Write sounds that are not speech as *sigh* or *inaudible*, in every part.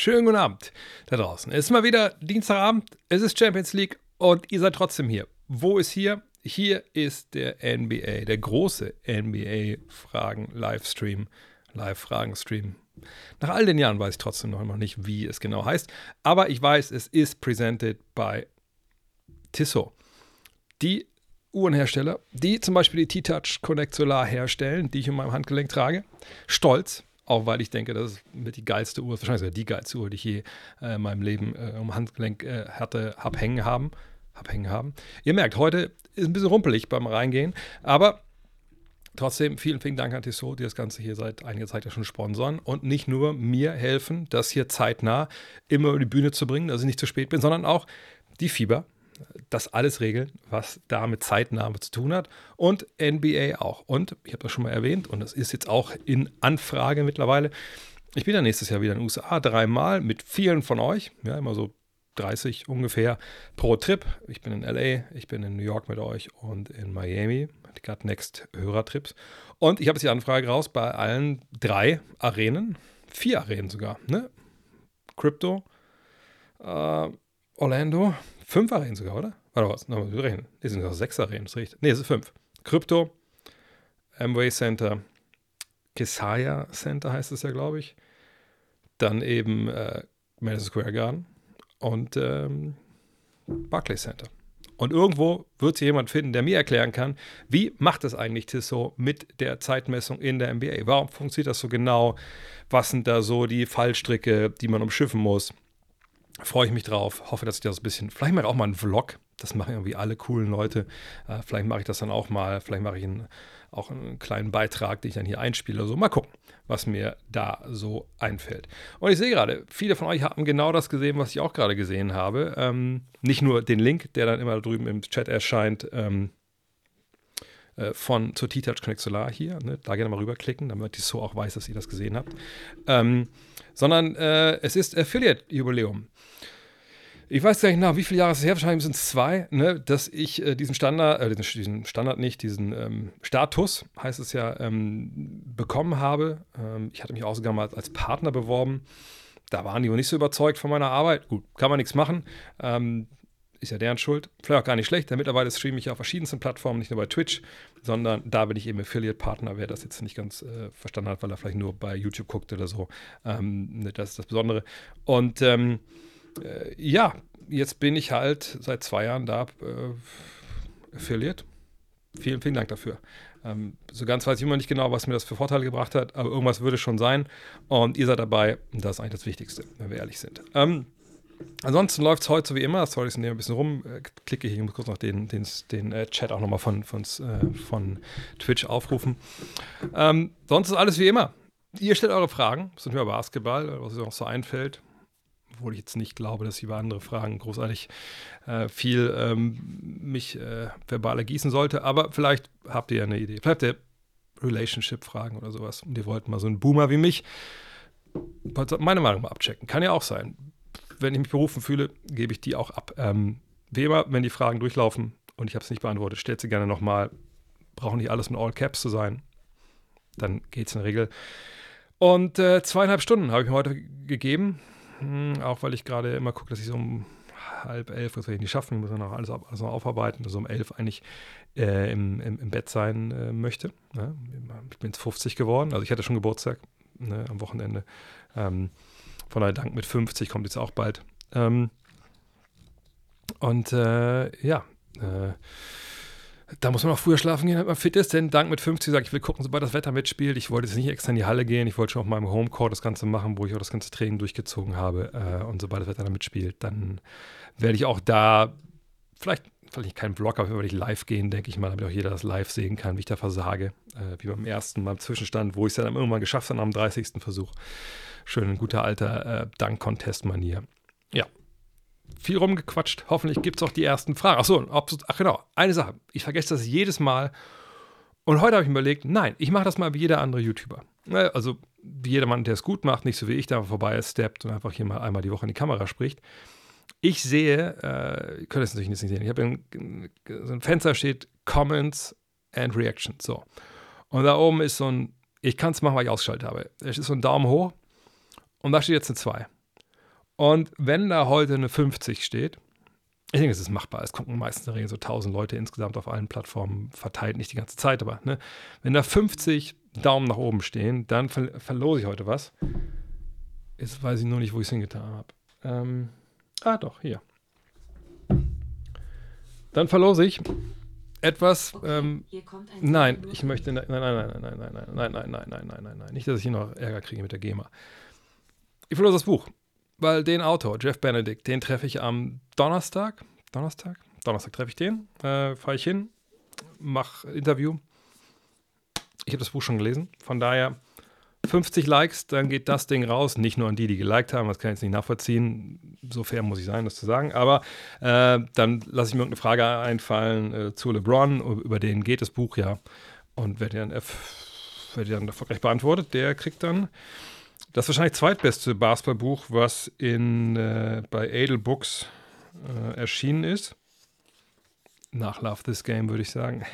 Schönen guten Abend da draußen. Es ist mal wieder Dienstagabend, es ist Champions League und ihr seid trotzdem hier. Wo ist hier? Hier ist der NBA, der große NBA-Fragen-Livestream, Live-Fragen-Stream. Nach all den Jahren weiß ich trotzdem noch nicht, wie es genau heißt, aber ich weiß, es ist presented by Tissot. Die Uhrenhersteller, die zum Beispiel die T-Touch Connect Solar herstellen, die ich in meinem Handgelenk trage. Stolz, auch weil ich denke, das ist mit die geilste Uhr, wahrscheinlich die geilste Uhr, die ich je äh, in meinem Leben äh, um Handgelenk äh, hatte, hab hängen haben. Hab hängen haben. Ihr merkt, heute ist ein bisschen rumpelig beim Reingehen, aber Trotzdem vielen, vielen Dank an Tissot, die das Ganze hier seit einiger Zeit ja schon sponsern und nicht nur mir helfen, das hier zeitnah immer über die Bühne zu bringen, dass ich nicht zu spät bin, sondern auch die Fieber, das alles regeln, was da mit Zeitnahme zu tun hat. Und NBA auch. Und ich habe das schon mal erwähnt, und das ist jetzt auch in Anfrage mittlerweile. Ich bin ja nächstes Jahr wieder in den USA, dreimal mit vielen von euch, ja, immer so 30 ungefähr pro Trip. Ich bin in LA, ich bin in New York mit euch und in Miami. Die Got Next Hörertrips. Und ich habe jetzt die Anfrage raus bei allen drei Arenen, vier Arenen sogar, ne? Crypto, äh, Orlando Fünf Arenen sogar, oder? Warte was? Nochmal rechnen. Nee, sind noch sechs Arenen, das ist richtig. Nee, es sind fünf. Krypto, Amway Center, Kesaya Center heißt es ja, glaube ich. Dann eben äh, Madison Square Garden und ähm, Barclays Center. Und irgendwo wird sich jemand finden, der mir erklären kann, wie macht es eigentlich Tissot mit der Zeitmessung in der NBA? Warum funktioniert das so genau? Was sind da so die Fallstricke, die man umschiffen muss? Freue ich mich drauf. Hoffe, dass ich das ein bisschen, vielleicht mache ich auch mal einen Vlog. Das machen irgendwie alle coolen Leute. Äh, vielleicht mache ich das dann auch mal. Vielleicht mache ich einen, auch einen kleinen Beitrag, den ich dann hier einspiele so. Mal gucken, was mir da so einfällt. Und ich sehe gerade, viele von euch haben genau das gesehen, was ich auch gerade gesehen habe. Ähm, nicht nur den Link, der dann immer drüben im Chat erscheint. Ähm, äh, von zur T-Touch Connect Solar hier. Ne? Da gerne mal rüberklicken, damit die so auch weiß, dass ihr das gesehen habt. Ähm, sondern äh, es ist Affiliate-Jubiläum ich weiß gar nicht nach, wie viele Jahre es her, wahrscheinlich sind es zwei, ne, dass ich äh, diesen Standard, äh, diesen Standard nicht, diesen ähm, Status, heißt es ja, ähm, bekommen habe. Ähm, ich hatte mich auch sogar mal als Partner beworben. Da waren die wohl nicht so überzeugt von meiner Arbeit. Gut, kann man nichts machen. Ähm, ist ja deren Schuld. Vielleicht auch gar nicht schlecht, denn mittlerweile streame ich auf verschiedensten Plattformen, nicht nur bei Twitch, sondern da bin ich eben Affiliate-Partner. Wer das jetzt nicht ganz äh, verstanden hat, weil er vielleicht nur bei YouTube guckt oder so, ähm, ne, das ist das Besondere. Und ähm, äh, ja, jetzt bin ich halt seit zwei Jahren da äh, Affiliate. Vielen, vielen Dank dafür. Ähm, so ganz weiß ich immer nicht genau, was mir das für Vorteile gebracht hat, aber irgendwas würde schon sein. Und ihr seid dabei. Das ist eigentlich das Wichtigste, wenn wir ehrlich sind. Ähm, ansonsten läuft es heute so wie immer. Sorry, ich sind hier ein bisschen rum. Äh, klicke hier, ich muss kurz noch den, den, den äh, Chat auch nochmal von, von, äh, von Twitch aufrufen. Ähm, sonst ist alles wie immer. Ihr stellt eure Fragen zum Thema Basketball, was euch noch so einfällt obwohl ich jetzt nicht glaube, dass ich über andere Fragen großartig äh, viel ähm, mich äh, verbal ergießen sollte. Aber vielleicht habt ihr ja eine Idee. Vielleicht habt ihr Relationship-Fragen oder sowas und ihr wollt mal so einen Boomer wie mich meine Meinung mal abchecken. Kann ja auch sein. Wenn ich mich berufen fühle, gebe ich die auch ab. Ähm, wie immer, wenn die Fragen durchlaufen und ich habe es nicht beantwortet, stellt sie gerne nochmal. Brauchen nicht alles mit All Caps zu sein. Dann geht es in der Regel. Und äh, zweieinhalb Stunden habe ich mir heute gegeben. Hm, auch weil ich gerade immer gucke, dass ich so um halb elf, das werde ich nicht schaffen, ich muss dann noch alles, alles noch aufarbeiten, also um elf eigentlich äh, im, im, im, Bett sein äh, möchte. Ne? Ich bin jetzt 50 geworden, also ich hatte schon Geburtstag ne, am Wochenende. Ähm, von daher Dank mit 50 kommt jetzt auch bald. Ähm, und äh, ja, äh, da muss man auch früher schlafen gehen, damit man fit ist, denn Dank mit 50 sagt, ich will gucken, sobald das Wetter mitspielt. Ich wollte jetzt nicht extra in die Halle gehen, ich wollte schon auf meinem Homecourt das Ganze machen, wo ich auch das ganze Training durchgezogen habe. Äh, und sobald das Wetter da mitspielt, dann werde ich auch da vielleicht, vielleicht keinen Vlog, aber werde ich live gehen, denke ich mal, damit auch jeder das live sehen kann, wie ich da versage. Äh, wie beim ersten, beim Zwischenstand, wo ich es dann irgendwann geschafft habe am 30. Versuch. Schön in guter alter äh, Dank-Contest-Manier. Ja, viel rumgequatscht. Hoffentlich gibt es auch die ersten Fragen. Achso, ach genau, eine Sache. Ich vergesse das jedes Mal. Und heute habe ich mir überlegt, nein, ich mache das mal wie jeder andere YouTuber. Ne, also wie jedermann, der es gut macht, nicht so wie ich, der vorbei steppt und einfach hier mal einmal die Woche in die Kamera spricht. Ich sehe, äh, ihr könnt es natürlich nicht sehen, ich habe ein, so ein Fenster steht Comments and Reactions. So. Und da oben ist so ein, ich kann es machen, weil ich ausgeschaltet habe. Es ist so ein Daumen hoch und da steht jetzt eine 2. Und wenn da heute eine 50 steht, ich denke, es ist machbar. Es gucken meistens in der Regel so 1000 Leute insgesamt auf allen Plattformen verteilt, nicht die ganze Zeit, aber ne, wenn da 50 Daumen nach oben stehen, dann ver verlose ich heute was. Jetzt weiß ich nur nicht, wo ich es hingetan habe. Ähm, ah, doch, hier. Dann verlose ich etwas. Ähm, nein, ich möchte. Nein, nein, nein, nein, nein, nein, nein, nein, nein, nein, nein, nein, nein. Nicht, dass ich hier noch Ärger kriege mit der GEMA. Ich verlose das Buch. Weil den Autor, Jeff Benedict, den treffe ich am Donnerstag. Donnerstag? Donnerstag treffe ich den. Äh, Fahre ich hin, mache Interview. Ich habe das Buch schon gelesen. Von daher 50 Likes, dann geht das Ding raus. Nicht nur an die, die geliked haben, das kann ich jetzt nicht nachvollziehen. So fair muss ich sein, das zu sagen. Aber äh, dann lasse ich mir irgendeine Frage einfallen äh, zu LeBron. Über den geht das Buch ja. Und wer dann, wird dann erfolgreich beantwortet, der kriegt dann das wahrscheinlich zweitbeste Basketballbuch, was in, äh, bei Adel Books äh, erschienen ist. Nach Love This Game würde ich sagen.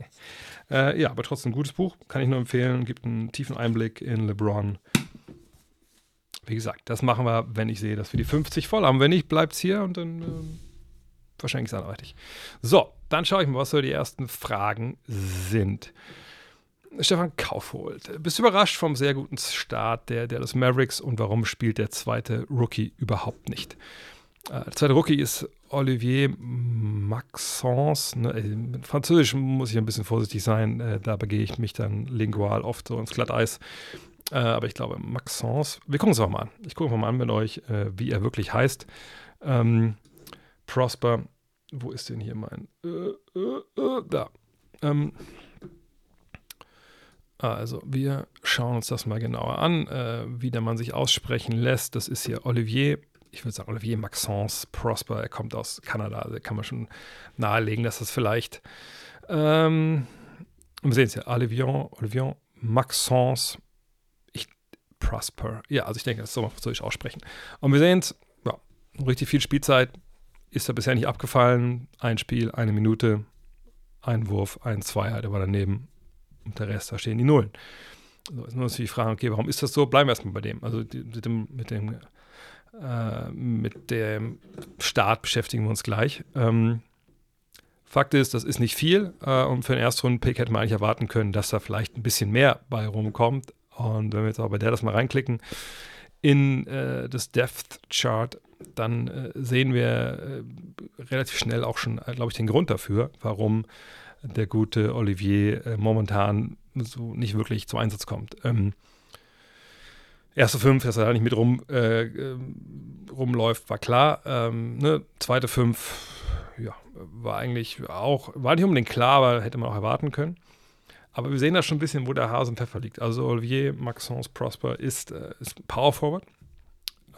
*laughs* äh, ja, aber trotzdem ein gutes Buch, kann ich nur empfehlen. Gibt einen tiefen Einblick in LeBron. Wie gesagt, das machen wir, wenn ich sehe, dass wir die 50 voll haben. Wenn nicht, bleibt es hier und dann äh, wahrscheinlich ist es anderweitig. So, dann schaue ich mal, was so die ersten Fragen sind. Stefan Kaufhold. Bist du überrascht vom sehr guten Start der Dallas Mavericks und warum spielt der zweite Rookie überhaupt nicht? Äh, der zweite Rookie ist Olivier Maxence. Ne? Äh, Französisch muss ich ein bisschen vorsichtig sein, äh, da begehe ich mich dann lingual oft so ins Glatteis. aber ich glaube, Maxence, wir gucken es auch mal an. Ich gucke mal an mit euch, wie er wirklich heißt. Ähm, Prosper, wo ist denn hier mein? da. Ähm, also, wir schauen uns das mal genauer an, äh, wie der Mann sich aussprechen lässt. Das ist hier Olivier, ich würde sagen Olivier Maxence Prosper. Er kommt aus Kanada, also kann man schon nahelegen, dass das vielleicht, ähm, wir sehen es ja, Olivier, Olivier Maxence ich, Prosper. Ja, also ich denke, das soll man ich aussprechen. Und wir sehen es, ja, richtig viel Spielzeit ist er bisher nicht abgefallen. Ein Spiel, eine Minute, ein Wurf, ein Zweier, der war daneben und der Rest, da stehen die Nullen. So ist nur die Frage, okay, warum ist das so? Bleiben wir erstmal bei dem. Also die, mit dem, mit dem, äh, mit dem Start beschäftigen wir uns gleich. Ähm, Fakt ist, das ist nicht viel äh, und für den Erstrunden-Pick hätte man eigentlich erwarten können, dass da vielleicht ein bisschen mehr bei rumkommt. Und wenn wir jetzt auch bei der das mal reinklicken in äh, das Depth Chart, dann äh, sehen wir äh, relativ schnell auch schon, äh, glaube ich, den Grund dafür, warum der gute Olivier äh, momentan so nicht wirklich zum Einsatz kommt. Ähm, erste fünf, dass er da nicht mit rum, äh, ähm, rumläuft, war klar. Ähm, ne? Zweite fünf, ja, war eigentlich auch, war nicht unbedingt klar, aber hätte man auch erwarten können. Aber wir sehen da schon ein bisschen, wo der Hase im Pfeffer liegt. Also Olivier Maxence Prosper ist, äh, ist Power Forward.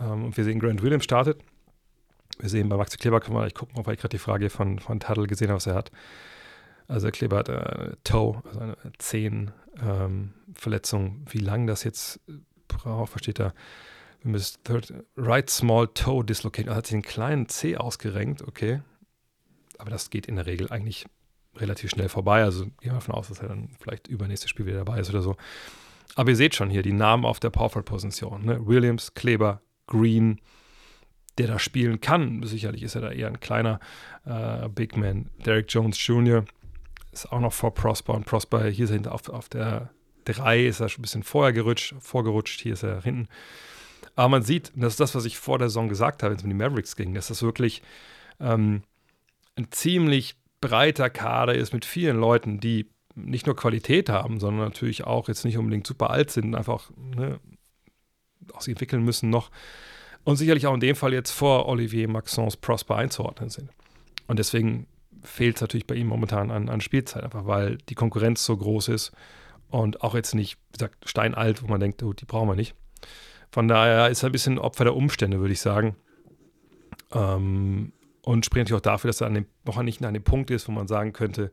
Ähm, und wir sehen, Grant Williams startet. Wir sehen bei Maxi Kleber, können wir gleich gucken, ob ich gerade die Frage von, von Taddle gesehen habe, was er hat. Also der Kleber hat äh, Toe, also eine Zehenverletzung. Ähm, Wie lange das jetzt braucht, versteht er. Wir müssen third, right small toe dislocate. Er hat sich einen kleinen C ausgerenkt, okay. Aber das geht in der Regel eigentlich relativ schnell vorbei. Also gehen wir davon aus, dass er dann vielleicht übernächstes Spiel wieder dabei ist oder so. Aber ihr seht schon hier die Namen auf der Powerful-Position. Ne? Williams, Kleber, Green, der da spielen kann. Sicherlich ist er da eher ein kleiner äh, Big Man. Derek Jones Jr., ist auch noch vor Prosper und Prosper hier sind auf, auf der 3 ist er schon ein bisschen vorher gerutscht, vorgerutscht, hier ist er hinten. Aber man sieht, und das ist das, was ich vor der Saison gesagt habe, wenn es um die Mavericks ging, dass das wirklich ähm, ein ziemlich breiter Kader ist mit vielen Leuten, die nicht nur Qualität haben, sondern natürlich auch jetzt nicht unbedingt super alt sind und einfach ne, auch sich entwickeln müssen noch. Und sicherlich auch in dem Fall jetzt vor Olivier Maxence Prosper einzuordnen sind. Und deswegen fehlt es natürlich bei ihm momentan an, an Spielzeit, einfach weil die Konkurrenz so groß ist und auch jetzt nicht, wie gesagt, steinalt, wo man denkt, oh, die brauchen wir nicht. Von daher ist er ein bisschen Opfer der Umstände, würde ich sagen. Ähm, und spricht natürlich auch dafür, dass er an dem, noch nicht an dem Punkt ist, wo man sagen könnte,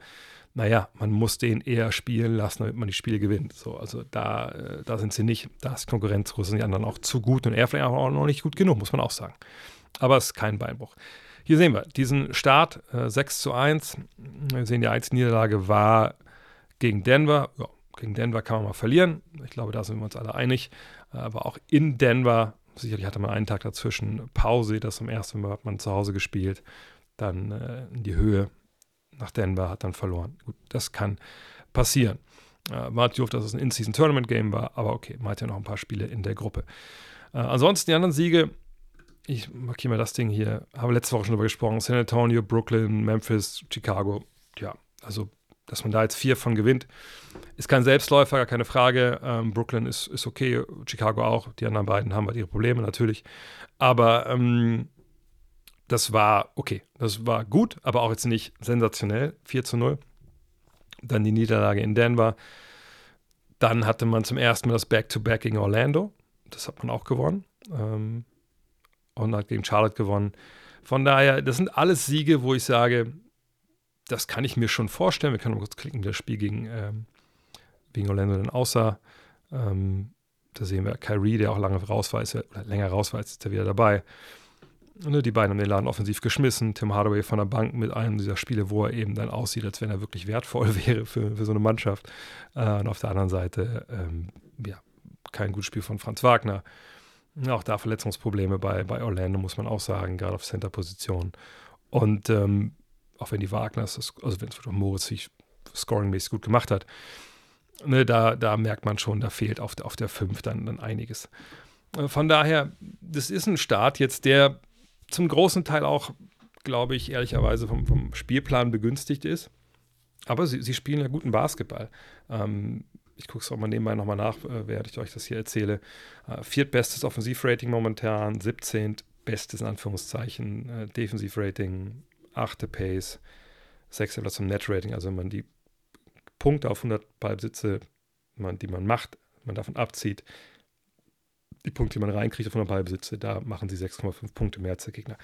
naja, man muss den eher spielen lassen, damit man die Spiele gewinnt. So, also da, äh, da sind sie nicht, da ist Konkurrenz groß, sind die anderen auch zu gut und er vielleicht auch noch nicht gut genug, muss man auch sagen. Aber es ist kein Beinbruch. Hier sehen wir diesen Start äh, 6 zu 1. Wir sehen, die einzige Niederlage war gegen Denver. Ja, gegen Denver kann man mal verlieren. Ich glaube, da sind wir uns alle einig. Aber auch in Denver Sicherlich hatte man einen Tag dazwischen Pause, das zum ersten Mal hat man zu Hause gespielt, dann äh, in die Höhe nach Denver, hat dann verloren. Gut, das kann passieren. Äh, war doof, dass es ein In-Season-Tournament-Game war, aber okay, man hat ja noch ein paar Spiele in der Gruppe. Äh, ansonsten die anderen Siege, ich markiere mal das Ding hier, habe letzte Woche schon darüber gesprochen, San Antonio, Brooklyn, Memphis, Chicago, ja, also dass man da jetzt vier von gewinnt, ist kein Selbstläufer, gar keine Frage. Ähm, Brooklyn ist, ist okay, Chicago auch. Die anderen beiden haben halt ihre Probleme natürlich. Aber ähm, das war okay. Das war gut, aber auch jetzt nicht sensationell. 4 zu 0. Dann die Niederlage in Denver. Dann hatte man zum ersten Mal das Back-to-Back -Back gegen Orlando. Das hat man auch gewonnen. Ähm, und hat gegen Charlotte gewonnen. Von daher, das sind alles Siege, wo ich sage, das kann ich mir schon vorstellen. Wir können mal kurz klicken, wie das Spiel gegen, ähm, gegen Orlando dann aussah. Ähm, da sehen wir Kyrie, der auch lange raus war, ist oder länger raus war, ist er wieder dabei. Und, ne, die beiden haben den Laden offensiv geschmissen. Tim Hardaway von der Bank mit einem dieser Spiele, wo er eben dann aussieht, als wenn er wirklich wertvoll *laughs* wäre für, für so eine Mannschaft. Äh, und auf der anderen Seite, ähm, ja, kein gutes Spiel von Franz Wagner. Auch da Verletzungsprobleme bei, bei Orlando, muss man auch sagen, gerade auf Center-Position. Und ähm, auch wenn die Wagners, also wenn es Moritz sich scoringmäßig gut gemacht hat, ne, da, da merkt man schon, da fehlt auf der, auf der 5 dann, dann einiges. Äh, von daher, das ist ein Start jetzt, der zum großen Teil auch, glaube ich, ehrlicherweise vom, vom Spielplan begünstigt ist. Aber sie, sie spielen ja guten Basketball. Ähm, ich gucke es auch mal nebenbei nochmal nach, äh, während ich euch das hier erzähle. Äh, viertbestes Offensivrating momentan, 17. bestes in Anführungszeichen äh, Defensivrating, achte Pace, sechste Platz im Net-Rating. Also wenn man die Punkte auf 100 Ballbesitze, man, die man macht, man davon abzieht, die Punkte, die man reinkriegt auf 100 Ballbesitze, da machen sie 6,5 Punkte mehr als der Gegner.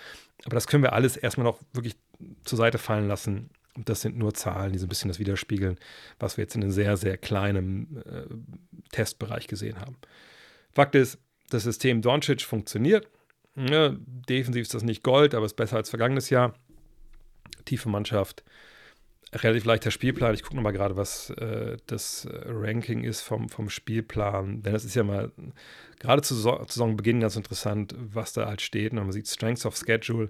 Aber das können wir alles erstmal noch wirklich zur Seite fallen lassen. Das sind nur Zahlen, die so ein bisschen das widerspiegeln, was wir jetzt in einem sehr, sehr kleinen äh, Testbereich gesehen haben. Fakt ist, das System Doncic funktioniert. Ja, defensiv ist das nicht Gold, aber ist besser als vergangenes Jahr tiefe Mannschaft. Relativ leichter Spielplan. Ich gucke nochmal gerade, was äh, das Ranking ist vom, vom Spielplan. Denn das ist ja mal gerade zu Saisonbeginn ganz interessant, was da halt steht. Und man sieht Strengths of Schedule.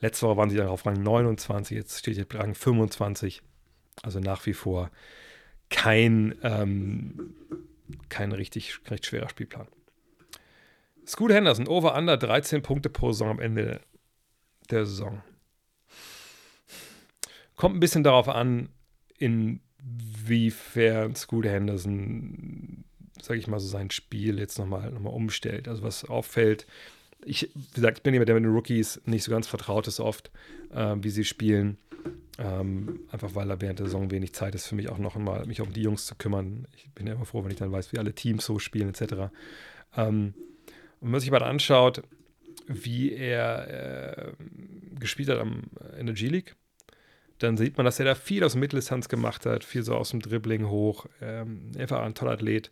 Letzte Woche waren sie dann auf Rang 29, jetzt steht hier Rang 25. Also nach wie vor kein, ähm, kein richtig, richtig schwerer Spielplan. Scoot Henderson, over-under 13 Punkte pro Saison am Ende der Saison. Kommt ein bisschen darauf an, inwiefern Scoot Henderson, sage ich mal, so sein Spiel jetzt nochmal noch mal umstellt. Also was auffällt, ich, wie gesagt, ich bin jemand, der mit den Rookies nicht so ganz vertraut ist oft, äh, wie sie spielen. Ähm, einfach weil da während der Saison wenig Zeit ist für mich auch noch einmal, mich um die Jungs zu kümmern. Ich bin ja immer froh, wenn ich dann weiß, wie alle Teams so spielen, etc. Ähm, und wenn man sich mal anschaut, wie er äh, gespielt hat am, in der G-League, dann sieht man, dass er da viel aus Mitteldistanz gemacht hat, viel so aus dem Dribbling hoch. Ähm, einfach ein toller Athlet.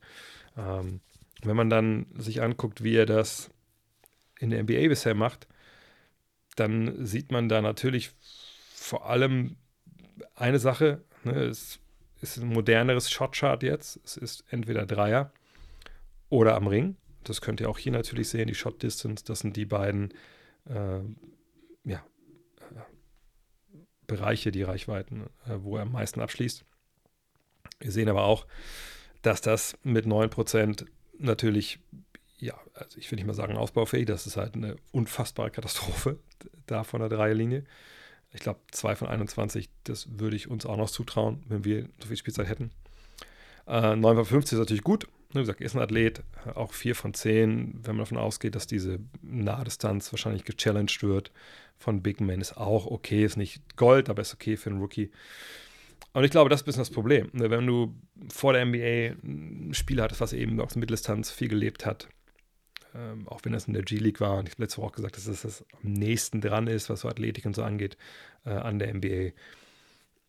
Ähm, wenn man dann sich anguckt, wie er das in der NBA bisher macht, dann sieht man da natürlich vor allem eine Sache. Ne, es ist ein moderneres Shotchart jetzt. Es ist entweder Dreier oder am Ring. Das könnt ihr auch hier natürlich sehen, die Shot Distance. Das sind die beiden äh, ja, Bereiche, die Reichweiten, äh, wo er am meisten abschließt. Wir sehen aber auch, dass das mit 9% natürlich, ja, also ich will nicht mal sagen ausbaufähig, das ist halt eine unfassbare Katastrophe *laughs* da von der Dreierlinie. Ich glaube, 2 von 21, das würde ich uns auch noch zutrauen, wenn wir so viel Spielzeit hätten. Äh, 9 von 50 ist natürlich gut. Wie gesagt, er ist ein Athlet, auch 4 von 10, wenn man davon ausgeht, dass diese Nahdistanz wahrscheinlich gechallenged wird von Big Man ist auch okay, ist nicht Gold, aber ist okay für einen Rookie. Und ich glaube, das ist ein bisschen das Problem. Ne? Wenn du vor der NBA ein Spiel hattest, was eben aus Mitteldistanz viel gelebt hat, ähm, auch wenn das in der G-League war, und ich habe letzte Woche auch gesagt, dass das, das am nächsten dran ist, was so Athletik und so angeht, äh, an der NBA,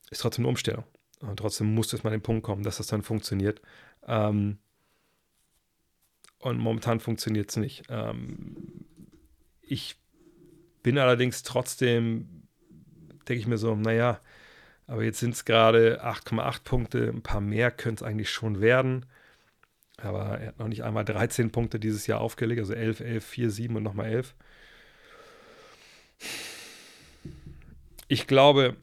ist trotzdem eine Umstellung. Und trotzdem muss es mal an den Punkt kommen, dass das dann funktioniert. Ähm, und momentan funktioniert es nicht. Ähm, ich bin allerdings trotzdem, denke ich mir so, naja, aber jetzt sind es gerade 8,8 Punkte, ein paar mehr könnte es eigentlich schon werden. Aber er hat noch nicht einmal 13 Punkte dieses Jahr aufgelegt, also 11, 11, 4, 7 und nochmal 11. Ich glaube,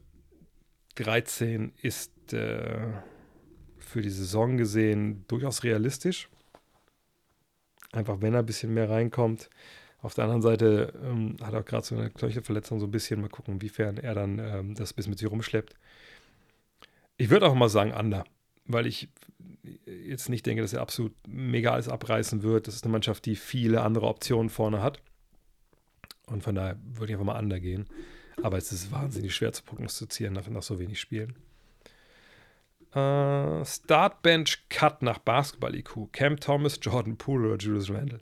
13 ist äh, für die Saison gesehen durchaus realistisch. Einfach wenn er ein bisschen mehr reinkommt. Auf der anderen Seite ähm, hat er auch gerade so eine Knöchelverletzung so ein bisschen. Mal gucken, inwiefern er dann ähm, das bis mit sich rumschleppt. Ich würde auch mal sagen, Under, weil ich jetzt nicht denke, dass er absolut mega alles abreißen wird. Das ist eine Mannschaft, die viele andere Optionen vorne hat. Und von daher würde ich einfach mal Under gehen. Aber es ist wahnsinnig schwer zu prognostizieren nach, nach so wenig Spielen. Uh, Start Bench Cut nach Basketball-IQ. Cam Thomas, Jordan Poole oder Julius Randle?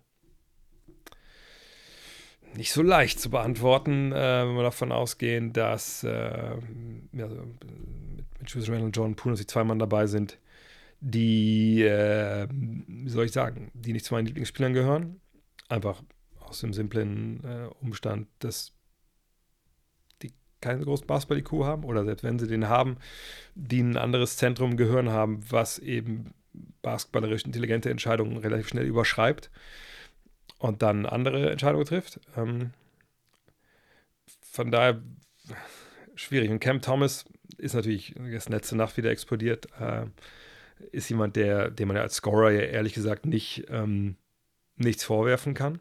Nicht so leicht zu beantworten, äh, wenn wir davon ausgehen, dass äh, ja, mit, mit Julius Randle und Poole, dass die zwei Mann dabei sind, die, äh, wie soll ich sagen, die nicht zu meinen Lieblingsspielern gehören. Einfach aus dem simplen äh, Umstand, dass keinen großen Basketball-IQ haben oder selbst wenn sie den haben, die ein anderes Zentrum gehören haben, was eben basketballerisch intelligente Entscheidungen relativ schnell überschreibt und dann andere Entscheidungen trifft. Ähm, von daher schwierig. Und Cam Thomas ist natürlich jetzt letzte Nacht wieder explodiert. Äh, ist jemand, der, dem man ja als Scorer ja ehrlich gesagt nicht ähm, nichts vorwerfen kann.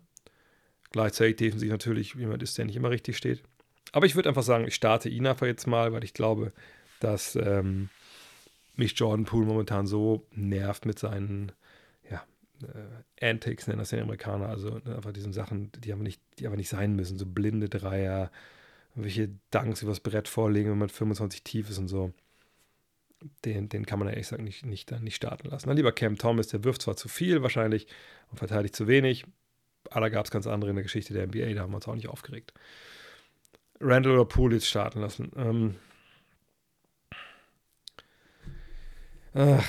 Gleichzeitig defensiv natürlich jemand ist, der nicht immer richtig steht. Aber ich würde einfach sagen, ich starte ihn einfach jetzt mal, weil ich glaube, dass ähm, mich Jordan Poole momentan so nervt mit seinen äh, Antics, nennen das die Amerikaner, also ne, einfach diesen Sachen, die aber, nicht, die aber nicht sein müssen, so blinde Dreier, welche Dunks übers Brett vorlegen, wenn man 25 tief ist und so. Den, den kann man ja ehrlich gesagt nicht, nicht, nicht starten lassen. Dann lieber Cam Thomas, der wirft zwar zu viel wahrscheinlich und verteidigt zu wenig, aber da gab es ganz andere in der Geschichte der NBA, da haben wir uns auch nicht aufgeregt. Randall oder Poole jetzt starten lassen. Ähm, ach,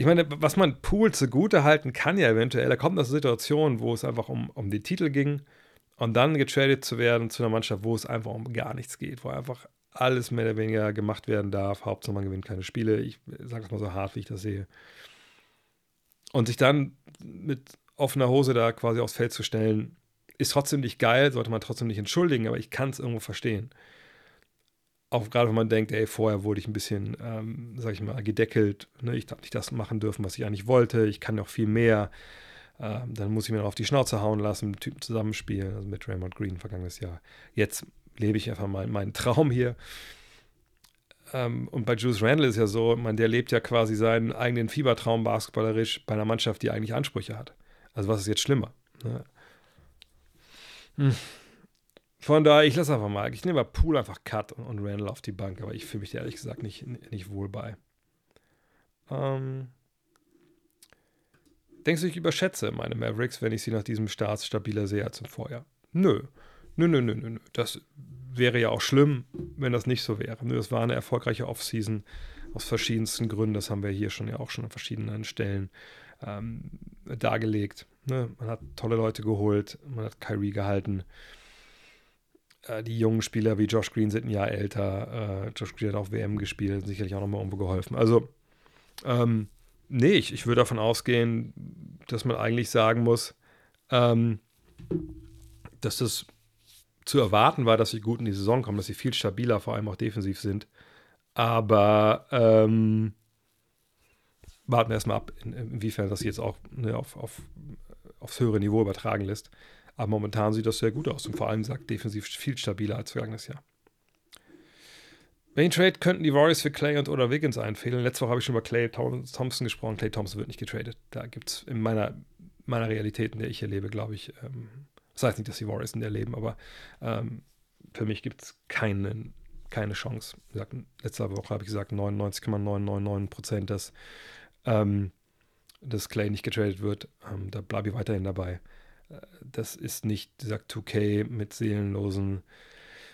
ich meine, was man Poole zugute halten kann ja eventuell, er kommt aus einer Situation, wo es einfach um, um den Titel ging und dann getradet zu werden zu einer Mannschaft, wo es einfach um gar nichts geht, wo einfach alles mehr oder weniger gemacht werden darf. Hauptsache man gewinnt keine Spiele. Ich sage es mal so hart, wie ich das sehe. Und sich dann mit offener Hose da quasi aufs Feld zu stellen, ist trotzdem nicht geil, sollte man trotzdem nicht entschuldigen, aber ich kann es irgendwo verstehen. Auch gerade wenn man denkt, ey, vorher wurde ich ein bisschen, ähm, sag ich mal, gedeckelt. Ne? Ich habe nicht das machen dürfen, was ich eigentlich wollte. Ich kann noch viel mehr. Ähm, dann muss ich mir noch auf die Schnauze hauen lassen, mit Typen zusammenspielen, also mit Raymond Green vergangenes Jahr. Jetzt lebe ich einfach mal meinen Traum hier. Ähm, und bei Juice Randle ist ja so, man, der lebt ja quasi seinen eigenen Fiebertraum basketballerisch bei einer Mannschaft, die eigentlich Ansprüche hat. Also was ist jetzt schlimmer? Ne? Hm. Von daher, ich lasse einfach mal. Ich nehme mal Pool einfach Cut und, und Randall auf die Bank, aber ich fühle mich da ehrlich gesagt nicht, nicht wohl bei. Ähm, denkst du, ich überschätze meine Mavericks, wenn ich sie nach diesem Start stabiler sehe als im Vorjahr? Nö. Nö, nö, nö, nö. Das wäre ja auch schlimm, wenn das nicht so wäre. Nö, das war eine erfolgreiche Offseason aus verschiedensten Gründen. Das haben wir hier schon ja auch schon an verschiedenen Stellen ähm, dargelegt. Ne? Man hat tolle Leute geholt, man hat Kyrie gehalten. Äh, die jungen Spieler wie Josh Green sind ein Jahr älter. Äh, Josh Green hat auch WM gespielt, sicherlich auch nochmal irgendwo geholfen. Also, ähm, nee, ich, ich würde davon ausgehen, dass man eigentlich sagen muss, ähm, dass das zu erwarten war, dass sie gut in die Saison kommen, dass sie viel stabiler, vor allem auch defensiv sind. Aber ähm, warten wir erstmal ab, in, inwiefern das jetzt auch ne, auf, auf, aufs höhere Niveau übertragen lässt. Aber momentan sieht das sehr gut aus und vor allem sagt defensiv viel stabiler als vergangenes Jahr. Welchen Trade könnten die Warriors für Clay und oder Wiggins einfehlen? Letzte Woche habe ich schon über Clay Thompson gesprochen. Clay Thompson wird nicht getradet. Da gibt es in meiner, meiner Realität, in der ich erlebe, glaube ich, ähm, das heißt nicht, dass die Warriors in der leben, aber ähm, für mich gibt es keinen, keine Chance. letzte Woche habe ich gesagt, 99,999 Prozent, dass ähm, dass Clay nicht getradet wird. Ähm, da bleibe ich weiterhin dabei. Das ist nicht dieser 2K mit seelenlosen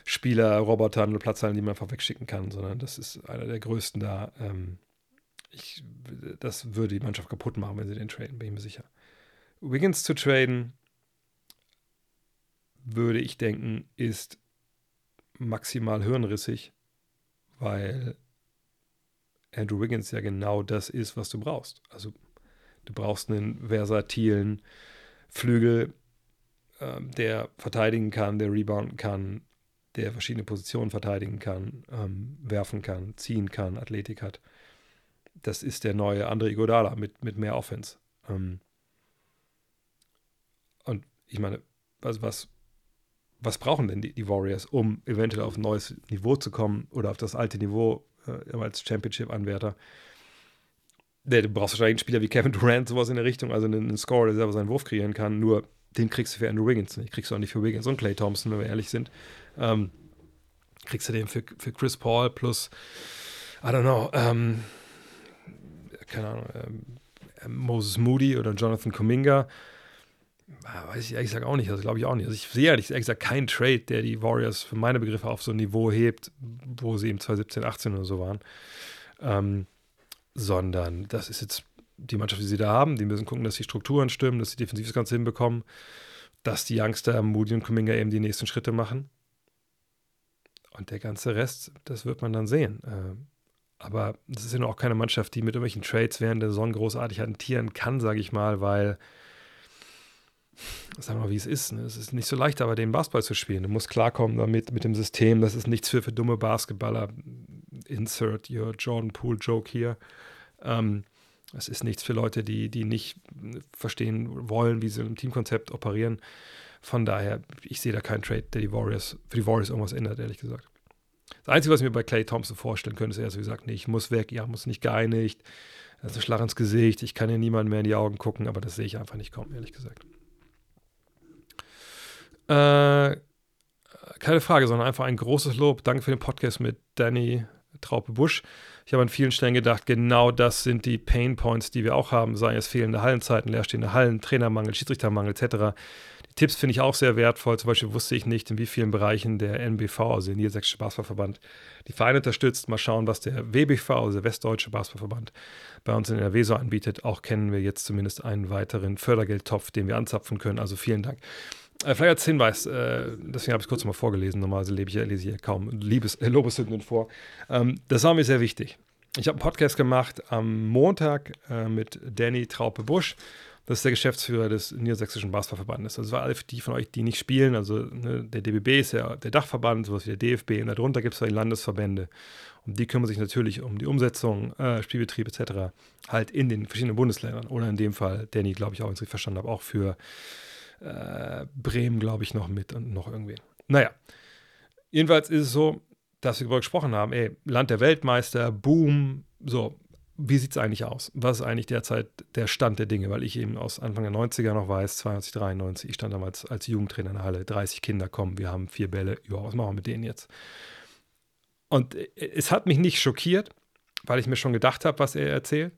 Spieler, Robotern und Platzhallen, die man einfach wegschicken kann, sondern das ist einer der größten da. Ähm, ich, das würde die Mannschaft kaputt machen, wenn sie den traden, bin ich mir sicher. Wiggins zu traden, würde ich denken, ist maximal hirnrissig, weil Andrew Wiggins ja genau das ist, was du brauchst. Also Du brauchst einen versatilen Flügel, äh, der verteidigen kann, der rebounden kann, der verschiedene Positionen verteidigen kann, ähm, werfen kann, ziehen kann, Athletik hat. Das ist der neue André Iguodala mit, mit mehr Offense. Ähm, und ich meine, also was, was brauchen denn die, die, Warriors, um eventuell auf ein neues Niveau zu kommen oder auf das alte Niveau äh, als Championship-Anwärter? Du brauchst wahrscheinlich einen Spieler wie Kevin Durant, sowas in der Richtung, also einen, einen Scorer, der selber seinen Wurf kreieren kann. Nur den kriegst du für Andrew Wiggins nicht. Kriegst du auch nicht für Wiggins und Clay Thompson, wenn wir ehrlich sind. Ähm, kriegst du den für, für Chris Paul plus, I don't know, ähm, keine Ahnung, ähm, Moses Moody oder Jonathan Kuminga. Ah, weiß ich ehrlich gesagt auch nicht, das glaube ich auch nicht. Also ich sehe ehrlich gesagt keinen Trade, der die Warriors für meine Begriffe auf so ein Niveau hebt, wo sie im 2017, 18 oder so waren. Ähm, sondern das ist jetzt die Mannschaft, die sie da haben. Die müssen gucken, dass die Strukturen stimmen, dass sie defensiv das Ganze hinbekommen, dass die Youngster Moody und Kuminga eben die nächsten Schritte machen. Und der ganze Rest, das wird man dann sehen. Ähm, aber das ist ja auch keine Mannschaft, die mit irgendwelchen Trades während der Saison großartig hantieren kann, sage ich mal, weil, sagen wir mal, wie es ist. Ne? Es ist nicht so leicht, aber den Basketball zu spielen. Du musst klarkommen damit, mit dem System. Das ist nichts für, für dumme Basketballer. Insert your Jordan Poole Joke hier. Ähm, es ist nichts für Leute, die, die nicht verstehen wollen, wie sie im Teamkonzept operieren. Von daher, ich sehe da keinen Trade, der die Warriors, für die Warriors irgendwas ändert, ehrlich gesagt. Das Einzige, was ich mir bei Clay Thompson vorstellen könnte, ist er so gesagt, nee, ich muss weg, ja, muss nicht geeinigt, das ist ein Schlag ins Gesicht, ich kann ja niemandem mehr in die Augen gucken, aber das sehe ich einfach nicht kommen, ehrlich gesagt. Äh, keine Frage, sondern einfach ein großes Lob. Danke für den Podcast mit Danny Traupe-Busch. Ich habe an vielen Stellen gedacht, genau das sind die Pain Points, die wir auch haben, seien es fehlende Hallenzeiten, leerstehende Hallen, Trainermangel, Schiedsrichtermangel etc. Tipps finde ich auch sehr wertvoll. Zum Beispiel wusste ich nicht, in wie vielen Bereichen der NBV, also der Niedersächsische Basketballverband, die Vereine unterstützt. Mal schauen, was der WBV, also der Westdeutsche Basketballverband, bei uns in NRW so anbietet. Auch kennen wir jetzt zumindest einen weiteren Fördergeldtopf, den wir anzapfen können. Also vielen Dank. Äh, vielleicht als Hinweis, äh, deswegen habe ich es kurz mal vorgelesen. Normalerweise lebe ich, lese ich ja kaum Liebes, äh, *laughs* Lobeshymnen vor. Ähm, das war mir sehr wichtig. Ich habe einen Podcast gemacht am Montag äh, mit Danny Traupe-Busch das ist der Geschäftsführer des Niedersächsischen Basketballverbandes. Also alle die von euch, die nicht spielen, also ne, der DBB ist ja der Dachverband, sowas wie der DFB, und darunter gibt es die Landesverbände. Und die kümmern sich natürlich um die Umsetzung, äh, Spielbetrieb etc. halt in den verschiedenen Bundesländern. Oder in dem Fall, Danny, glaube ich, auch, wenn ich es verstanden habe, auch für äh, Bremen, glaube ich, noch mit und noch irgendwen. Naja, jedenfalls ist es so, dass wir darüber gesprochen haben, ey, Land der Weltmeister, Boom, so, wie sieht es eigentlich aus? Was ist eigentlich derzeit der Stand der Dinge? Weil ich eben aus Anfang der 90er noch weiß, 92, 93, ich stand damals als Jugendtrainer in der Halle, 30 Kinder kommen, wir haben vier Bälle, ja, was machen wir mit denen jetzt? Und äh, es hat mich nicht schockiert, weil ich mir schon gedacht habe, was er erzählt.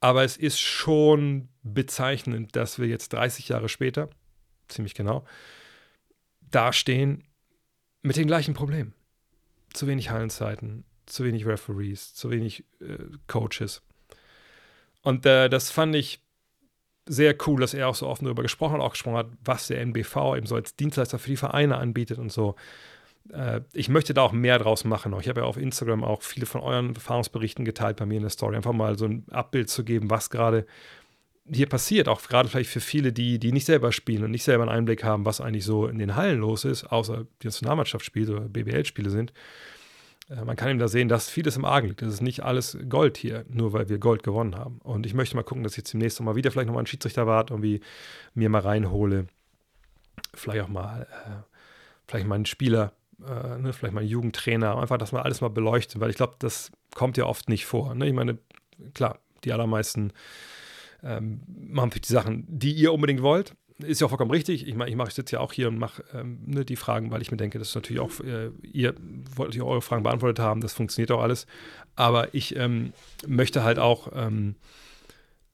Aber es ist schon bezeichnend, dass wir jetzt 30 Jahre später, ziemlich genau, dastehen mit den gleichen Problemen. Zu wenig Hallenzeiten, zu wenig Referees, zu wenig äh, Coaches. Und äh, das fand ich sehr cool, dass er auch so offen darüber gesprochen hat, auch gesprochen hat, was der NBV eben so als Dienstleister für die Vereine anbietet und so. Äh, ich möchte da auch mehr draus machen. Ich habe ja auf Instagram auch viele von euren Erfahrungsberichten geteilt bei mir in der Story, einfach mal so ein Abbild zu geben, was gerade hier passiert, auch gerade vielleicht für viele, die, die nicht selber spielen und nicht selber einen Einblick haben, was eigentlich so in den Hallen los ist, außer die Nationalmannschaft spielt oder BBL-Spiele sind. Äh, man kann eben da sehen, dass vieles im Argen liegt. Das ist nicht alles Gold hier, nur weil wir Gold gewonnen haben. Und ich möchte mal gucken, dass ich jetzt demnächst mal wieder vielleicht nochmal einen Schiedsrichter warte, irgendwie mir mal reinhole. Vielleicht auch mal, äh, vielleicht mal einen Spieler, äh, ne, vielleicht mal einen Jugendtrainer, einfach, dass wir alles mal beleuchten, weil ich glaube, das kommt ja oft nicht vor. Ne? Ich meine, klar, die allermeisten ähm, machen vielleicht die Sachen, die ihr unbedingt wollt ist ja auch vollkommen richtig. Ich meine, ich, mach, ich sitze ja auch hier und mache ähm, ne, die Fragen, weil ich mir denke, das ist natürlich auch, äh, ihr wollt ja eure Fragen beantwortet haben, das funktioniert auch alles. Aber ich ähm, möchte halt auch, ähm,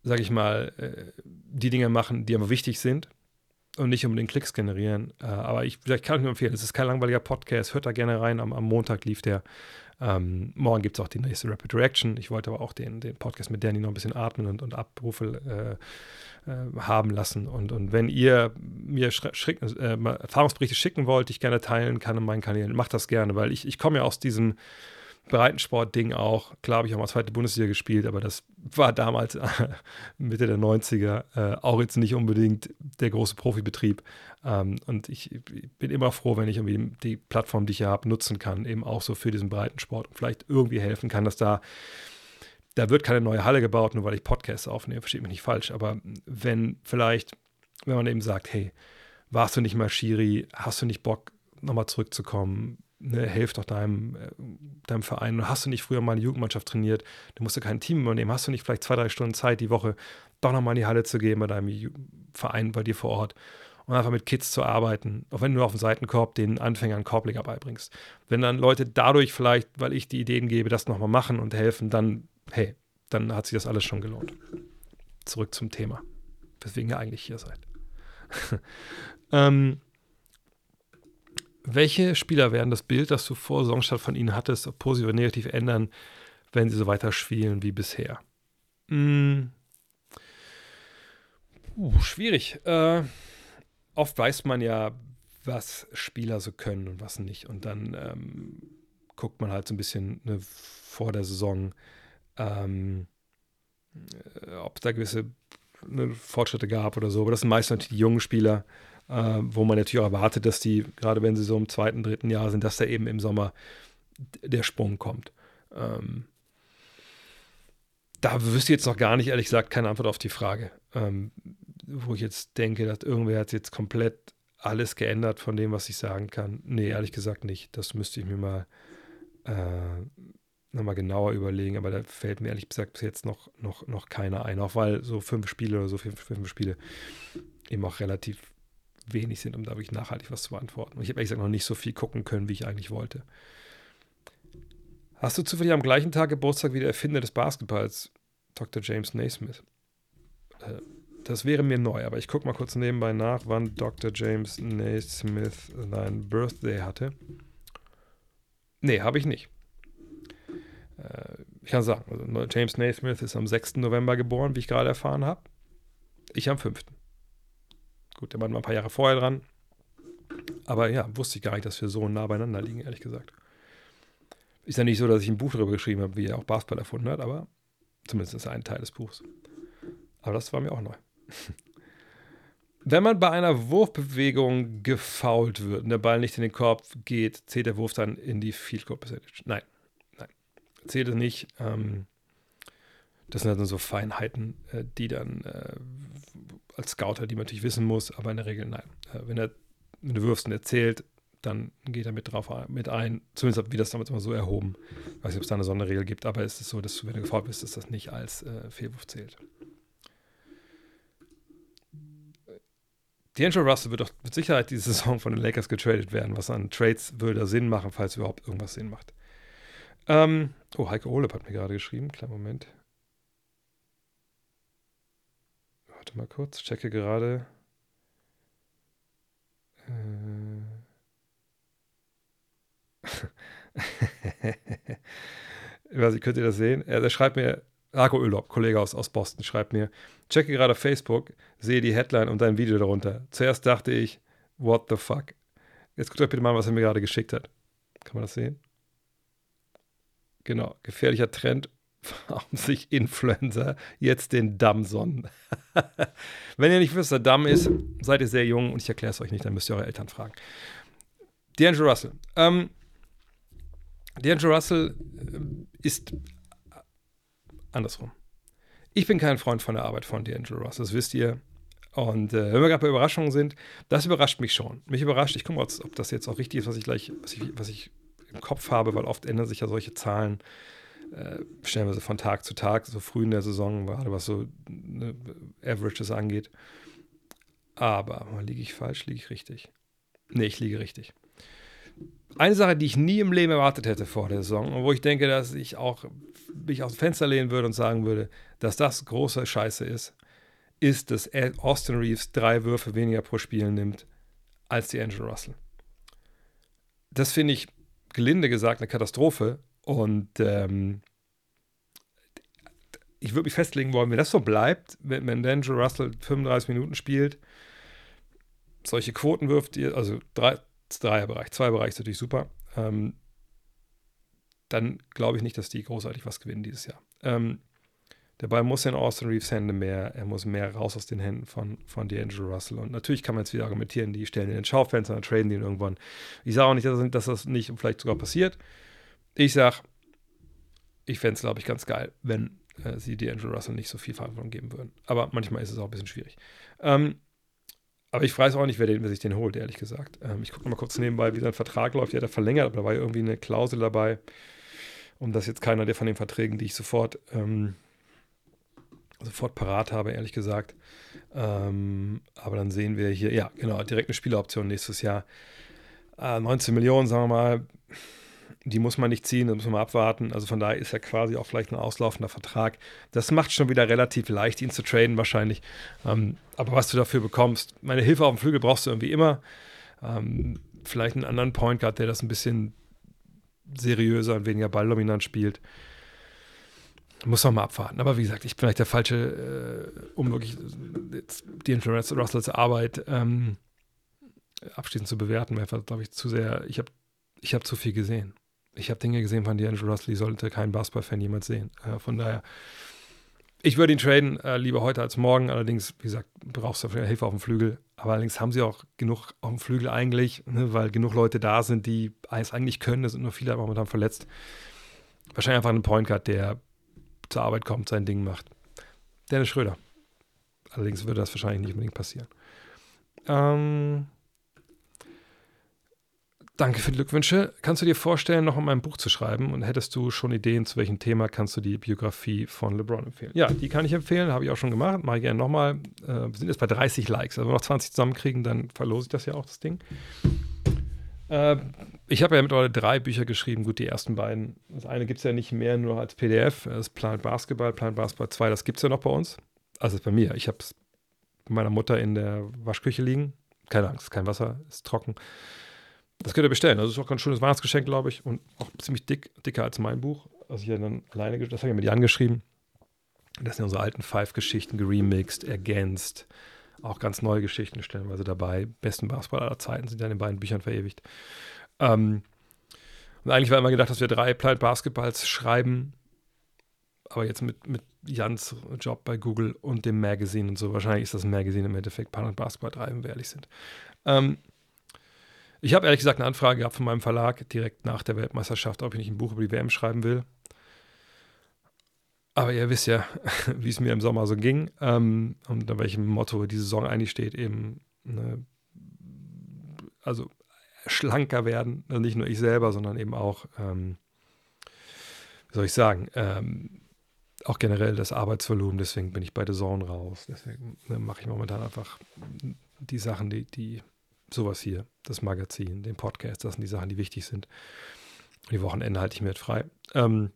sage ich mal, äh, die Dinge machen, die aber wichtig sind und nicht unbedingt Klicks generieren. Äh, aber ich, vielleicht kann ich nur empfehlen, es ist kein langweiliger Podcast, hört da gerne rein. Am, am Montag lief der. Ähm, morgen gibt es auch die nächste Rapid Reaction. Ich wollte aber auch den, den Podcast mit Danny noch ein bisschen atmen und, und Abrufe äh, äh, haben lassen. Und, und wenn ihr mir äh, Erfahrungsberichte schicken wollt, die ich gerne teilen kann in meinen Kanälen, macht das gerne, weil ich, ich komme ja aus diesem Breitensport-Ding auch. Klar habe ich auch mal zweite Bundesliga gespielt, aber das war damals *laughs* Mitte der 90er äh, auch jetzt nicht unbedingt der große Profibetrieb. Ähm, und ich, bin immer froh, wenn ich irgendwie die Plattform, die ich hier habe, nutzen kann, eben auch so für diesen Breitensport und vielleicht irgendwie helfen kann, dass da da wird keine neue Halle gebaut, nur weil ich Podcasts aufnehme, versteht mich nicht falsch, aber wenn vielleicht, wenn man eben sagt, hey, warst du nicht mal Schiri, hast du nicht Bock, nochmal zurückzukommen, ne, helf doch deinem, äh, deinem Verein. Hast du nicht früher mal eine Jugendmannschaft trainiert? Du musst ja kein Team übernehmen. Hast du nicht vielleicht zwei, drei Stunden Zeit die Woche, doch nochmal in die Halle zu gehen bei deinem Verein bei dir vor Ort und einfach mit Kids zu arbeiten, auch wenn du nur auf dem Seitenkorb den Anfängern Korbleger beibringst. Wenn dann Leute dadurch vielleicht, weil ich die Ideen gebe, das nochmal machen und helfen, dann, hey, dann hat sich das alles schon gelohnt. Zurück zum Thema, weswegen ihr eigentlich hier seid. *laughs* ähm, welche Spieler werden das Bild, das du vor Saisonstart von ihnen hattest, ob positiv oder negativ ändern, wenn sie so weiter spielen wie bisher? Hm. Uh, schwierig. Äh, oft weiß man ja, was Spieler so können und was nicht. Und dann ähm, guckt man halt so ein bisschen ne, vor der Saison, ähm, äh, ob es da gewisse ne, Fortschritte gab oder so. Aber das sind meist natürlich die jungen Spieler äh, wo man natürlich auch erwartet, dass die, gerade wenn sie so im zweiten, dritten Jahr sind, dass da eben im Sommer der Sprung kommt. Ähm, da wüsste ich jetzt noch gar nicht, ehrlich gesagt, keine Antwort auf die Frage. Ähm, wo ich jetzt denke, dass irgendwer hat jetzt komplett alles geändert von dem, was ich sagen kann. Nee, ehrlich gesagt nicht. Das müsste ich mir mal äh, nochmal genauer überlegen, aber da fällt mir ehrlich gesagt bis jetzt noch, noch, noch keiner ein, auch weil so fünf Spiele oder so fünf, fünf Spiele eben auch relativ wenig sind, um da wirklich nachhaltig was zu beantworten. Und ich habe ehrlich gesagt noch nicht so viel gucken können, wie ich eigentlich wollte. Hast du zufällig am gleichen Tag Geburtstag wie der Erfinder des Basketballs, Dr. James Naismith? Äh, das wäre mir neu, aber ich gucke mal kurz nebenbei nach, wann Dr. James Naismith sein Birthday hatte. Nee, habe ich nicht. Äh, ich kann sagen, also James Naismith ist am 6. November geboren, wie ich gerade erfahren habe. Ich am 5. Gut, der Mann war ein paar Jahre vorher dran. Aber ja, wusste ich gar nicht, dass wir so nah beieinander liegen, ehrlich gesagt. Ist ja nicht so, dass ich ein Buch darüber geschrieben habe, wie er auch Basketball erfunden hat, aber zumindest ist ein Teil des Buchs. Aber das war mir auch neu. *laughs* Wenn man bei einer Wurfbewegung gefault wird und der Ball nicht in den Korb geht, zählt der Wurf dann in die Field Goal Percentage? Nein, nein, zählt es nicht. Ähm, das sind dann so Feinheiten, äh, die dann äh, als Scouter, die man natürlich wissen muss, aber in der Regel nein. Äh, wenn, er, wenn du wirfst und erzählt, dann geht er mit drauf mit ein. Zumindest wie das damals immer so erhoben. Ich weiß nicht, ob es da eine Sonderregel gibt, aber es ist so, dass du, wenn du gefault bist, dass das nicht als äh, Fehlwurf zählt. D'Angelo Russell wird doch mit Sicherheit diese *laughs* Saison von den Lakers getradet werden. Was an Trades würde Sinn machen, falls überhaupt irgendwas Sinn macht. Ähm, oh, Heike Olep hat mir gerade geschrieben. Kleinen Moment. Warte mal kurz, checke gerade. Äh. ich weiß nicht, könnt ihr das sehen? Er, der schreibt mir, Arco Ölop, Kollege aus, aus Boston, schreibt mir, checke gerade Facebook, sehe die Headline und dein Video darunter. Zuerst dachte ich, what the fuck? Jetzt guckt euch bitte mal, was er mir gerade geschickt hat. Kann man das sehen? Genau, gefährlicher Trend warum sich Influencer jetzt den Damm sonnen. *laughs* Wenn ihr nicht wisst, der Damm ist, seid ihr sehr jung und ich erkläre es euch nicht, dann müsst ihr eure Eltern fragen. D'Angelo Russell. Ähm, D'Angelo Russell äh, ist andersrum. Ich bin kein Freund von der Arbeit von D'Angelo Russell, das wisst ihr. Und äh, wenn wir gerade bei Überraschungen sind, das überrascht mich schon. Mich überrascht, ich gucke mal, ob das jetzt auch richtig ist, was ich gleich, was ich, was ich im Kopf habe, weil oft ändern sich ja solche Zahlen äh, stellenweise von Tag zu Tag, so früh in der Saison, gerade was so ne, Averages angeht. Aber liege ich falsch, liege ich richtig? Nee, ich liege richtig. Eine Sache, die ich nie im Leben erwartet hätte vor der Saison und wo ich denke, dass ich auch mich aus dem Fenster lehnen würde und sagen würde, dass das große Scheiße ist, ist, dass Austin Reeves drei Würfe weniger pro Spiel nimmt als die Angel Russell. Das finde ich gelinde gesagt eine Katastrophe und ähm, ich würde mich festlegen wollen, wenn das so bleibt, wenn, wenn D'Angelo Russell 35 Minuten spielt, solche Quoten wirft, also drei, Dreierbereich, zwei Bereich ist natürlich super. Ähm, dann glaube ich nicht, dass die großartig was gewinnen dieses Jahr. Ähm, der Ball muss in Austin Reeves Hände mehr, er muss mehr raus aus den Händen von, von D'Angelo Russell. Und natürlich kann man jetzt wieder argumentieren, die stellen in den Schaufenster und traden den irgendwann. Ich sage auch nicht, dass, dass das nicht vielleicht sogar passiert. Ich sage, ich fände es, glaube ich, ganz geil, wenn äh, sie D'Angelo Russell nicht so viel Verantwortung geben würden. Aber manchmal ist es auch ein bisschen schwierig. Ähm, aber ich weiß auch nicht, wer, den, wer sich den holt, ehrlich gesagt. Ähm, ich gucke mal kurz nebenbei, wie sein Vertrag läuft. Ja, der verlängert, aber da war irgendwie eine Klausel dabei. Und das ist jetzt keiner der von den Verträgen, die ich sofort ähm, sofort parat habe, ehrlich gesagt. Ähm, aber dann sehen wir hier, ja, genau, direkt eine Spieleroption nächstes Jahr. Äh, 19 Millionen, sagen wir mal, die muss man nicht ziehen, da muss man abwarten. Also von daher ist ja quasi auch vielleicht ein auslaufender Vertrag. Das macht schon wieder relativ leicht, ihn zu traden wahrscheinlich. Ähm, aber was du dafür bekommst, meine Hilfe auf dem Flügel brauchst du irgendwie immer. Ähm, vielleicht einen anderen Point Guard, der das ein bisschen seriöser und weniger balldominant spielt. Muss man mal abwarten. Aber wie gesagt, ich bin vielleicht der Falsche, äh, um wirklich die Influence Russells Arbeit ähm, abschließend zu bewerten. Weil, glaube ich, zu sehr, ich habe ich hab zu viel gesehen. Ich habe Dinge gesehen von D'Angelo Russell, sollte kein Basketball-Fan jemals sehen. Äh, von daher, ich würde ihn traden, äh, lieber heute als morgen. Allerdings, wie gesagt, brauchst du Hilfe auf dem Flügel. Aber allerdings haben sie auch genug auf dem Flügel eigentlich, ne, weil genug Leute da sind, die es eigentlich können. Es sind nur viele momentan verletzt. Wahrscheinlich einfach ein Point Guard, der zur Arbeit kommt, sein Ding macht. Dennis Schröder. Allerdings würde das wahrscheinlich nicht unbedingt passieren. Ähm, danke für die Glückwünsche. Kannst du dir vorstellen, noch um ein Buch zu schreiben? Und hättest du schon Ideen, zu welchem Thema kannst du die Biografie von LeBron empfehlen? Ja, die kann ich empfehlen, habe ich auch schon gemacht. Mache ich gerne nochmal. Äh, wir sind jetzt bei 30 Likes. Also, wenn wir noch 20 zusammenkriegen, dann verlose ich das ja auch, das Ding. Äh, ich habe ja mittlerweile drei Bücher geschrieben. Gut, die ersten beiden. Das eine gibt es ja nicht mehr nur als PDF. Das Planet Basketball, Planet Basketball 2. Das gibt es ja noch bei uns. Also bei mir. Ich habe es meiner Mutter in der Waschküche liegen. Keine Angst, kein Wasser, ist trocken. Das könnt ihr bestellen. Das ist auch ein schönes Weihnachtsgeschenk, glaube ich. Und auch ziemlich dick, dicker als mein Buch. Also ich habe dann alleine, das habe ich mir die angeschrieben. Das sind unsere alten Five-Geschichten geremixed, ergänzt. Auch ganz neue Geschichten stellenweise dabei. Besten Basketball aller Zeiten sind ja in den beiden Büchern verewigt. Ähm, und eigentlich war immer gedacht, dass wir drei Planet Basketballs schreiben. Aber jetzt mit, mit Jans Job bei Google und dem Magazine und so, wahrscheinlich ist das Magazine im Endeffekt Planet Basketball 3, wenn wir ehrlich sind. Ähm, ich habe ehrlich gesagt eine Anfrage gehabt von meinem Verlag direkt nach der Weltmeisterschaft, ob ich nicht ein Buch über die WM schreiben will. Aber ihr wisst ja, *laughs* wie es mir im Sommer so ging ähm, und unter welchem Motto die Saison eigentlich steht, eben, ne, also schlanker werden, also nicht nur ich selber, sondern eben auch, ähm, wie soll ich sagen, ähm, auch generell das Arbeitsvolumen, deswegen bin ich bei The Zone raus. Deswegen ne, mache ich momentan einfach die Sachen, die, die, sowas hier, das Magazin, den Podcast, das sind die Sachen, die wichtig sind. Die Wochenende halte ich mir frei. Ähm,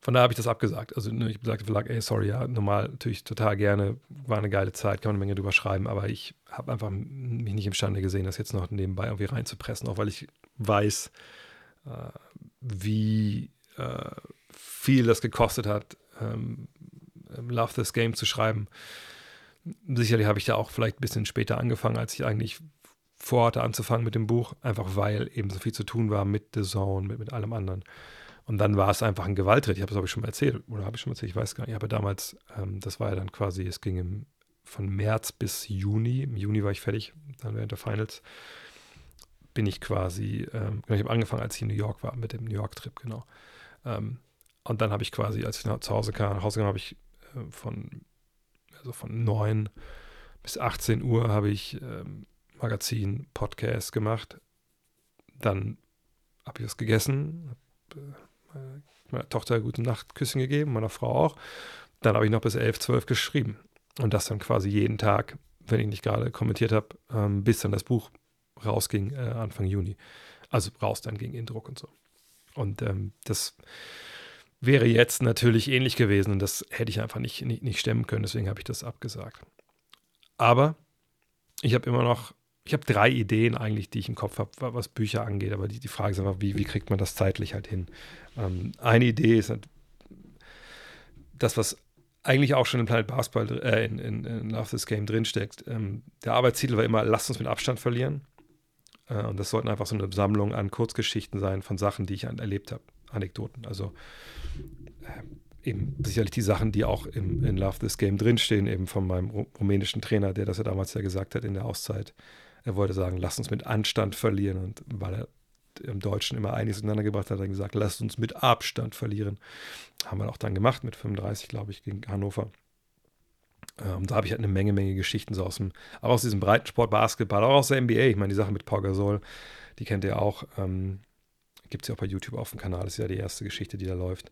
von daher habe ich das abgesagt. Also ne, ich gesagt, Verlag, ey, sorry, ja, normal natürlich total gerne, war eine geile Zeit, kann man eine Menge drüber schreiben, aber ich habe einfach mich nicht imstande gesehen, das jetzt noch nebenbei irgendwie reinzupressen, auch weil ich weiß, äh, wie äh, viel das gekostet hat, ähm, Love This Game zu schreiben. Sicherlich habe ich da auch vielleicht ein bisschen später angefangen, als ich eigentlich vorhatte anzufangen mit dem Buch, einfach weil eben so viel zu tun war mit The Zone, mit, mit allem anderen. Und dann war es einfach ein Gewaltritt. Ich habe es, glaube ich, schon mal erzählt. Oder habe ich schon mal erzählt? Ich weiß gar nicht. Ich habe damals, ähm, das war ja dann quasi, es ging im, von März bis Juni. Im Juni war ich fertig, dann während der Finals. Bin ich quasi, ähm, genau, ich habe angefangen, als ich in New York war, mit dem New York-Trip, genau. Ähm, und dann habe ich quasi, als ich nach, zu Hause kam, nach Hause kam, habe ich äh, von, also von 9 bis 18 Uhr habe ich ähm, Magazin, Podcast gemacht. Dann habe ich was gegessen, habe äh, meiner Tochter gute Nachtküsschen gegeben, meiner Frau auch. Dann habe ich noch bis 11, 12 geschrieben. Und das dann quasi jeden Tag, wenn ich nicht gerade kommentiert habe, ähm, bis dann das Buch rausging, äh, Anfang Juni. Also raus dann ging in Druck und so. Und ähm, das wäre jetzt natürlich ähnlich gewesen und das hätte ich einfach nicht, nicht, nicht stemmen können, deswegen habe ich das abgesagt. Aber ich habe immer noch ich habe drei Ideen eigentlich, die ich im Kopf habe, was Bücher angeht, aber die, die Frage ist einfach, wie, wie kriegt man das zeitlich halt hin? Ähm, eine Idee ist halt das, was eigentlich auch schon in Planet Basketball, äh, in, in, in Love This Game drinsteckt. Ähm, der Arbeitstitel war immer, lasst uns mit Abstand verlieren. Äh, und das sollten einfach so eine Sammlung an Kurzgeschichten sein von Sachen, die ich erlebt habe. Anekdoten. Also äh, eben sicherlich die Sachen, die auch im, in Love This Game drinstehen, eben von meinem rumänischen Trainer, der das ja damals ja gesagt hat in der Auszeit. Er wollte sagen, lass uns mit Anstand verlieren. Und weil er im Deutschen immer einiges gebracht hat, hat er gesagt, lasst uns mit Abstand verlieren. Haben wir auch dann gemacht mit 35, glaube ich, gegen Hannover. Ähm, da habe ich halt eine Menge, Menge Geschichten so aus dem, aber aus diesem Breitensport, Basketball, auch aus der NBA. Ich meine, die Sache mit Pau Gasol, die kennt ihr auch. Ähm, Gibt es ja auch bei YouTube auf dem Kanal, das ist ja die erste Geschichte, die da läuft.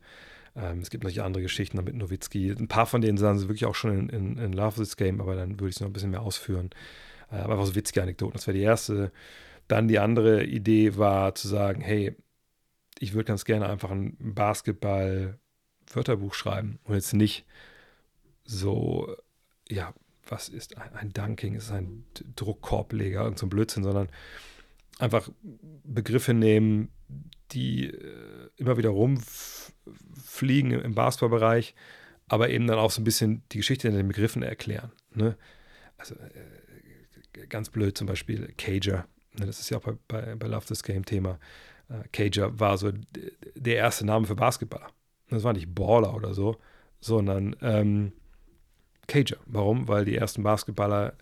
Ähm, es gibt noch andere Geschichten mit Nowitzki. Ein paar von denen sahen sie wirklich auch schon in, in, in Love This Game, aber dann würde ich es noch ein bisschen mehr ausführen. Äh, aber einfach so witzige Anekdoten. Das wäre die erste. Dann die andere Idee war zu sagen, hey, ich würde ganz gerne einfach ein Basketball-Wörterbuch schreiben und jetzt nicht so, ja, was ist ein, ein Dunking, ist ein Druckkorbleger, irgendein so Blödsinn, sondern einfach Begriffe nehmen, die äh, immer wieder rumfliegen im Basketballbereich, aber eben dann auch so ein bisschen die Geschichte in den Begriffen erklären. Ne? Also äh, ganz blöd zum Beispiel Cager, ne? das ist ja auch bei, bei, bei Love This Game Thema. Äh, Cager war so der erste Name für Basketballer. Das war nicht Baller oder so, sondern ähm, Cager. Warum? Weil die ersten Basketballer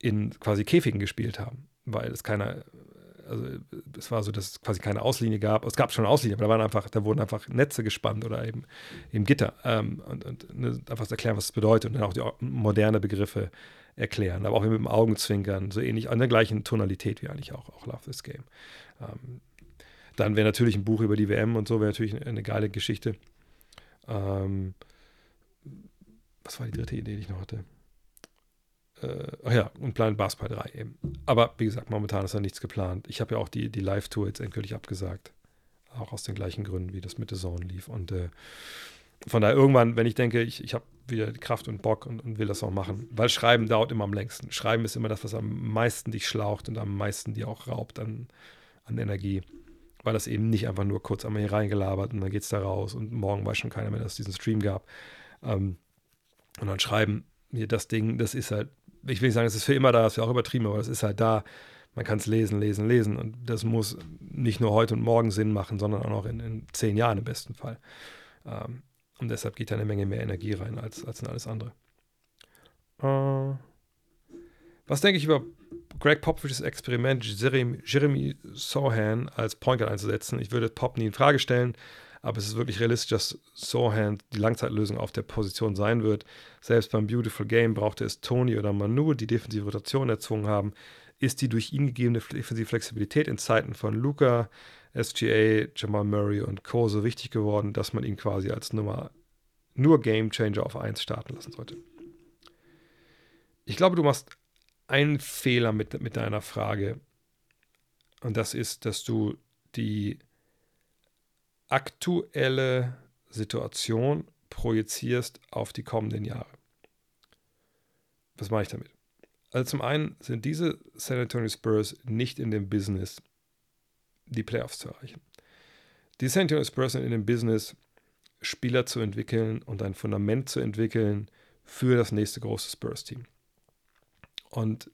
in quasi Käfigen gespielt haben, weil es keiner also es war so, dass es quasi keine Auslinie gab. Es gab schon eine Auslinie, aber da waren einfach, da wurden einfach Netze gespannt oder eben, eben Gitter. Ähm, und, und ne, einfach erklären, was es bedeutet und dann auch die moderne Begriffe erklären. Aber auch mit dem Augenzwinkern, so ähnlich, an der gleichen Tonalität wie eigentlich auch, auch Love This Game. Ähm, dann wäre natürlich ein Buch über die WM und so, wäre natürlich eine, eine, geile Geschichte. Ähm, was war die dritte Idee, die ich noch hatte? Äh, ach ja, und Planet Basketball 3 eben. Aber wie gesagt, momentan ist da nichts geplant. Ich habe ja auch die, die Live-Tour jetzt endgültig abgesagt. Auch aus den gleichen Gründen, wie das mit The Zone lief. Und äh, von daher irgendwann, wenn ich denke, ich, ich habe wieder Kraft und Bock und, und, will das auch machen. Weil Schreiben dauert immer am längsten. Schreiben ist immer das, was am meisten dich schlaucht und am meisten dir auch raubt an, an Energie. Weil das eben nicht einfach nur kurz einmal hier reingelabert und dann geht es da raus und morgen weiß schon keiner mehr, dass es diesen Stream gab. Ähm, und dann schreiben, hier das Ding, das ist halt ich will nicht sagen, es ist für immer da, das wäre auch übertrieben, aber es ist halt da. Man kann es lesen, lesen, lesen. Und das muss nicht nur heute und morgen Sinn machen, sondern auch noch in, in zehn Jahren im besten Fall. Ähm, und deshalb geht da eine Menge mehr Energie rein als, als in alles andere. Äh, was denke ich über Greg Popovichs Experiment, Jeremy, Jeremy Sohan als Point einzusetzen? Ich würde Pop nie in Frage stellen. Aber es ist wirklich realistisch, dass Sohan die Langzeitlösung auf der Position sein wird. Selbst beim Beautiful Game brauchte es Tony oder Manu, die defensive Rotation erzwungen haben. Ist die durch ihn gegebene defensive Flexibilität in Zeiten von Luca, SGA, Jamal Murray und Co. so wichtig geworden, dass man ihn quasi als Nummer nur Game Changer auf 1 starten lassen sollte? Ich glaube, du machst einen Fehler mit, mit deiner Frage. Und das ist, dass du die aktuelle Situation projizierst auf die kommenden Jahre. Was mache ich damit? Also zum einen sind diese San Antonio Spurs nicht in dem Business, die Playoffs zu erreichen. Die San Antonio Spurs sind in dem Business, Spieler zu entwickeln und ein Fundament zu entwickeln für das nächste große Spurs-Team. Und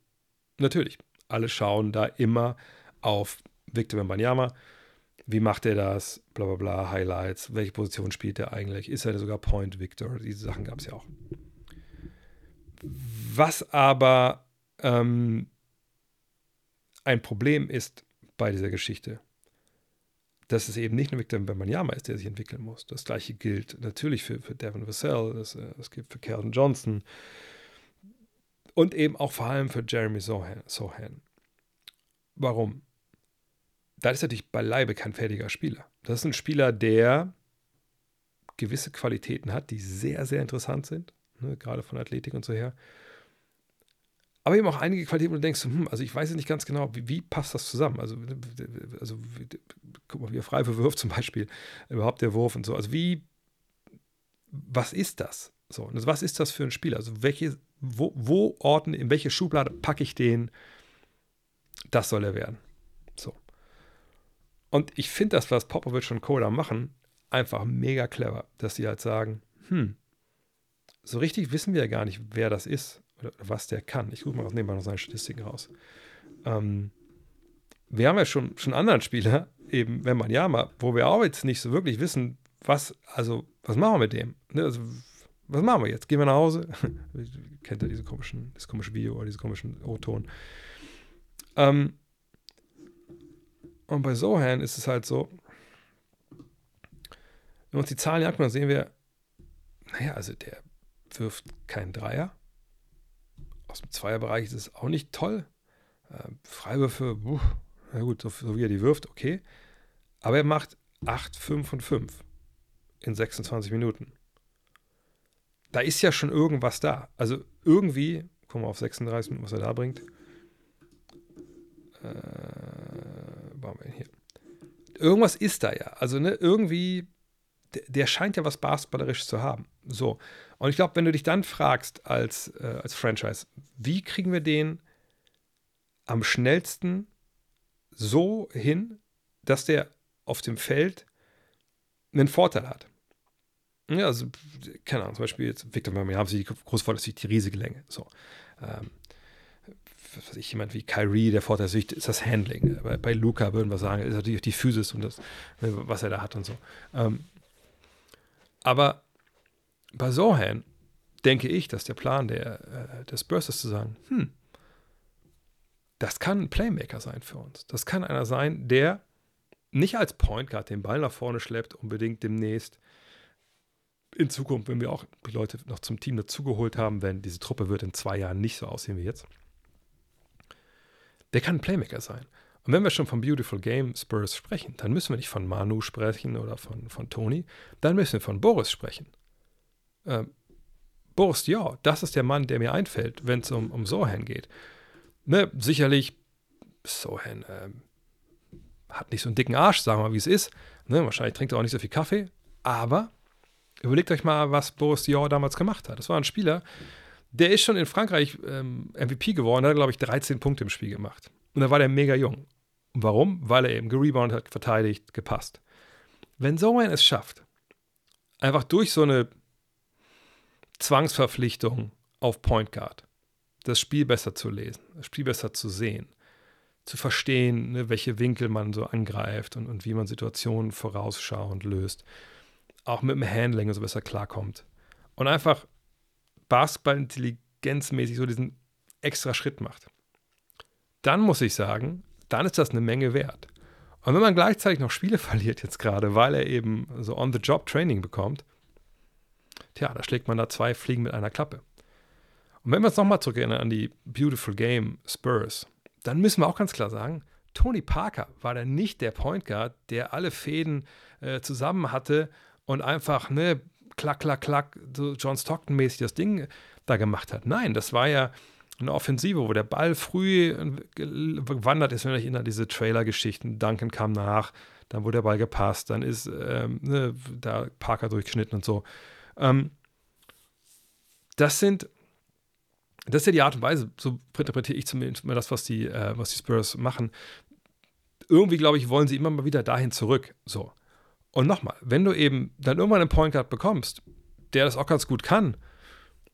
natürlich, alle schauen da immer auf Victor Wembanyama, wie macht er das, bla bla bla, Highlights, welche Position spielt er eigentlich, ist er sogar Point Victor, diese Sachen gab es ja auch. Was aber ähm, ein Problem ist bei dieser Geschichte, dass es eben nicht nur Victor Wembanyama ist, der sich entwickeln muss. Das gleiche gilt natürlich für, für Devin Vassell, das, äh, das gilt für Calvin Johnson und eben auch vor allem für Jeremy Sohan. Sohan. Warum? Da ist natürlich beileibe kein fertiger Spieler. Das ist ein Spieler, der gewisse Qualitäten hat, die sehr, sehr interessant sind, ne, gerade von Athletik und so her. Aber eben auch einige Qualitäten, wo du denkst, hm, also ich weiß nicht ganz genau, wie, wie, passt das zusammen? Also, also guck mal, wie er Freiwurf wirft zum Beispiel, überhaupt der Wurf und so. Also wie, was ist das? So, also was ist das für ein Spieler? Also welche, wo, wo orten, in welche Schublade packe ich den? Das soll er werden. Und ich finde das, was Popovic und Cola machen, einfach mega clever, dass sie halt sagen, hm, so richtig wissen wir ja gar nicht, wer das ist oder was der kann. Ich gucke mal nebenbei noch seine Statistiken raus. Ähm, wir haben ja schon, schon anderen Spieler, eben wenn man ja mal, wo wir auch jetzt nicht so wirklich wissen, was, also, was machen wir mit dem? Ne? Also, was machen wir jetzt? Gehen wir nach Hause? *laughs* Kennt ihr diese komischen, das komische Video oder diesen komischen O-Ton? Ähm, und bei Sohan ist es halt so, wenn wir uns die Zahlen angucken, dann sehen wir, naja, also der wirft keinen Dreier. Aus dem Zweierbereich ist es auch nicht toll. Äh, Freiwürfe, buh, na gut, so, so, wie er die wirft, okay. Aber er macht 8, 5 und 5 in 26 Minuten. Da ist ja schon irgendwas da. Also irgendwie, gucken wir auf 36 Minuten, was er da bringt. Äh, waren wir hier? Irgendwas ist da ja. Also ne, irgendwie, der, scheint ja was Basketballerisches zu haben. So. Und ich glaube, wenn du dich dann fragst als, äh, als Franchise, wie kriegen wir den am schnellsten so hin, dass der auf dem Feld einen Vorteil hat. Ja, also, keine Ahnung, zum Beispiel jetzt Victor Wembanyama haben sie die große Vorteil, ist die riesige Länge. So. Ähm, was weiß ich, jemand wie Kyrie, der Vorteil ist, ist das Handling. Bei, bei Luca würden wir sagen, ist natürlich die Physis und das, was er da hat und so. Ähm, aber bei Sohan denke ich, dass der Plan der, äh, des Spurs ist zu sagen, hm, das kann ein Playmaker sein für uns. Das kann einer sein, der nicht als Point Guard den Ball nach vorne schleppt, unbedingt demnächst. In Zukunft, wenn wir auch die Leute noch zum Team dazugeholt haben, wenn diese Truppe wird in zwei Jahren nicht so aussehen wie jetzt. Der kann ein Playmaker sein. Und wenn wir schon vom Beautiful Game Spurs sprechen, dann müssen wir nicht von Manu sprechen oder von, von Tony, dann müssen wir von Boris sprechen. Ähm, Boris, ja, das ist der Mann, der mir einfällt, wenn es um, um Sohan geht. Ne, sicherlich, Sohan ähm, hat nicht so einen dicken Arsch, sagen wir mal, wie es ist. Ne, wahrscheinlich trinkt er auch nicht so viel Kaffee. Aber überlegt euch mal, was Boris Dior damals gemacht hat. Das war ein Spieler, der ist schon in Frankreich ähm, MVP geworden, hat, glaube ich, 13 Punkte im Spiel gemacht. Und da war der mega jung. Warum? Weil er eben gereboundet hat, verteidigt, gepasst. Wenn so ein es schafft, einfach durch so eine Zwangsverpflichtung auf Point Guard, das Spiel besser zu lesen, das Spiel besser zu sehen, zu verstehen, ne, welche Winkel man so angreift und, und wie man Situationen vorausschauend löst, auch mit dem Handling so besser klarkommt. Und einfach Basketball-intelligenzmäßig so diesen extra Schritt macht. Dann muss ich sagen, dann ist das eine Menge wert. Und wenn man gleichzeitig noch Spiele *laughs* verliert jetzt gerade, weil er eben so on-the-job-Training bekommt, tja, da schlägt man da zwei Fliegen mit einer Klappe. Und wenn wir uns nochmal zurückerinnern an die Beautiful Game Spurs, dann müssen wir auch ganz klar sagen, Tony Parker war dann nicht der Point Guard, der alle Fäden äh, zusammen hatte und einfach, ne, klack, klack, klack, so John Stockton-mäßig das Ding da gemacht hat. Nein, das war ja eine Offensive, wo der Ball früh gewandert ist, wenn ich erinnere, diese Trailer-Geschichten. Duncan kam nach, dann wurde der Ball gepasst, dann ist ähm, ne, da Parker durchgeschnitten und so. Ähm, das sind, das ist ja die Art und Weise, so interpretiere ich zumindest mal das, was die, äh, was die Spurs machen. Irgendwie, glaube ich, wollen sie immer mal wieder dahin zurück. So. Und nochmal, wenn du eben dann irgendwann einen Point Guard bekommst, der das auch ganz gut kann,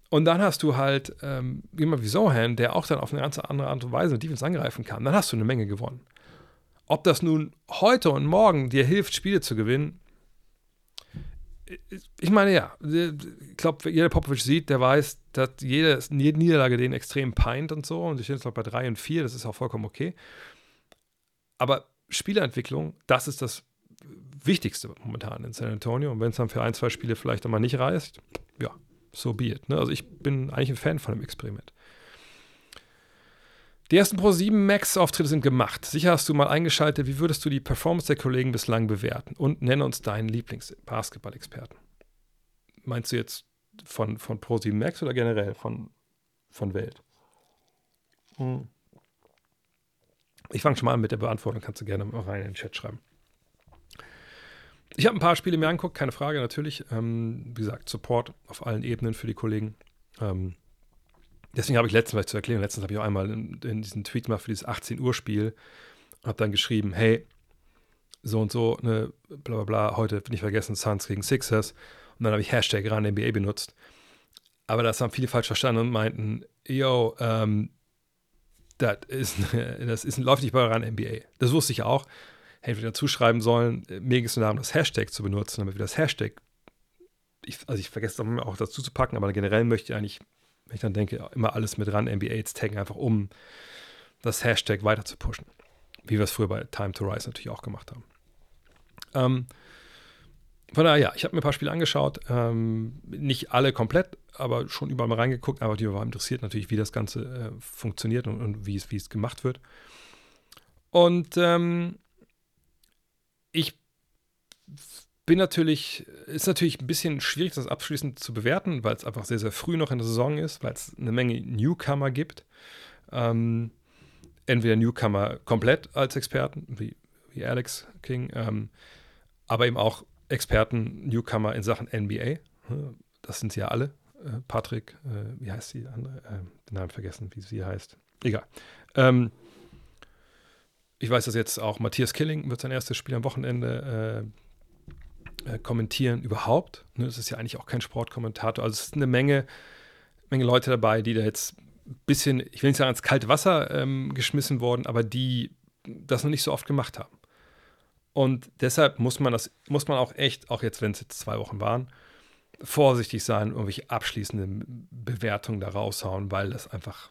und dann hast du halt ähm, jemand wie Sohan, der auch dann auf eine ganz andere Art und Weise mit Defense angreifen kann, dann hast du eine Menge gewonnen. Ob das nun heute und morgen dir hilft, Spiele zu gewinnen, ich meine, ja, ich glaube, jeder Popovic sieht, der weiß, dass jede, jede Niederlage den extrem peint und so. Und ich bin jetzt noch bei 3 und 4, das ist auch vollkommen okay. Aber Spielerentwicklung, das ist das Wichtigste momentan in San Antonio. Und wenn es dann für ein, zwei Spiele vielleicht nochmal nicht reißt, ja, so be it. Ne? Also ich bin eigentlich ein Fan von dem Experiment. Die ersten Pro 7 Max-Auftritte sind gemacht. Sicher hast du mal eingeschaltet. Wie würdest du die Performance der Kollegen bislang bewerten? Und nenne uns deinen Lieblings-Basketball-Experten. Meinst du jetzt von, von Pro 7 Max oder generell von, von Welt? Hm. Ich fange schon mal an mit der Beantwortung. Kannst du gerne mal rein in den Chat schreiben. Ich habe ein paar Spiele mir angeguckt, keine Frage, natürlich. Ähm, wie gesagt, Support auf allen Ebenen für die Kollegen. Ähm, deswegen habe ich letztens, vielleicht zu erklären, letztens habe ich auch einmal in, in diesen Tweet gemacht für dieses 18 Uhr Spiel und habe dann geschrieben, hey, so und so, ne, bla bla bla, heute nicht vergessen, Suns gegen Sixers. Und dann habe ich Hashtag ran NBA benutzt. Aber das haben viele falsch verstanden und meinten, yo, ähm, das, ist, *laughs* das ist, läuft nicht bei ran NBA. Das wusste ich auch. Hätte ich dazu schreiben sollen, es nur darum, das Hashtag zu benutzen, damit wir das Hashtag, ich, also ich vergesse es auch dazu zu packen, aber generell möchte ich eigentlich, wenn ich dann denke, immer alles mit ran NBA zu taggen, einfach um das Hashtag weiter zu pushen. Wie wir es früher bei Time to Rise natürlich auch gemacht haben. Ähm, von daher, ja, ich habe mir ein paar Spiele angeschaut. Ähm, nicht alle komplett, aber schon überall mal reingeguckt. Aber die war interessiert natürlich, wie das Ganze äh, funktioniert und, und wie, es, gemacht wird. Und ähm, bin natürlich, ist natürlich ein bisschen schwierig, das abschließend zu bewerten, weil es einfach sehr, sehr früh noch in der Saison ist, weil es eine Menge Newcomer gibt. Ähm, entweder Newcomer komplett als Experten, wie, wie Alex King, ähm, aber eben auch Experten, Newcomer in Sachen NBA. Das sind sie ja alle. Äh, Patrick, äh, wie heißt die andere? Äh, den Namen vergessen, wie sie heißt. Egal. Ähm, ich weiß, dass jetzt auch Matthias Killing wird sein erstes Spiel am Wochenende äh, kommentieren überhaupt. Ne, das ist ja eigentlich auch kein Sportkommentator. Also es ist eine Menge, Menge Leute dabei, die da jetzt ein bisschen, ich will nicht sagen, ins kalte Wasser ähm, geschmissen wurden, aber die das noch nicht so oft gemacht haben. Und deshalb muss man das, muss man auch echt, auch jetzt, wenn es jetzt zwei Wochen waren, vorsichtig sein, irgendwelche abschließenden Bewertungen da raushauen, weil das einfach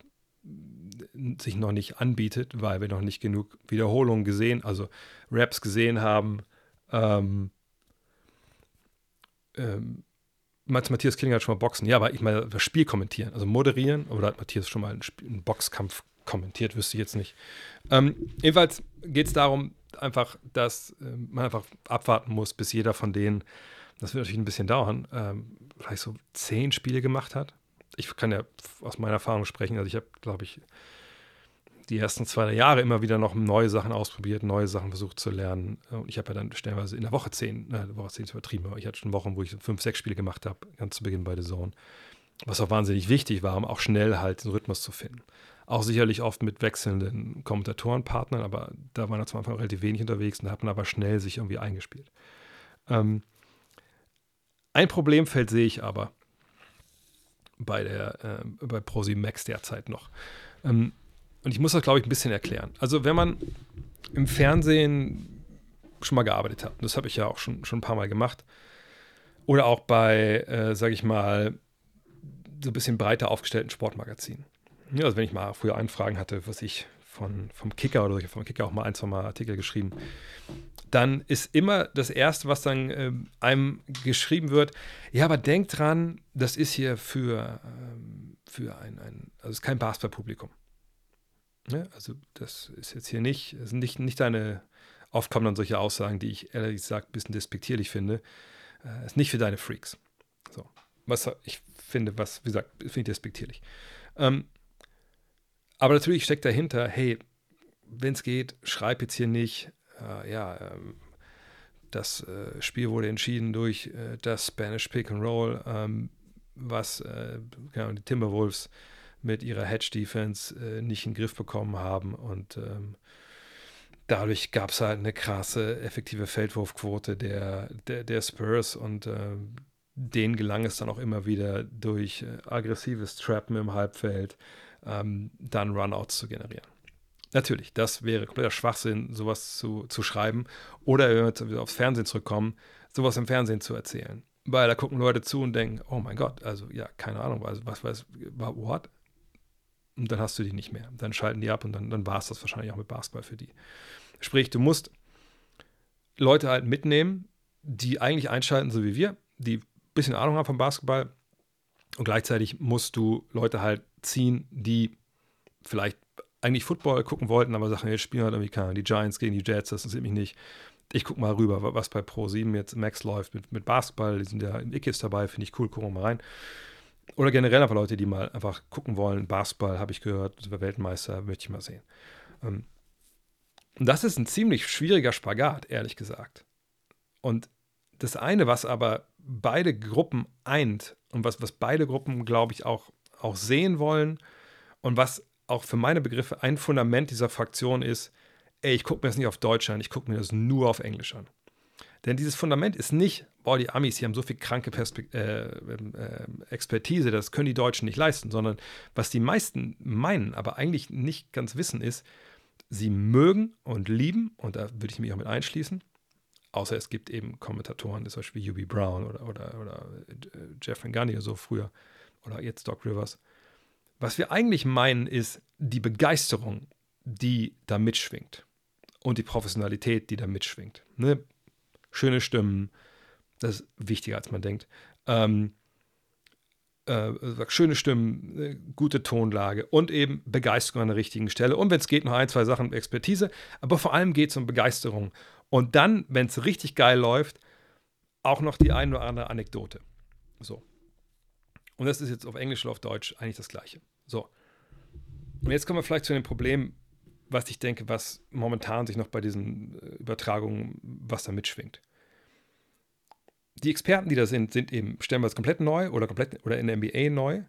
sich noch nicht anbietet, weil wir noch nicht genug Wiederholungen gesehen, also Raps gesehen haben. Ähm, ähm, Matthias Killinger hat schon mal Boxen, ja, aber ich meine, das Spiel kommentieren, also moderieren, oder hat Matthias schon mal einen, Spiel, einen Boxkampf kommentiert, wüsste ich jetzt nicht. Ähm, jedenfalls geht es darum, einfach, dass äh, man einfach abwarten muss, bis jeder von denen, das wird natürlich ein bisschen dauern, ähm, vielleicht so zehn Spiele gemacht hat. Ich kann ja aus meiner Erfahrung sprechen. Also ich habe, glaube ich, die ersten zwei Jahre immer wieder noch neue Sachen ausprobiert, neue Sachen versucht zu lernen. Und ich habe ja dann stellenweise in der Woche zehn, äh, Woche zehn ist übertrieben, aber ich hatte schon Wochen, wo ich fünf, sechs Spiele gemacht habe, ganz zu Beginn bei The Zone. Was auch wahnsinnig wichtig war, um auch schnell halt den Rhythmus zu finden. Auch sicherlich oft mit wechselnden Kommentatorenpartnern, aber da waren wir zum Anfang relativ wenig unterwegs und da hat man aber schnell sich irgendwie eingespielt. Ähm, ein Problemfeld sehe ich aber bei der äh, bei Prosi Max derzeit noch. Ähm, und ich muss das, glaube ich, ein bisschen erklären. Also, wenn man im Fernsehen schon mal gearbeitet hat, das habe ich ja auch schon, schon ein paar Mal gemacht, oder auch bei, äh, sage ich mal, so ein bisschen breiter aufgestellten Sportmagazinen. Ja, also wenn ich mal früher Anfragen hatte, was ich von, vom Kicker oder ich vom Kicker auch mal ein, zwei Mal Artikel geschrieben, dann ist immer das Erste, was dann äh, einem geschrieben wird, ja, aber denkt dran, das ist hier für, ähm, für ein, ein, also es ist kein Basketballpublikum. Ja, also das ist jetzt hier nicht, das sind nicht, nicht deine, oft kommen dann solche Aussagen, die ich ehrlich gesagt ein bisschen despektierlich finde, äh, ist nicht für deine Freaks. So. Was ich finde, was, wie gesagt, finde ich despektierlich. Ähm, aber natürlich steckt dahinter, hey, wenn es geht, schreib jetzt hier nicht, äh, ja, ähm, das äh, Spiel wurde entschieden durch äh, das Spanish Pick and Roll, ähm, was äh, genau, die Timberwolves mit ihrer Hedge Defense äh, nicht in den Griff bekommen haben und ähm, dadurch gab es halt eine krasse, effektive Feldwurfquote der, der, der Spurs und äh, denen gelang es dann auch immer wieder durch äh, aggressives Trappen im Halbfeld, ähm, dann Runouts zu generieren. Natürlich, das wäre kompletter Schwachsinn, sowas zu, zu schreiben. Oder wenn wir jetzt aufs Fernsehen zurückkommen, sowas im Fernsehen zu erzählen. Weil da gucken Leute zu und denken, oh mein Gott, also ja, keine Ahnung, also was weiß, what? Und dann hast du die nicht mehr. Dann schalten die ab und dann, dann war es das wahrscheinlich auch mit Basketball für die. Sprich, du musst Leute halt mitnehmen, die eigentlich einschalten, so wie wir, die ein bisschen Ahnung haben vom Basketball. Und gleichzeitig musst du Leute halt ziehen, die vielleicht eigentlich Football gucken wollten, aber sagen, jetzt spielen halt irgendwie keine, die Giants gegen die Jets, das interessiert mich nicht. Ich gucke mal rüber, was bei Pro 7 jetzt Max läuft mit, mit Basketball, die sind ja im Ikis dabei, finde ich cool, gucken wir mal rein. Oder generell einfach Leute, die mal einfach gucken wollen, Basketball, habe ich gehört, Weltmeister, möchte ich mal sehen. Ähm, und das ist ein ziemlich schwieriger Spagat, ehrlich gesagt. Und das eine, was aber beide Gruppen eint und was, was beide Gruppen, glaube ich, auch, auch sehen wollen und was auch für meine Begriffe ein Fundament dieser Fraktion ist, ey, ich gucke mir das nicht auf Deutsch an, ich gucke mir das nur auf Englisch an. Denn dieses Fundament ist nicht, boah, die Amis, die haben so viel kranke Perspekt äh, äh, Expertise, das können die Deutschen nicht leisten, sondern was die meisten meinen, aber eigentlich nicht ganz wissen, ist, sie mögen und lieben, und da würde ich mich auch mit einschließen, außer es gibt eben Kommentatoren, zum Beispiel UB Brown oder, oder, oder äh, Jeff Van oder so früher, oder jetzt Doc Rivers. Was wir eigentlich meinen, ist die Begeisterung, die da mitschwingt und die Professionalität, die da mitschwingt. Ne? Schöne Stimmen, das ist wichtiger, als man denkt. Ähm, äh, schöne Stimmen, äh, gute Tonlage und eben Begeisterung an der richtigen Stelle. Und wenn es geht, noch ein, zwei Sachen Expertise. Aber vor allem geht es um Begeisterung. Und dann, wenn es richtig geil läuft, auch noch die eine oder andere Anekdote. So. Und das ist jetzt auf Englisch oder auf Deutsch eigentlich das Gleiche. So. Und jetzt kommen wir vielleicht zu dem Problem, was ich denke, was momentan sich noch bei diesen äh, Übertragungen, was da mitschwingt die Experten, die da sind, sind eben stellenweise komplett neu oder komplett oder in der NBA neu.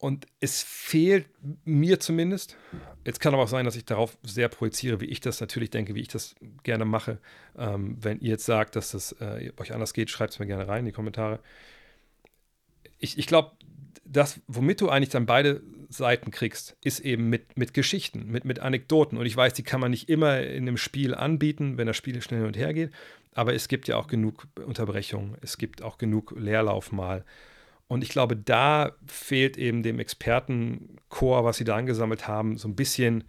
Und es fehlt mir zumindest. Jetzt kann aber auch sein, dass ich darauf sehr projiziere, wie ich das natürlich denke, wie ich das gerne mache. Ähm, wenn ihr jetzt sagt, dass das äh, euch anders geht, schreibt es mir gerne rein in die Kommentare. Ich, ich glaube, das, womit du eigentlich dann beide Seiten kriegst, ist eben mit, mit Geschichten, mit, mit Anekdoten. Und ich weiß, die kann man nicht immer in einem Spiel anbieten, wenn das Spiel schnell hin und her geht. Aber es gibt ja auch genug Unterbrechungen, es gibt auch genug Leerlauf mal. Und ich glaube, da fehlt eben dem Expertenchor, was sie da angesammelt haben, so ein bisschen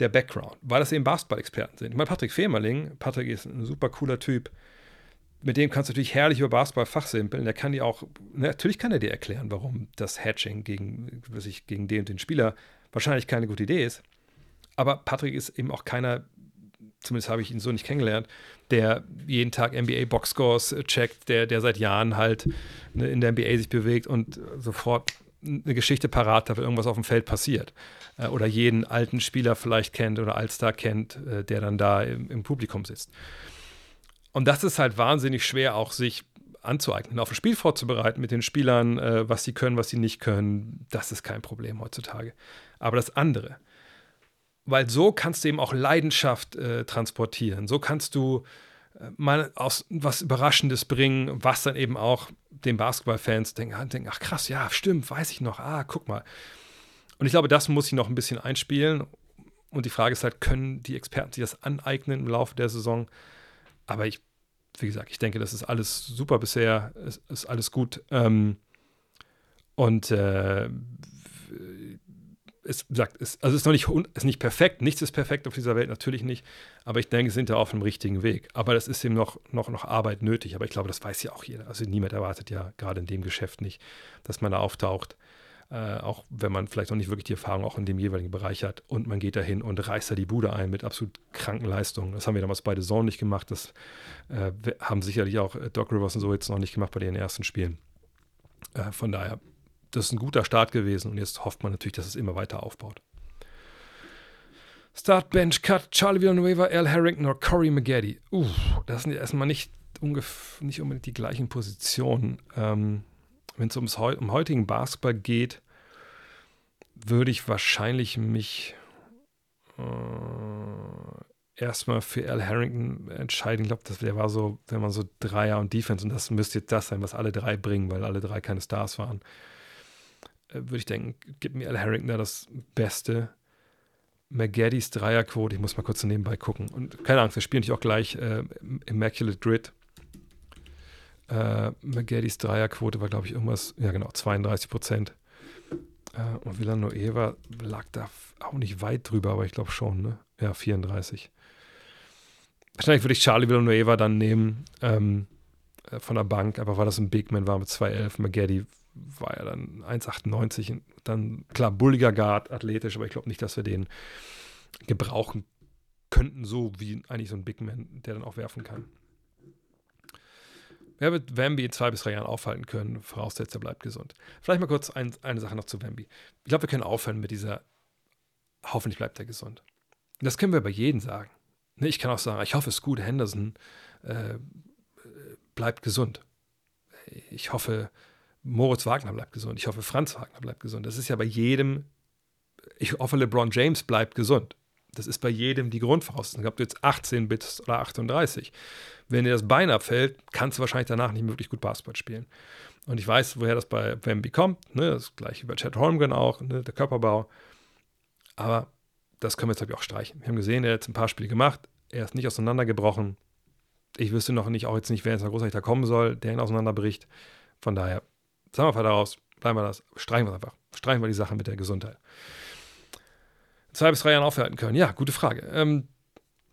der Background, weil das eben Basketball-Experten sind. Ich meine, Patrick Femerling, Patrick ist ein super cooler Typ, mit dem kannst du natürlich herrlich über Basketball fachsimpeln. Der kann dir auch, natürlich kann er dir erklären, warum das Hatching gegen, was ich, gegen den und den Spieler wahrscheinlich keine gute Idee ist. Aber Patrick ist eben auch keiner, zumindest habe ich ihn so nicht kennengelernt, der jeden Tag NBA Boxscores checkt, der, der seit Jahren halt ne, in der NBA sich bewegt und sofort eine Geschichte parat hat, wenn irgendwas auf dem Feld passiert. Äh, oder jeden alten Spieler vielleicht kennt oder Allstar kennt, äh, der dann da im, im, Publikum sitzt. Und das ist halt wahnsinnig schwer, auch sich anzueignen, auf ein Spiel vorzubereiten mit den Spielern, äh, was sie können, was sie nicht können. Das ist kein Problem heutzutage. Aber das andere, weil so kannst du eben auch Leidenschaft äh, transportieren. So kannst du äh, mal aus was Überraschendes bringen, was dann eben auch den Basketballfans denken, denken, ach krass, ja, stimmt, weiß ich noch, ah, guck mal. Und ich glaube, das muss ich noch ein bisschen einspielen. Und die Frage ist halt, können die Experten sich das aneignen im Laufe der Saison? Aber ich, wie gesagt, ich denke, das ist alles super bisher, es ist alles gut. Ähm, und äh, es sagt, es, also es ist noch nicht, ist nicht perfekt, nichts ist perfekt auf dieser Welt, natürlich nicht, aber ich denke, sind da auf dem richtigen Weg. Aber es ist eben noch, noch, noch Arbeit nötig, aber ich glaube, das weiß ja auch jeder. Also niemand erwartet ja gerade in dem Geschäft nicht, dass man da auftaucht, äh, auch wenn man vielleicht noch nicht wirklich die Erfahrung auch in dem jeweiligen Bereich hat und man geht dahin und reißt da die Bude ein mit absolut kranken Leistungen. Das haben wir damals beide Zone nicht gemacht, das äh, haben sicherlich auch äh, Doc Rivers und so jetzt noch nicht gemacht bei den ersten Spielen. Äh, von daher das ist ein guter Start gewesen und jetzt hofft man natürlich, dass es immer weiter aufbaut. Start, Bench, Cut, Charlie Villanueva, Al Harrington oder Corey McGaddy. Uh, das sind erstmal nicht, nicht unbedingt die gleichen Positionen. Ähm, Wenn es ums um heutigen Basketball geht, würde ich wahrscheinlich mich äh, erstmal für Al Harrington entscheiden. Ich glaube, der war so, wenn man so Dreier und Defense und das müsste jetzt das sein, was alle drei bringen, weil alle drei keine Stars waren. Äh, würde ich denken, gibt mir Al Harrington da das Beste. McGaddys Dreierquote, ich muss mal kurz nebenbei gucken. Und keine Angst, wir spielen natürlich auch gleich äh, Immaculate Grid. Äh, McGaddys Dreierquote war, glaube ich, irgendwas, ja genau, 32 Prozent. Äh, und Villanueva lag da auch nicht weit drüber, aber ich glaube schon, ne? Ja, 34. Wahrscheinlich würde ich Charlie Villanueva dann nehmen ähm, äh, von der Bank, aber weil das ein Big Man war mit 2,11. McGaddy war ja dann 1,98. Dann, klar, bulliger Guard, athletisch, aber ich glaube nicht, dass wir den gebrauchen könnten, so wie eigentlich so ein Big Man, der dann auch werfen kann. Wer wird Wemby in zwei bis drei Jahren aufhalten können, voraussetzt, er bleibt gesund. Vielleicht mal kurz ein, eine Sache noch zu Wemby. Ich glaube, wir können aufhören mit dieser, hoffentlich bleibt er gesund. Das können wir bei jedem sagen. Ne, ich kann auch sagen, ich hoffe, Scoot Henderson äh, bleibt gesund. Ich hoffe, Moritz Wagner bleibt gesund. Ich hoffe, Franz Wagner bleibt gesund. Das ist ja bei jedem. Ich hoffe, LeBron James bleibt gesund. Das ist bei jedem die Grundvoraussetzung. Ob du jetzt 18 bist oder 38. Wenn dir das Bein abfällt, kannst du wahrscheinlich danach nicht wirklich gut Basketball spielen. Und ich weiß, woher das bei Wemby kommt. Ne? Das gleiche bei Chad Holmgren auch, ne? der Körperbau. Aber das können wir jetzt, glaube ich, auch streichen. Wir haben gesehen, er hat jetzt ein paar Spiele gemacht. Er ist nicht auseinandergebrochen. Ich wüsste noch nicht, auch jetzt nicht, wer jetzt noch großartig da kommen soll, der ihn auseinanderbricht. Von daher, sagen wir mal daraus, bleiben wir das, streichen wir es einfach. Streichen wir die Sache mit der Gesundheit. Zwei bis drei Jahren aufhalten können. Ja, gute Frage. Ähm,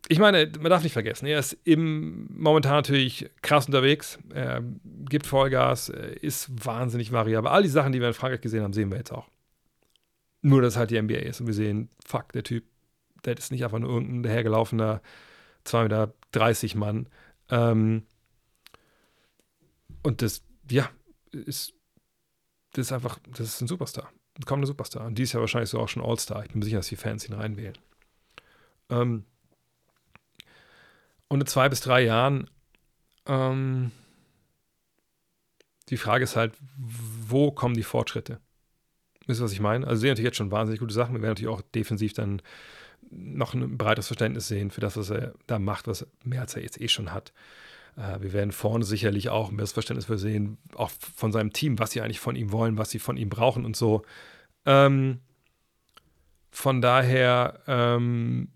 ich meine, man darf nicht vergessen, er ist im, momentan natürlich krass unterwegs, er gibt Vollgas, ist wahnsinnig variabel. All die Sachen, die wir in Frankreich gesehen haben, sehen wir jetzt auch. Nur, dass halt die NBA ist und wir sehen, fuck, der Typ, der ist nicht einfach nur irgendein dahergelaufener 2,30 Meter Mann. Ähm, und das, ja, ist, das ist einfach, das ist ein Superstar. Kommender Superstar. Und dies Jahr wahrscheinlich so auch schon All-Star. Ich bin mir sicher, dass die Fans ihn reinwählen. Ähm, und in zwei bis drei Jahren, ähm, die Frage ist halt, wo kommen die Fortschritte? Wisst ihr, was ich meine? Also, sehen natürlich jetzt schon wahnsinnig gute Sachen. Wir werden natürlich auch defensiv dann noch ein breites Verständnis sehen für das, was er da macht, was mehr als er jetzt eh schon hat. Äh, wir werden vorne sicherlich auch ein besseres Verständnis für sehen, auch von seinem Team, was sie eigentlich von ihm wollen, was sie von ihm brauchen und so. Ähm, von daher, ähm,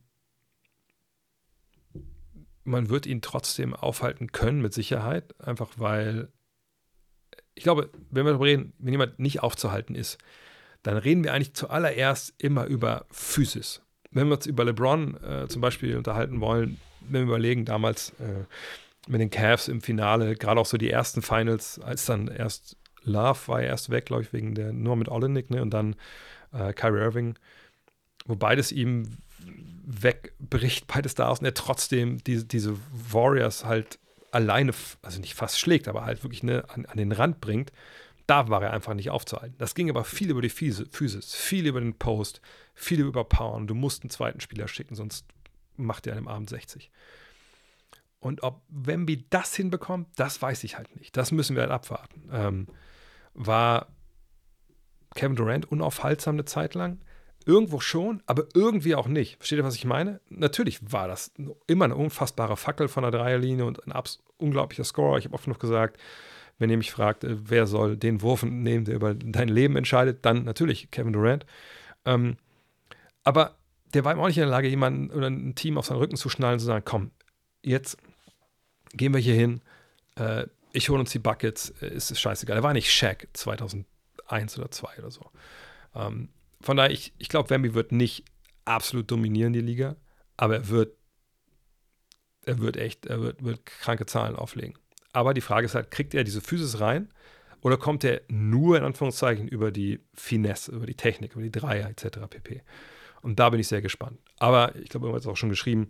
man wird ihn trotzdem aufhalten können, mit Sicherheit, einfach weil ich glaube, wenn wir darüber reden, wenn jemand nicht aufzuhalten ist, dann reden wir eigentlich zuallererst immer über Physis. Wenn wir uns über LeBron äh, zum Beispiel unterhalten wollen, wenn wir überlegen, damals äh, mit den Cavs im Finale, gerade auch so die ersten Finals, als dann erst Love war ja erst weg, glaube ich, wegen der nur mit Olenek, ne, und dann äh, Kyrie Irving, wo beides ihm wegbricht, beides da aus und er trotzdem diese, diese Warriors halt alleine, also nicht fast schlägt, aber halt wirklich ne, an, an den Rand bringt da war er einfach nicht aufzuhalten. Das ging aber viel über die Physis, viel über den Post, viel über Powern. Du musst einen zweiten Spieler schicken, sonst macht er an dem Abend 60. Und ob Wemby das hinbekommt, das weiß ich halt nicht. Das müssen wir halt abwarten. Ähm, war Kevin Durant unaufhaltsam eine Zeit lang? Irgendwo schon, aber irgendwie auch nicht. Versteht ihr, was ich meine? Natürlich war das immer eine unfassbare Fackel von der Dreierlinie und ein unglaublicher Scorer. Ich habe oft noch gesagt, wenn ihr mich fragt, äh, wer soll den Wurf nehmen, der über dein Leben entscheidet, dann natürlich Kevin Durant. Ähm, aber der war ihm auch nicht in der Lage, jemanden oder ein Team auf seinen Rücken zu schnallen und zu sagen, komm, jetzt gehen wir hier hin, äh, ich hole uns die Buckets, äh, ist es scheißegal. Er war nicht Shaq 2001 oder 2002 oder so. Ähm, von daher, ich, ich glaube, Wemby wird nicht absolut dominieren, die Liga, aber er wird, er wird echt, er wird, wird kranke Zahlen auflegen. Aber die Frage ist halt, kriegt er diese Physis rein oder kommt er nur in Anführungszeichen über die Finesse, über die Technik, über die Dreier etc. pp. Und da bin ich sehr gespannt. Aber ich glaube, wir haben es auch schon geschrieben.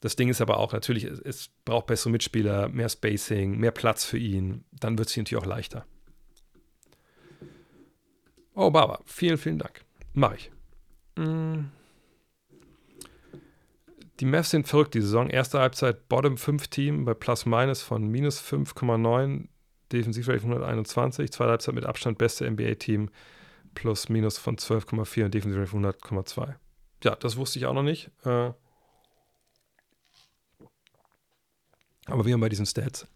Das Ding ist aber auch natürlich, es, es braucht bessere Mitspieler, mehr Spacing, mehr Platz für ihn. Dann wird es natürlich auch leichter. Oh, Baba, vielen, vielen Dank. Mach ich. Hm. Die Mavs sind verrückt die Saison. Erste Halbzeit Bottom 5 Team bei Plus Minus von minus 5,9, Defensivrating 121. Zweite Halbzeit mit Abstand beste NBA-Team plus minus von 12,4 und Defensivrating 100,2. Ja, das wusste ich auch noch nicht. Äh, aber wir haben bei diesen Stats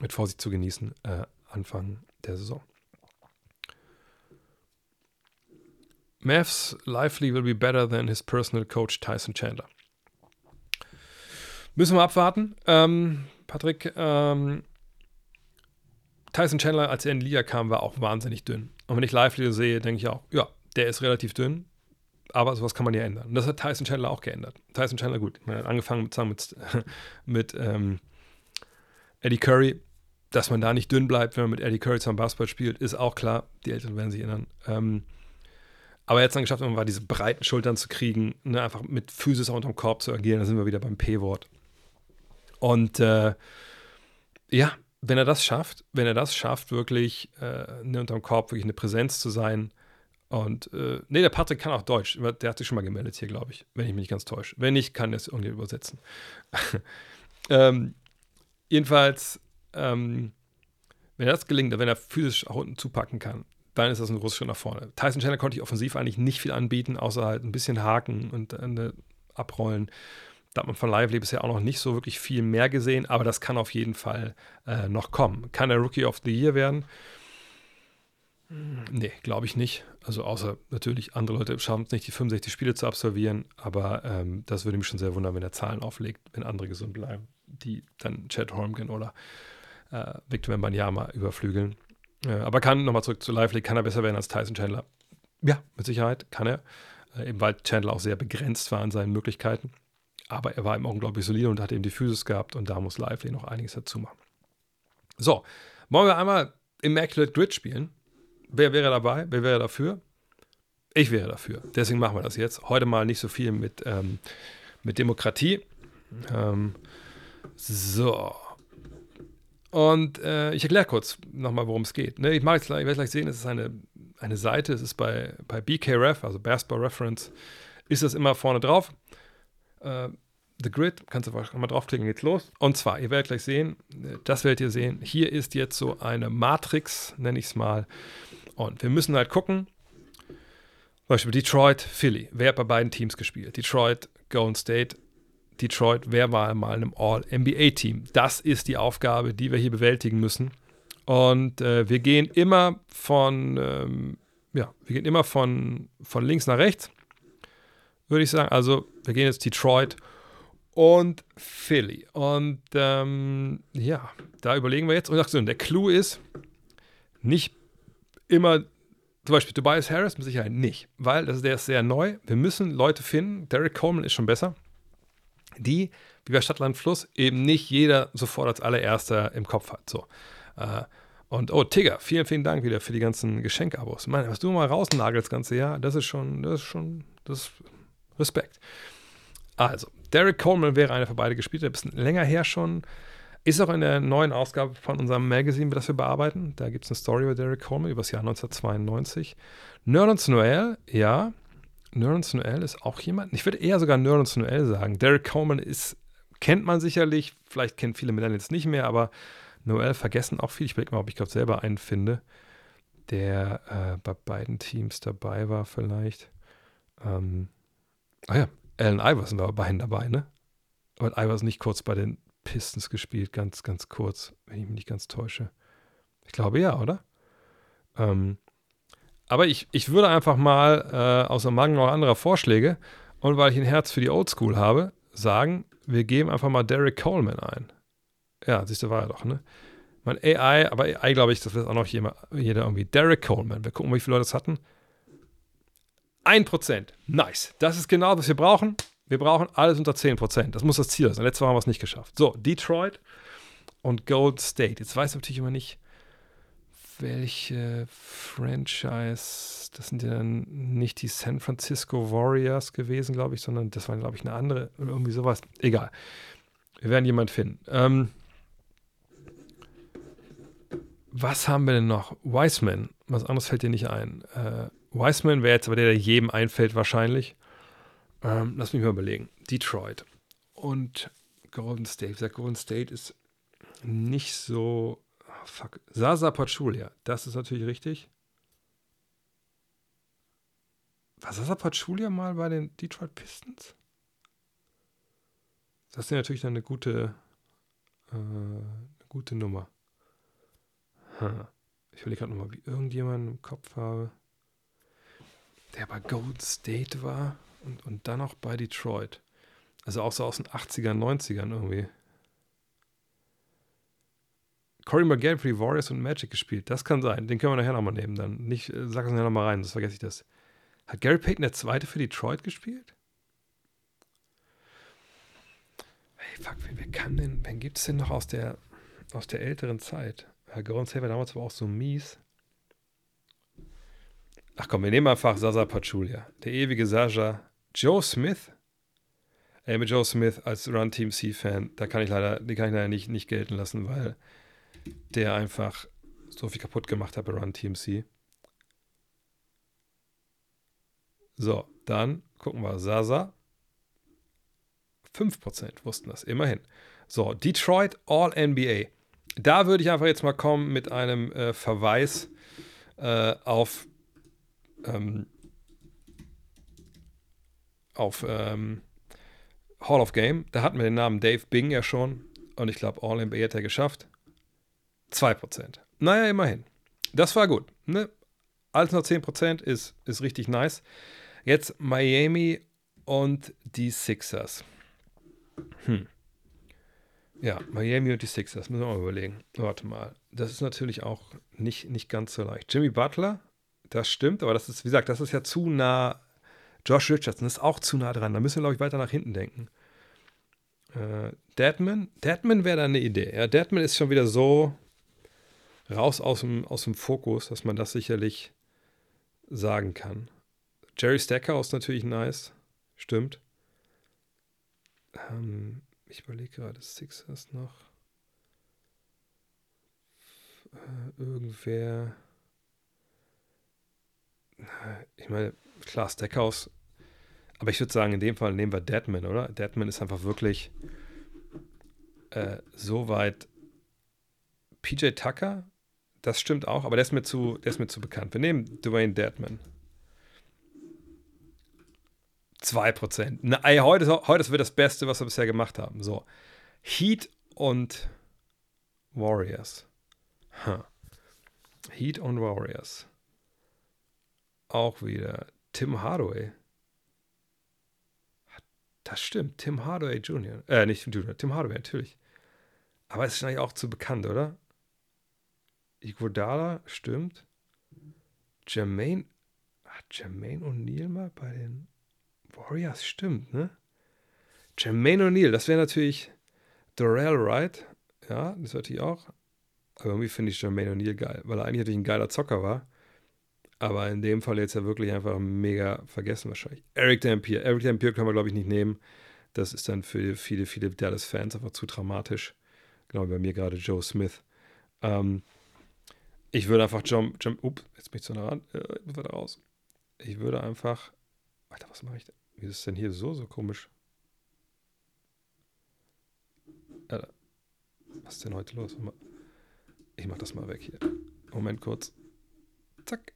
mit Vorsicht zu genießen, äh, Anfang der Saison. Mavs lively will be better than his personal coach Tyson Chandler. Müssen wir abwarten. Ähm, Patrick, ähm, Tyson Chandler, als er in die Liga kam, war auch wahnsinnig dünn. Und wenn ich Live-Video sehe, denke ich auch, ja, der ist relativ dünn, aber sowas kann man ja ändern. Und das hat Tyson Chandler auch geändert. Tyson Chandler, gut, man hat angefangen zusammen mit, *laughs* mit ähm, Eddie Curry, dass man da nicht dünn bleibt, wenn man mit Eddie Curry zusammen Basketball spielt, ist auch klar. Die Eltern werden sich erinnern. Ähm, aber jetzt dann geschafft, immer diese breiten Schultern zu kriegen, ne, einfach mit Physis auch unterm Korb zu agieren, da sind wir wieder beim P-Wort. Und äh, ja, wenn er das schafft, wenn er das schafft, wirklich äh, ne, unterm Korb wirklich eine Präsenz zu sein. Und äh, nee, der Patrick kann auch Deutsch. Der hat sich schon mal gemeldet hier, glaube ich, wenn ich mich nicht ganz täusche. Wenn nicht, kann er es irgendwie übersetzen. *laughs* ähm, jedenfalls, ähm, wenn das gelingt, wenn er physisch auch unten zupacken kann, dann ist das ein großer Schritt nach vorne. Tyson Chandler konnte ich offensiv eigentlich nicht viel anbieten, außer halt ein bisschen Haken und eine abrollen. Da hat man von Lively bisher auch noch nicht so wirklich viel mehr gesehen, aber das kann auf jeden Fall äh, noch kommen. Kann er Rookie of the Year werden? Hm, nee, glaube ich nicht. Also außer natürlich andere Leute schaffen es nicht, die 65 Spiele zu absolvieren, aber ähm, das würde mich schon sehr wundern, wenn er Zahlen auflegt, wenn andere gesund bleiben, die dann Chad Holmgren oder äh, Victor Wembanyama überflügeln. Äh, aber kann, nochmal zurück zu Lively, kann er besser werden als Tyson Chandler? Ja, mit Sicherheit kann er. Äh, eben weil Chandler auch sehr begrenzt war an seinen Möglichkeiten. Aber er war eben unglaublich solide und hat eben die Physis gehabt und da muss Lively noch einiges dazu machen. So, wollen wir einmal Immaculate Grid spielen? Wer wäre dabei? Wer wäre dafür? Ich wäre dafür. Deswegen machen wir das jetzt. Heute mal nicht so viel mit, ähm, mit Demokratie. Ähm, so. Und äh, ich erkläre kurz nochmal, worum es geht. Ne, ich, mache jetzt, ich werde gleich sehen, es ist eine, eine Seite, es ist bei, bei BKRef, also Basketball Reference, ist das immer vorne drauf. Äh, The Grid, kannst du einfach mal draufklicken, geht's los. Und zwar, ihr werdet gleich sehen, das werdet ihr sehen, hier ist jetzt so eine Matrix, nenne ich es mal. Und wir müssen halt gucken, zum Beispiel Detroit, Philly, wer hat bei beiden Teams gespielt? Detroit, Golden State, Detroit, wer war mal in einem All-NBA-Team? Das ist die Aufgabe, die wir hier bewältigen müssen. Und äh, wir gehen immer von, ähm, ja, wir gehen immer von, von links nach rechts, würde ich sagen. Also wir gehen jetzt Detroit und Philly. Und ähm, ja, da überlegen wir jetzt. Und der Clou ist, nicht immer, zum Beispiel Tobias Harris mit Sicherheit nicht, weil das, der ist sehr neu. Wir müssen Leute finden. Derek Coleman ist schon besser die, wie bei Stadtland Fluss, eben nicht jeder sofort als allererster im Kopf hat. So. Äh, und oh, Tigger, vielen, vielen Dank wieder für die ganzen Geschenkabos. Meine, was du mal rausnagelst das ganze Jahr, das ist schon, das ist schon, das ist Respekt. Also, Derek Coleman wäre einer für beide gespielt, ein bisschen länger her schon. Ist auch in der neuen Ausgabe von unserem Magazine, das wir bearbeiten. Da gibt es eine Story über Derek Coleman über das Jahr 1992. Nerlens Noel, ja, Nerlens Noel ist auch jemand, ich würde eher sogar Nerlens Noel sagen. Derek Coleman ist, kennt man sicherlich, vielleicht kennen viele Millennials nicht mehr, aber Noel vergessen auch viel. Ich überlege mal, ob ich gerade selber einen finde, der äh, bei beiden Teams dabei war vielleicht. Ähm, ah ja, Allen Iverson war bei beiden dabei, ne? Aber Iverson nicht kurz bei den Pistons gespielt, ganz, ganz kurz, wenn ich mich nicht ganz täusche. Ich glaube ja, oder? Ähm, aber ich, ich würde einfach mal, äh, außer Mangel noch anderer Vorschläge und weil ich ein Herz für die Oldschool habe, sagen, wir geben einfach mal Derek Coleman ein. Ja, siehst du, war er doch, ne? Mein AI, aber AI glaube ich, das wird auch noch jeder, jeder irgendwie. Derek Coleman. Wir gucken, wie viele Leute das hatten. Ein Prozent. Nice. Das ist genau, was wir brauchen. Wir brauchen alles unter 10%. Das muss das Ziel sein. Letztes Mal haben wir es nicht geschafft. So, Detroit und Gold State. Jetzt weiß ich natürlich immer nicht, welche Franchise, das sind ja dann nicht die San Francisco Warriors gewesen, glaube ich, sondern das war, glaube ich, eine andere, irgendwie sowas. Egal. Wir werden jemanden finden. Ähm, was haben wir denn noch? Wiseman. Was anderes fällt dir nicht ein. Äh, Wiseman wäre jetzt aber der, der jedem einfällt, wahrscheinlich. Ähm, lass mich mal überlegen. Detroit und Golden State. Wie gesagt, Golden State ist nicht so fuck. Sasa Pachulia, das ist natürlich richtig. War Sasa Pachulia mal bei den Detroit Pistons? Das ist ja natürlich eine gute, äh, eine gute Nummer. Hm. Ich überlege gerade nochmal, wie irgendjemand im Kopf habe, der bei Gold State war und, und dann auch bei Detroit. Also auch so aus den 80ern, 90ern irgendwie. Corey für die Warriors und Magic gespielt. Das kann sein. Den können wir nachher nochmal nehmen dann. Nicht, äh, sag es nachher nochmal rein, sonst vergesse ich das. Hat Gary Payton der Zweite für Detroit gespielt? Hey, fuck, wer, wer kann denn, wen gibt es denn noch aus der, aus der älteren Zeit? Herr Goran Saver damals war auch so mies. Ach komm, wir nehmen einfach Sasa Pachulia. Der ewige Sascha. Joe Smith. Ey, mit Joe Smith als Run Team C-Fan, da kann ich leider, die kann ich leider nicht, nicht gelten lassen, weil der einfach so viel kaputt gemacht hat bei Run TMC. So, dann gucken wir. Sasa. 5% wussten das, immerhin. So, Detroit All-NBA. Da würde ich einfach jetzt mal kommen mit einem äh, Verweis äh, auf, ähm, auf, ähm, Hall of Game. Da hatten wir den Namen Dave Bing ja schon. Und ich glaube, All-NBA hat er geschafft. 2%. Naja, immerhin. Das war gut. Ne? Alles noch 10% ist, ist richtig nice. Jetzt Miami und die Sixers. Hm. Ja, Miami und die Sixers, müssen wir mal überlegen. Warte mal. Das ist natürlich auch nicht, nicht ganz so leicht. Jimmy Butler, das stimmt, aber das ist, wie gesagt, das ist ja zu nah. Josh Richardson ist auch zu nah dran. Da müssen wir, glaube ich, weiter nach hinten denken. Äh, Deadman, Deadman wäre da eine Idee. Ja, Deadman ist schon wieder so raus aus dem, aus dem Fokus, dass man das sicherlich sagen kann. Jerry Stackhouse natürlich nice. Stimmt. Ähm, ich überlege gerade, Sixers noch. Äh, irgendwer. Ich meine, klar, Stackhouse. Aber ich würde sagen, in dem Fall nehmen wir Deadman, oder? Deadman ist einfach wirklich äh, so weit. PJ Tucker, das stimmt auch, aber der ist mir zu, der ist mir zu bekannt. Wir nehmen Dwayne Deadman. 2%. Na, ey, heute, heute wird das Beste, was wir bisher gemacht haben. So. Heat und Warriors. Huh. Heat und Warriors. Auch wieder. Tim Hardaway. Das stimmt. Tim Hardaway Jr. Äh, nicht Junior. Tim Hardaway, natürlich. Aber es ist eigentlich auch zu bekannt, oder? Iguodala, stimmt. Jermaine. Hat Jermaine O'Neal mal bei den Warriors, stimmt, ne? Jermaine O'Neal, das wäre natürlich Dorel Wright. Ja, das natürlich auch. Aber irgendwie finde ich Jermaine O'Neal geil, weil er eigentlich natürlich ein geiler Zocker war. Aber in dem Fall jetzt ja wirklich einfach mega vergessen wahrscheinlich. Eric Dampier. Eric Dampier können wir, glaube ich, nicht nehmen. Das ist dann für viele, viele Dallas-Fans einfach zu dramatisch. Genau wie bei mir gerade Joe Smith. Ähm, ich würde einfach Jump, Jump, up, jetzt bin ich zu nah ran, äh, muss raus. Ich würde einfach, Alter, was mache ich denn? Wie ist es denn hier so, so komisch? Alter, was ist denn heute los? Ich mach das mal weg hier. Moment kurz. Zack.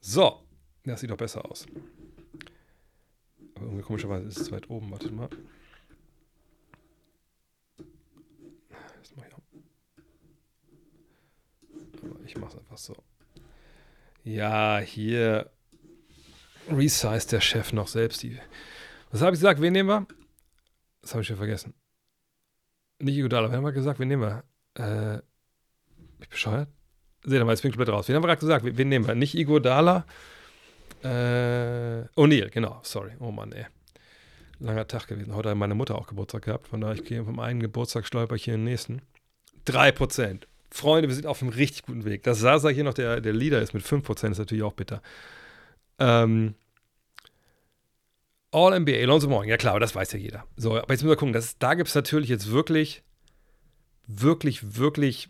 So, das sieht doch besser aus. Aber irgendwie komischerweise ist es weit oben. Wartet mal. Das mach ich auch. Ich mach's einfach so. Ja, hier resize der Chef noch selbst die. Was habe ich gesagt? Wen nehmen wir? Das habe ich schon vergessen. Nicht Iguodala. Wen haben wir gesagt? Wen nehmen wir? Äh, ich bescheuert? Seht ihr mal, jetzt bin ich komplett raus. Wen haben wir gerade gesagt? Wen nehmen wir? Nicht Iguodala. Äh, O'Neill, genau. Sorry. Oh Mann, ey. Langer Tag gewesen. Heute hat meine Mutter auch Geburtstag gehabt. Von daher, ich gehe vom einen Geburtstag stolper ich hier in den nächsten. 3%. Freunde, wir sind auf einem richtig guten Weg. Dass Sasa hier noch der, der Leader ist mit 5%, ist natürlich auch bitter. Ähm, All-NBA, Lonzo Morning, ja klar, das weiß ja jeder. So, aber jetzt müssen wir gucken, das, da gibt es natürlich jetzt wirklich, wirklich, wirklich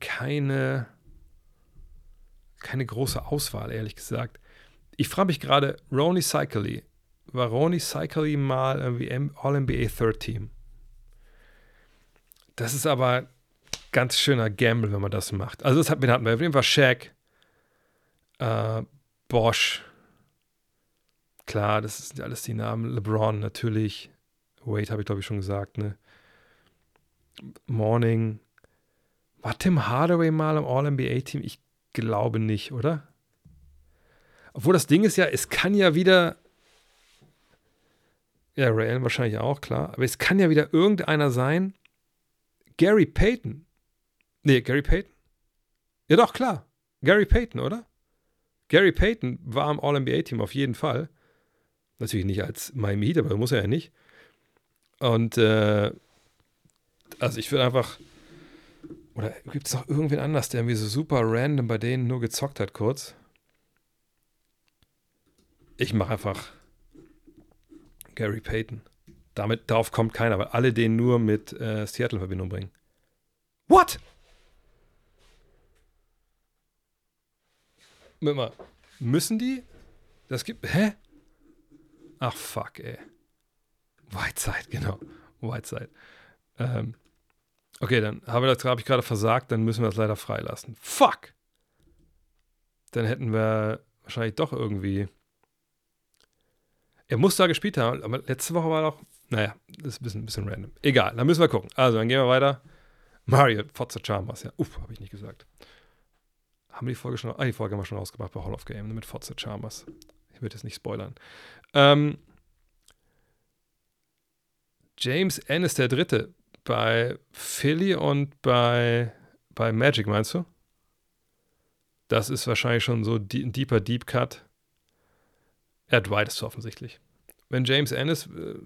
keine, keine große Auswahl, ehrlich gesagt. Ich frage mich gerade, Ronnie Cycli, war Ronnie Cycli mal irgendwie All-NBA Third Team? Das ist aber ganz schöner Gamble, wenn man das macht. Also das hat, hatten wir auf jeden Fall Shaq, äh, Bosch, klar, das sind alles die Namen. LeBron natürlich. Wade habe ich glaube ich schon gesagt, ne? Morning. War Tim Hardaway mal im All-NBA-Team? Ich glaube nicht, oder? Obwohl das Ding ist ja, es kann ja wieder. Ja, Ray Allen wahrscheinlich auch, klar. Aber es kann ja wieder irgendeiner sein. Gary Payton. Nee, Gary Payton? Ja, doch, klar. Gary Payton, oder? Gary Payton war im All-NBA-Team auf jeden Fall. Natürlich nicht als Miami Heat, aber muss er ja nicht. Und äh, also ich würde einfach. Oder gibt es noch irgendwen anders, der irgendwie so super random bei denen nur gezockt hat, kurz? Ich mache einfach Gary Payton. Damit, darauf kommt keiner, weil alle den nur mit äh, Seattle in Verbindung bringen. What? Mal, müssen die? Das gibt. Hä? Ach, fuck, ey. Whiteside, *laughs* genau. Whiteside. Ähm, okay, dann habe hab ich gerade versagt, dann müssen wir das leider freilassen. Fuck! Dann hätten wir wahrscheinlich doch irgendwie. Er muss da gespielt haben, aber letzte Woche war doch, naja, das ist ein bisschen, ein bisschen random. Egal, dann müssen wir gucken. Also, dann gehen wir weiter. Mario, Forza Chalmers, ja. Uff, habe ich nicht gesagt. Haben wir die Folge schon, ah, die Folge haben wir schon rausgebracht bei Hall of Game mit Forza Chalmers. Ich würde jetzt nicht spoilern. Ähm, James Ennis der Dritte bei Philly und bei, bei Magic, meinst du? Das ist wahrscheinlich schon so ein deeper Deep Cut. Er Dwight ist offensichtlich. Wenn James Ennis, äh,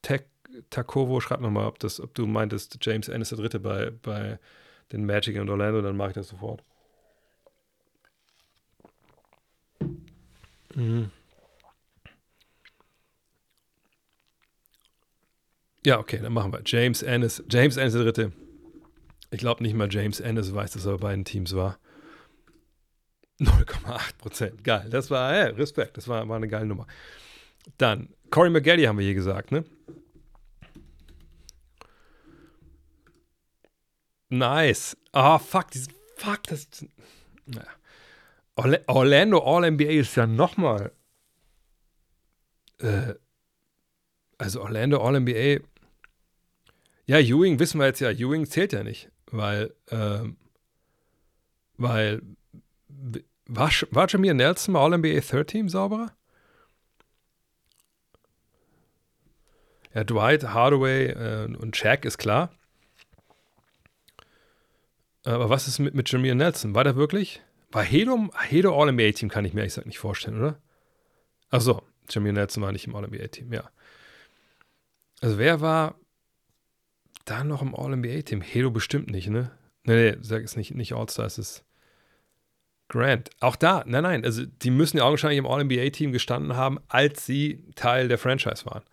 Tech, Takovo, schreib nochmal, ob, ob du meintest, James Ennis der Dritte bei, bei den Magic und Orlando, dann mache ich das sofort. Mhm. Ja, okay, dann machen wir. James Ennis. James Ennis der Dritte. Ich glaube nicht mal James Ennis weiß, dass er bei beiden Teams war. 0,8 Prozent. Geil. Das war, ja, Respekt. Das war, war eine geile Nummer. Dann, Corey McGaddy haben wir hier gesagt, ne? Nice. Ah, oh, fuck. Dieses, fuck, das. Naja. Orlando All-NBA ist ja nochmal. Äh, also Orlando All-NBA. Ja, Ewing wissen wir jetzt ja. Ewing zählt ja nicht, weil. Ähm, weil. War, war Jameer Nelson mal All-NBA Third Team sauberer? Ja, Dwight, Hardaway äh, und Shaq ist klar. Aber was ist mit, mit Jameer Nelson? War der wirklich? War Hedo, Hedo All-NBA-Team, kann ich mir ehrlich gesagt nicht vorstellen, oder? Achso, Jamie Nelson war nicht im All-NBA-Team, ja. Also wer war da noch im All-NBA-Team? Hedo bestimmt nicht, ne? Nee, nee, sag es nicht, nicht All-Star, es ist Grant. Auch da, nein, nein, also die müssen ja augenscheinlich im All-NBA-Team gestanden haben, als sie Teil der Franchise waren.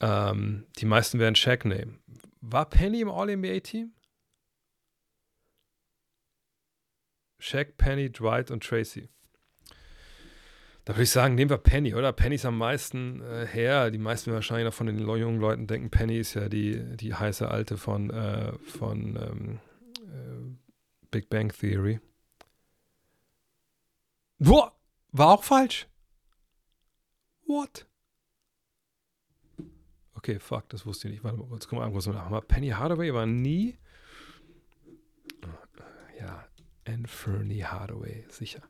Ähm, die meisten werden Shaq nehmen. War Penny im All-NBA-Team? Shaq, Penny, Dwight und Tracy. Da würde ich sagen, nehmen wir Penny, oder? Penny ist am meisten äh, her. Die meisten wahrscheinlich noch von den jungen Leuten denken, Penny ist ja die, die heiße Alte von, äh, von ähm, äh, Big Bang Theory. Boah, war auch falsch. What? Okay, fuck, das wusste ich nicht. Warte mal kurz, guck mal, kurz. Penny Hardaway war nie. Ja, Anthony Hardaway, sicher.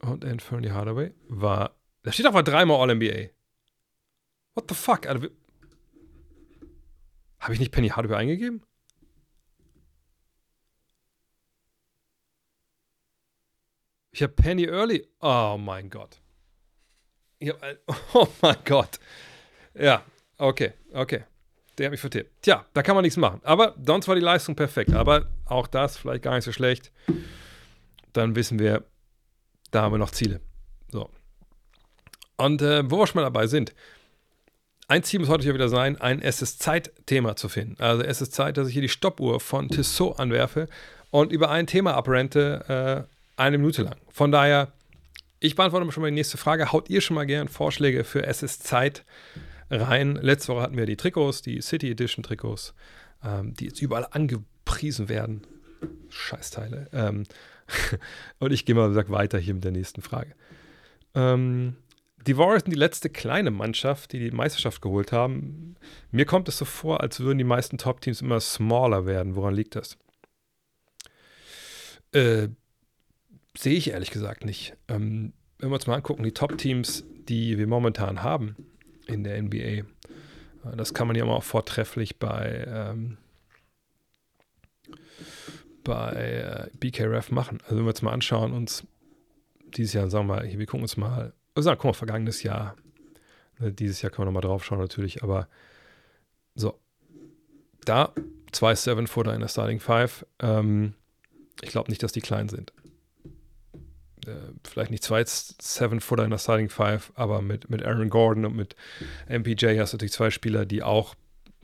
Und Anthony Hardaway war. Da steht aber dreimal All-NBA. What the fuck? Habe ich nicht Penny Hardaway eingegeben? Ich habe Penny Early. Oh mein Gott. Hab, *laughs* oh mein Gott. Ja, okay, okay. Der hat mich vertippt. Tja, da kann man nichts machen. Aber sonst war die Leistung perfekt. Aber auch das vielleicht gar nicht so schlecht. Dann wissen wir, da haben wir noch Ziele. So. Und äh, wo wir schon mal dabei sind, ein Ziel muss heute hier wieder sein, ein Es ist Zeit-Thema zu finden. Also es ist Zeit, dass ich hier die Stoppuhr von Tissot anwerfe und über ein Thema abrente, äh, eine Minute lang. Von daher, ich beantworte schon mal die nächste Frage. Haut ihr schon mal gern Vorschläge für Es ist Zeit? Rein. Letzte Woche hatten wir die Trikots, die City Edition Trikots, ähm, die jetzt überall angepriesen werden. Scheißteile. Ähm, *laughs* und ich gehe mal gesagt, weiter hier mit der nächsten Frage. Ähm, die Warriors sind die letzte kleine Mannschaft, die die Meisterschaft geholt haben. Mir kommt es so vor, als würden die meisten Top-Teams immer smaller werden. Woran liegt das? Äh, sehe ich ehrlich gesagt nicht. Ähm, wenn wir uns mal angucken, die Top-Teams, die wir momentan haben, in der NBA. Äh, das kann man ja auch vortrefflich bei, ähm, bei äh, BKRF machen. Also wenn wir uns mal anschauen, uns dieses Jahr, sagen wir mal, wir gucken uns mal, also guck mal, vergangenes Jahr, ne, dieses Jahr können wir nochmal drauf schauen natürlich, aber so, da zwei Seven Footer in der Starting Five. Ähm, ich glaube nicht, dass die klein sind. Äh, vielleicht nicht zwei Seven-Footer in der Starting Five, aber mit, mit Aaron Gordon und mit MPJ hast du natürlich zwei Spieler, die auch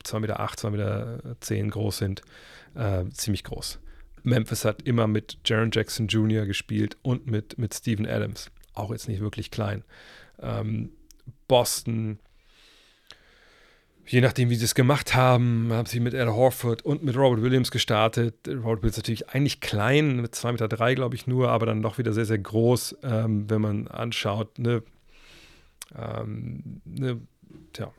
2,8 Meter, 8, 2,10 Meter 10 groß sind. Äh, ziemlich groß. Memphis hat immer mit Jaron Jackson Jr. gespielt und mit, mit Steven Adams. Auch jetzt nicht wirklich klein. Ähm, Boston je nachdem, wie sie es gemacht haben, haben sie mit Al Horford und mit Robert Williams gestartet. Robert Williams natürlich eigentlich klein, mit 2,3 Meter, drei, glaube ich, nur, aber dann doch wieder sehr, sehr groß, ähm, wenn man anschaut. Ne, ähm, ne, tja,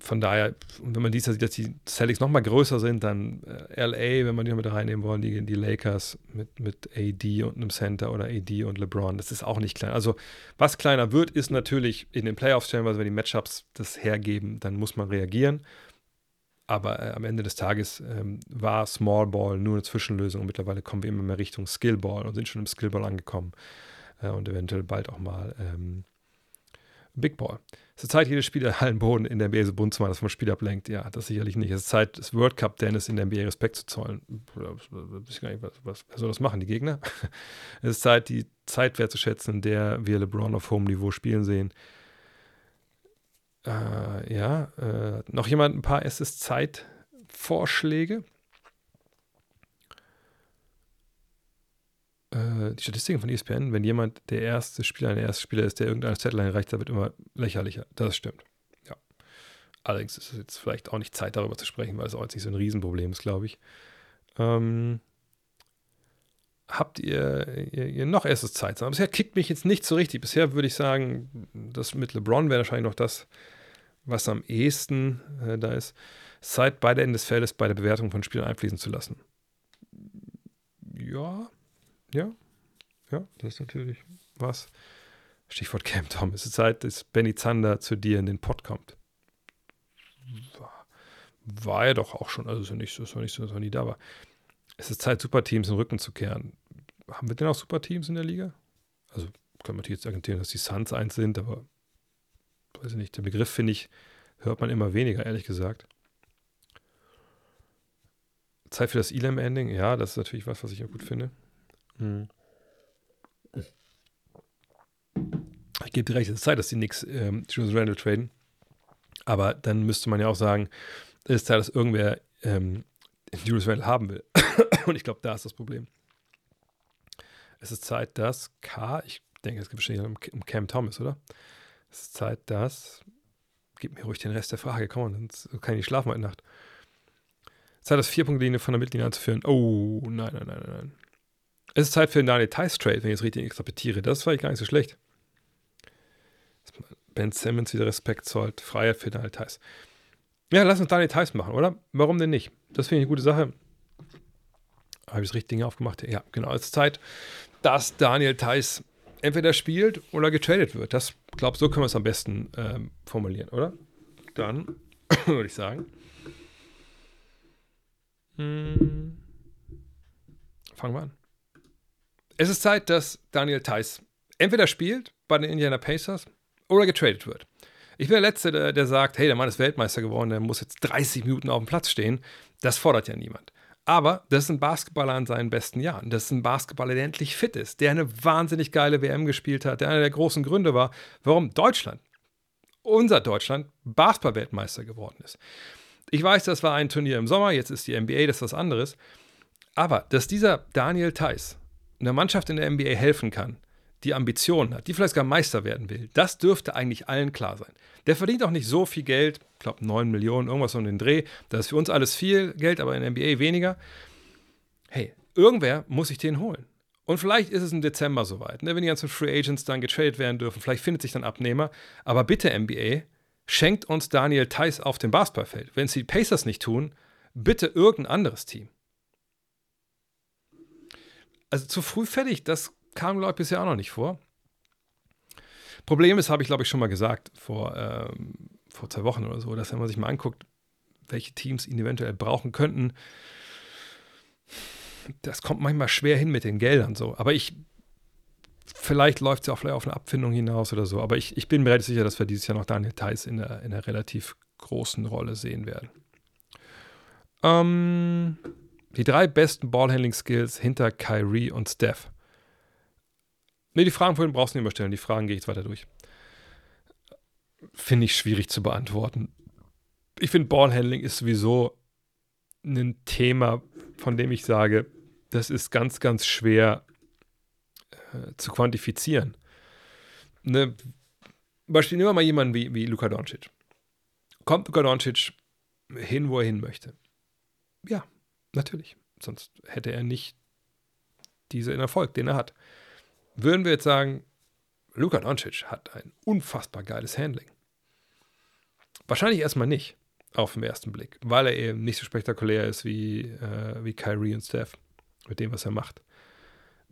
von daher, wenn man dies sieht, dass die Celtics noch mal größer sind, dann äh, LA, wenn man die noch mit reinnehmen wollen, die, die Lakers mit, mit AD und einem Center oder AD und LeBron, das ist auch nicht klein. Also was kleiner wird, ist natürlich in den Playoffs stellenweise, wenn die Matchups das hergeben, dann muss man reagieren. Aber äh, am Ende des Tages ähm, war Small Ball nur eine Zwischenlösung und mittlerweile kommen wir immer mehr Richtung Skill Ball und sind schon im Skill Ball angekommen äh, und eventuell bald auch mal ähm, Big Ball. Es ist Zeit, jedes Spieler Hallenboden in der NBA so bunt zu machen, dass man Spiel ablenkt. Ja, das sicherlich nicht. Es ist Zeit, das World Cup Dennis in der NBA Respekt zu zollen. Nicht, was, wer soll das machen? Die Gegner? *laughs* es ist Zeit, die Zeit wertzuschätzen, in der wir LeBron auf hohem Niveau spielen sehen. Äh, ja, äh, noch jemand ein paar Es ist Zeit-Vorschläge? Äh, die Statistiken von ESPN, wenn jemand der erste Spieler, der erste Spieler ist, der irgendeine Setline erreicht, da wird immer lächerlicher. Das stimmt. Ja. Allerdings ist es jetzt vielleicht auch nicht Zeit, darüber zu sprechen, weil es auch jetzt nicht so ein Riesenproblem ist, glaube ich. Ähm, habt ihr, ihr, ihr, noch erstes Zeit? Bisher kickt mich jetzt nicht so richtig. Bisher würde ich sagen, das mit LeBron wäre wahrscheinlich noch das, was am ehesten äh, da ist. Zeit, beide Enden des Feldes bei der Bewertung von Spielern einfließen zu lassen. Ja, ja, ja, das ist natürlich was. Stichwort Cam Tom. Es ist Zeit, dass Benny Zander zu dir in den Pod kommt. War, war er doch auch schon, also ist nicht, ist ja nicht so, dass er nie da war. Es ist Zeit, Superteams in den Rücken zu kehren. Haben wir denn auch Superteams in der Liga? Also können wir jetzt argumentieren, dass die Suns eins sind, aber weiß ich nicht, der Begriff, finde ich, hört man immer weniger, ehrlich gesagt. Zeit für das Elam-Ending, ja, das ist natürlich was, was ich auch gut finde. Hm. Ich gebe dir recht, es ist Zeit, dass die Knicks ähm, Julius Randall traden. Aber dann müsste man ja auch sagen, es ist Zeit, dass irgendwer ähm, Julius Randall haben will. *coughs* Und ich glaube, da ist das Problem. Es ist Zeit, dass K, ich denke, es geht wahrscheinlich um, Cam Thomas, oder? Es ist Zeit, dass. Gib mir ruhig den Rest der Frage, komm on, sonst kann ich nicht schlafen heute Nacht. Zeit, das Vier-Punkt-Linie von der Mittellinie anzuführen. Oh, nein, nein, nein, nein. Es ist Zeit für einen Daniel Tice Trade, wenn ich es richtig interpretiere. Das war ich gar nicht so schlecht. Ben Simmons wieder Respekt zollt. Freiheit für Daniel Tice. Ja, lass uns Daniel Tice machen, oder? Warum denn nicht? Das finde ich eine gute Sache. Habe ich das richtige Dinge aufgemacht? Ja, genau. Es ist Zeit, dass Daniel Tice entweder spielt oder getradet wird. Das, glaube so können wir es am besten ähm, formulieren, oder? Dann *coughs* würde ich sagen. Hm, fangen wir an. Es ist Zeit, dass Daniel Theiss entweder spielt bei den Indiana Pacers oder getradet wird. Ich bin der Letzte, der, der, sagt, hey, der Mann ist Weltmeister geworden, der muss jetzt 30 Minuten auf dem Platz stehen. Das fordert ja niemand. Aber das ist ein Basketballer in seinen besten Jahren. Das ist ein Basketballer, der endlich fit ist, der eine wahnsinnig geile WM gespielt hat, der einer der großen Gründe war, warum Deutschland, unser Deutschland, Basketball-Weltmeister geworden ist. Ich weiß, das war ein Turnier im Sommer, jetzt ist die NBA, das ist was anderes. Aber dass dieser Daniel Theiss einer Mannschaft in der NBA helfen kann, die Ambitionen hat, die vielleicht sogar Meister werden will, das dürfte eigentlich allen klar sein. Der verdient auch nicht so viel Geld, ich glaube 9 Millionen, irgendwas um den Dreh. Das ist für uns alles viel Geld, aber in der NBA weniger. Hey, irgendwer muss sich den holen. Und vielleicht ist es im Dezember soweit, ne, wenn die ganzen Free Agents dann getradet werden dürfen. Vielleicht findet sich dann Abnehmer. Aber bitte, NBA, schenkt uns Daniel Theiss auf dem Basketballfeld. Wenn es die Pacers nicht tun, bitte irgendein anderes Team also zu früh fertig, das kam, glaube ich, bisher auch noch nicht vor. Problem ist, habe ich, glaube ich, schon mal gesagt, vor, ähm, vor zwei Wochen oder so, dass wenn man sich mal anguckt, welche Teams ihn eventuell brauchen könnten, das kommt manchmal schwer hin mit den Geldern so. Aber ich, vielleicht läuft es ja auch vielleicht auf eine Abfindung hinaus oder so. Aber ich, ich bin mir relativ sicher, dass wir dieses Jahr noch Daniel Theiss in einer, in einer relativ großen Rolle sehen werden. Ähm, die drei besten Ballhandling-Skills hinter Kyrie und Steph. Ne, die Fragen vorhin brauchst du nicht mehr stellen. Die Fragen gehe ich jetzt weiter durch. Finde ich schwierig zu beantworten. Ich finde, Ballhandling ist sowieso ein Thema, von dem ich sage, das ist ganz, ganz schwer äh, zu quantifizieren. Ne, Beispiel nehmen wir mal jemanden wie, wie Luka Doncic. Kommt Luka Doncic hin, wo er hin möchte? Ja, natürlich. Sonst hätte er nicht diesen Erfolg, den er hat. Würden wir jetzt sagen, Luka Doncic hat ein unfassbar geiles Handling. Wahrscheinlich erstmal nicht, auf den ersten Blick, weil er eben nicht so spektakulär ist wie, äh, wie Kyrie und Steph mit dem, was er macht.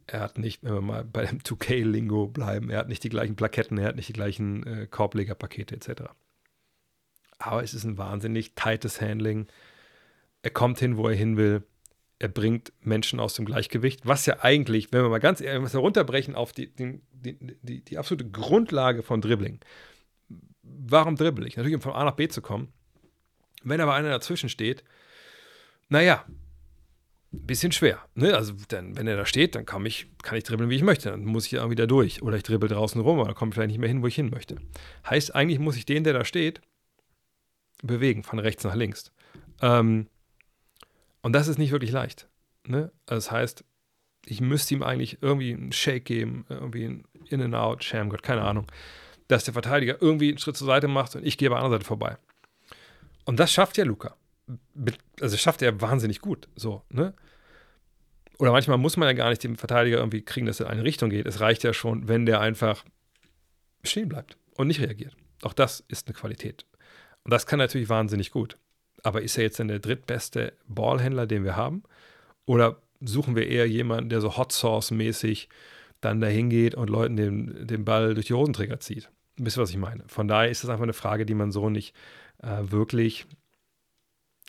Er hat nicht, wenn wir mal bei dem 2K-Lingo bleiben, er hat nicht die gleichen Plaketten, er hat nicht die gleichen äh, Korblegerpakete etc. Aber es ist ein wahnsinnig tightes Handling. Er kommt hin, wo er hin will. Er bringt Menschen aus dem Gleichgewicht, was ja eigentlich, wenn wir mal ganz ehrlich herunterbrechen auf die, die, die, die, absolute Grundlage von Dribbling. Warum dribbel ich? Natürlich, um von A nach B zu kommen. Wenn aber einer dazwischen steht, naja, ein bisschen schwer. Ne? Also, dann, wenn er da steht, dann kann ich, kann ich dribbeln, wie ich möchte. Dann muss ich irgendwie da durch. Oder ich dribbel draußen rum, aber dann komme ich vielleicht nicht mehr hin, wo ich hin möchte. Heißt, eigentlich muss ich den, der da steht, bewegen, von rechts nach links. Ähm, und das ist nicht wirklich leicht. Ne? Also das heißt, ich müsste ihm eigentlich irgendwie einen Shake geben, irgendwie ein In-and-Out, Shamgott, keine Ahnung, dass der Verteidiger irgendwie einen Schritt zur Seite macht und ich gehe bei der anderen Seite vorbei. Und das schafft ja Luca. Also schafft er wahnsinnig gut. So, ne? Oder manchmal muss man ja gar nicht dem Verteidiger irgendwie kriegen, dass er in eine Richtung geht. Es reicht ja schon, wenn der einfach stehen bleibt und nicht reagiert. Auch das ist eine Qualität. Und das kann natürlich wahnsinnig gut. Aber ist er jetzt denn der drittbeste Ballhändler, den wir haben? Oder suchen wir eher jemanden, der so Hot Sauce-mäßig dann dahin geht und Leuten den, den Ball durch die Hosenträger zieht? Wisst ihr, was ich meine? Von daher ist das einfach eine Frage, die man so nicht äh, wirklich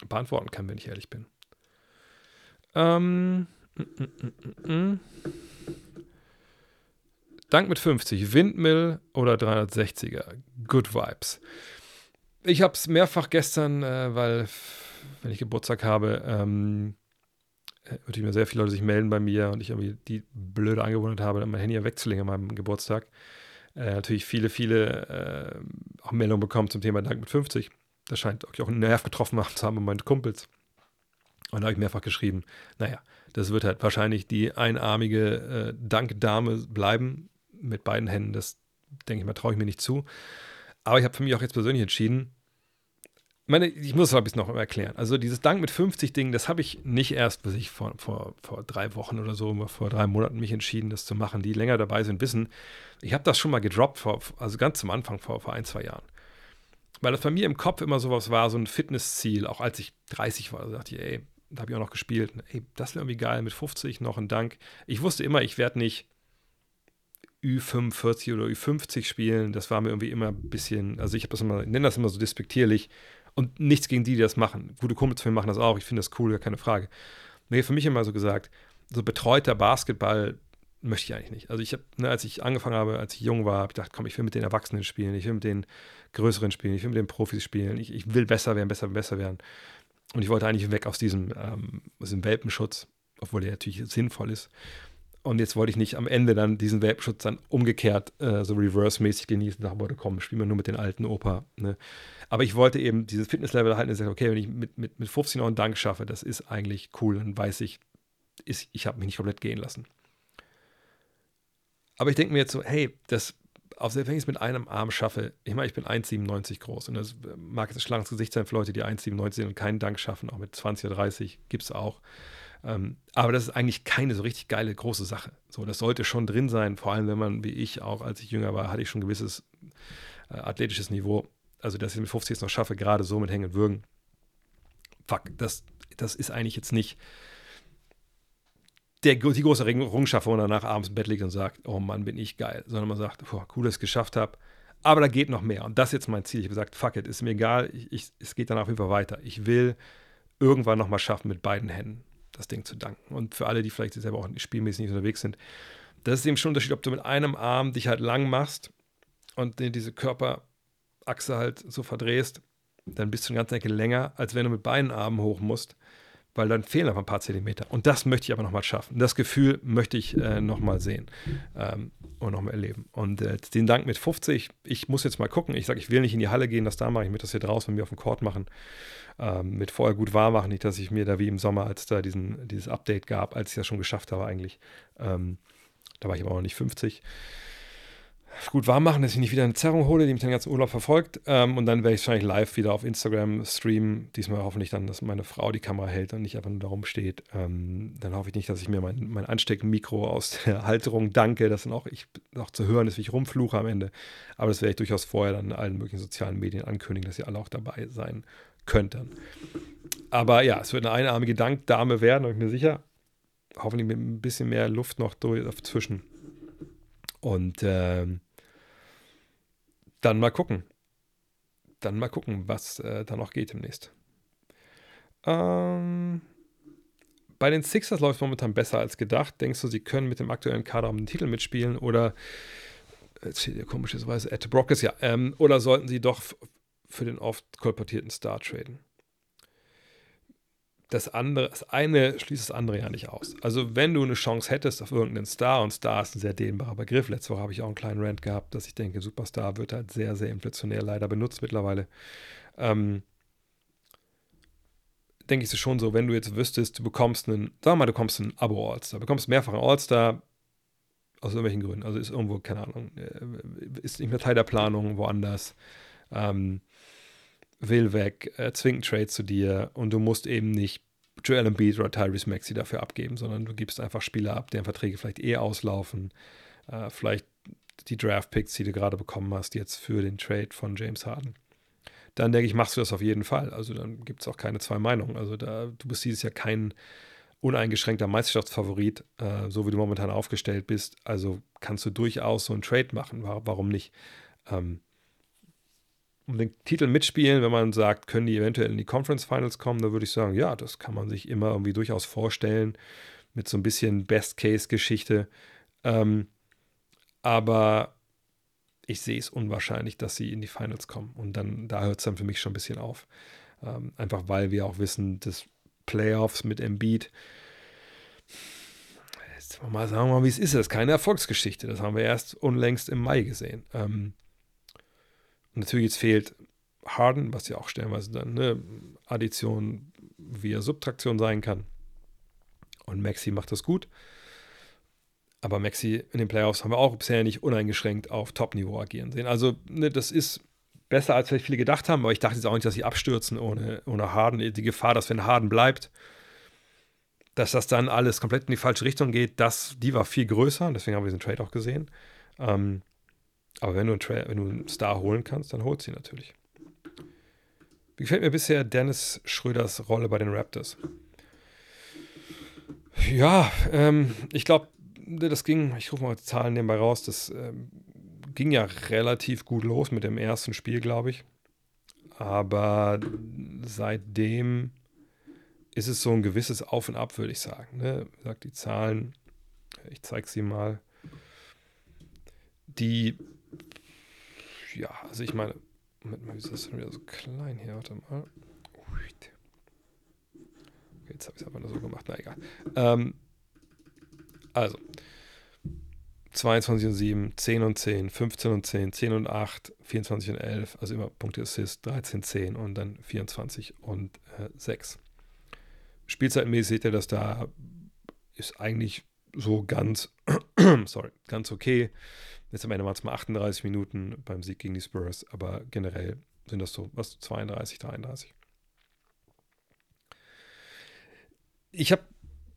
beantworten kann, wenn ich ehrlich bin. Ähm, mm, mm, mm, Dank mit 50, Windmill oder 360er. Good Vibes. Ich habe es mehrfach gestern, äh, weil, wenn ich Geburtstag habe, ähm, äh, natürlich mir sehr viele Leute sich melden bei mir und ich irgendwie die blöde Angewohnheit habe, mein Handy wegzulegen an meinem Geburtstag. Äh, natürlich viele, viele äh, auch Meldungen bekommen zum Thema Dank mit 50. Das scheint auch einen Nerv getroffen *laughs* zu haben bei meinen Kumpels. Und da habe ich mehrfach geschrieben, naja, das wird halt wahrscheinlich die einarmige äh, Dankdame bleiben mit beiden Händen. Das denke ich mal, traue ich mir nicht zu. Aber ich habe für mich auch jetzt persönlich entschieden, meine, ich muss es ein noch erklären. Also dieses Dank mit 50 Ding, das habe ich nicht erst, bis ich vor, vor, vor drei Wochen oder so, vor drei Monaten mich entschieden, das zu machen. Die länger dabei sind, wissen, ich habe das schon mal gedroppt, vor, also ganz zum Anfang, vor, vor ein, zwei Jahren. Weil das bei mir im Kopf immer sowas war, so ein Fitnessziel, auch als ich 30 war, da dachte ich, ey, da habe ich auch noch gespielt, ey, das wäre irgendwie geil, mit 50 noch ein Dank. Ich wusste immer, ich werde nicht Ü45 oder Ü50 spielen, das war mir irgendwie immer ein bisschen, also ich habe das immer, nenne das immer so despektierlich und nichts gegen die, die das machen. Gute Kumpels von mir machen das auch, ich finde das cool, gar keine Frage. Nee, für mich immer so gesagt, so betreuter Basketball möchte ich eigentlich nicht. Also ich habe, ne, als ich angefangen habe, als ich jung war, habe ich gedacht, komm, ich will mit den Erwachsenen spielen, ich will mit den Größeren spielen, ich will mit den Profis spielen, ich, ich will besser werden, besser, besser werden. Und ich wollte eigentlich weg aus diesem, ähm, aus diesem Welpenschutz, obwohl der natürlich sinnvoll ist. Und jetzt wollte ich nicht am Ende dann diesen Welpenschutz dann umgekehrt äh, so reverse-mäßig genießen. Da wollte, komm, spielen wir nur mit den alten Opa. Ne? Aber ich wollte eben dieses Fitnesslevel halten und gesagt, okay, wenn ich mit, mit, mit 15 noch einen Dank schaffe, das ist eigentlich cool. Dann weiß ich, ist, ich habe mich nicht komplett gehen lassen. Aber ich denke mir jetzt so, hey, das, auch selbst wenn ich es mit einem Arm schaffe, ich meine, ich bin 1,97 groß und das mag jetzt ein schlankes Gesicht sein für Leute, die 1,97 sind und keinen Dank schaffen, auch mit 20 oder 30 gibt es auch. Ähm, aber das ist eigentlich keine so richtig geile große Sache. So, das sollte schon drin sein, vor allem wenn man, wie ich auch, als ich jünger war, hatte ich schon ein gewisses äh, athletisches Niveau. Also, dass ich mit 50 es noch schaffe, gerade so mit Hängen und Würgen. Fuck, das, das ist eigentlich jetzt nicht der, die große Errungenschaft, wo man danach abends im Bett liegt und sagt, oh Mann, bin ich geil. Sondern man sagt, boah, cool, dass ich es geschafft habe. Aber da geht noch mehr. Und das ist jetzt mein Ziel. Ich habe gesagt, fuck it, ist mir egal. Ich, ich, es geht dann auf jeden Fall weiter. Ich will irgendwann nochmal schaffen mit beiden Händen das Ding zu danken. Und für alle, die vielleicht selber auch spielmäßig nicht unterwegs sind, das ist eben schon ein Unterschied, ob du mit einem Arm dich halt lang machst und diese Körperachse halt so verdrehst, dann bist du eine ganze Ecke länger, als wenn du mit beiden Armen hoch musst, weil dann fehlen einfach ein paar Zentimeter. Und das möchte ich aber nochmal schaffen. Das Gefühl möchte ich äh, nochmal sehen ähm, und nochmal erleben. Und äh, den Dank mit 50, ich muss jetzt mal gucken. Ich sage, ich will nicht in die Halle gehen, das da mache ich, möchte das hier draußen mit mir auf dem Court machen ähm, mit vorher gut warm machen. Nicht, dass ich mir da wie im Sommer, als da diesen, dieses Update gab, als ich das schon geschafft habe eigentlich. Ähm, da war ich aber auch noch nicht 50. gut warm machen, dass ich nicht wieder eine Zerrung hole, die mich den ganzen Urlaub verfolgt. Ähm, und dann werde ich wahrscheinlich live wieder auf Instagram streamen. Diesmal hoffentlich dann, dass meine Frau die Kamera hält und nicht einfach nur darum steht. Ähm, dann hoffe ich nicht, dass ich mir mein, mein Ansteckmikro aus der *laughs* Halterung danke, dass dann auch ich auch zu hören ist, wie ich rumfluche am Ende. Aber das werde ich durchaus vorher dann in allen möglichen sozialen Medien ankündigen, dass ihr alle auch dabei sein könnt dann. Aber ja, es wird eine einarmige Dankdame werden, bin ich mir sicher. Hoffentlich mit ein bisschen mehr Luft noch durch, dazwischen. Und ähm, dann mal gucken. Dann mal gucken, was äh, da noch geht demnächst. Ähm, bei den Sixers läuft momentan besser als gedacht. Denkst du, sie können mit dem aktuellen Kader um den Titel mitspielen oder jetzt steht hier komischerweise Ed Brock ist ja, ähm, oder sollten sie doch für den oft kolportierten Star traden? Das andere, das eine schließt das andere ja nicht aus. Also wenn du eine Chance hättest auf irgendeinen Star, und Star ist ein sehr dehnbarer Begriff, letzte Woche habe ich auch einen kleinen Rant gehabt, dass ich denke, Superstar wird halt sehr, sehr inflationär leider benutzt mittlerweile. Ähm, denke ich es schon so, wenn du jetzt wüsstest, du bekommst einen, wir mal, du bekommst einen Abo-All-Star, bekommst mehrfach einen All-Star, aus irgendwelchen Gründen, also ist irgendwo, keine Ahnung, äh, ist nicht mehr Teil der Planung, woanders, ähm, will weg, äh, zwingt Trade zu dir und du musst eben nicht Joel Embiid oder Tyrese Maxi dafür abgeben, sondern du gibst einfach Spieler ab, deren Verträge vielleicht eh auslaufen, äh, vielleicht die Draft-Picks, die du gerade bekommen hast, jetzt für den Trade von James Harden. Dann denke ich, machst du das auf jeden Fall. Also dann gibt es auch keine zwei Meinungen. Also da, du bist dieses Jahr kein uneingeschränkter Meisterschaftsfavorit, äh, so wie du momentan aufgestellt bist. Also kannst du durchaus so einen Trade machen. Warum nicht? Ähm, um den Titel mitspielen, wenn man sagt, können die eventuell in die Conference Finals kommen, da würde ich sagen, ja, das kann man sich immer irgendwie durchaus vorstellen, mit so ein bisschen Best-Case-Geschichte. Ähm, aber ich sehe es unwahrscheinlich, dass sie in die Finals kommen. Und dann, da hört es dann für mich schon ein bisschen auf. Ähm, einfach weil wir auch wissen, dass Playoffs mit Embiid, jetzt mal sagen wir mal, wie es ist, das ist keine Erfolgsgeschichte. Das haben wir erst unlängst im Mai gesehen. Ähm, natürlich jetzt fehlt Harden, was ja auch stellenweise dann eine Addition via Subtraktion sein kann. Und Maxi macht das gut. Aber Maxi in den Playoffs haben wir auch bisher nicht uneingeschränkt auf Top-Niveau agieren sehen. Also, ne, das ist besser, als vielleicht viele gedacht haben, aber ich dachte jetzt auch nicht, dass sie abstürzen ohne, ohne Harden. Die Gefahr, dass wenn Harden bleibt, dass das dann alles komplett in die falsche Richtung geht, das, die war viel größer. Deswegen haben wir diesen Trade auch gesehen. Ähm, aber wenn du, einen wenn du einen Star holen kannst, dann holt sie natürlich. Wie gefällt mir bisher Dennis Schröders Rolle bei den Raptors? Ja, ähm, ich glaube, das ging, ich rufe mal die Zahlen nebenbei raus, das ähm, ging ja relativ gut los mit dem ersten Spiel, glaube ich. Aber seitdem ist es so ein gewisses Auf und Ab, würde ich sagen. Ne? Sagt die Zahlen, ich zeige sie mal. Die ja, also ich meine, Moment mal, wieso ist das denn wieder so klein hier? Warte mal. Okay, jetzt habe ich es einfach nur so gemacht. Na egal. Ähm, also, 22 und 7, 10 und 10, 15 und 10, 10 und 8, 24 und 11, also immer Punkte Assist, 13, 10 und dann 24 und äh, 6. Spielzeitmäßig seht ihr, dass da ist eigentlich so ganz, *clears throat* sorry, ganz okay. Jetzt am Ende waren es mal 38 Minuten beim Sieg gegen die Spurs, aber generell sind das so, was, 32, 33. Ich habe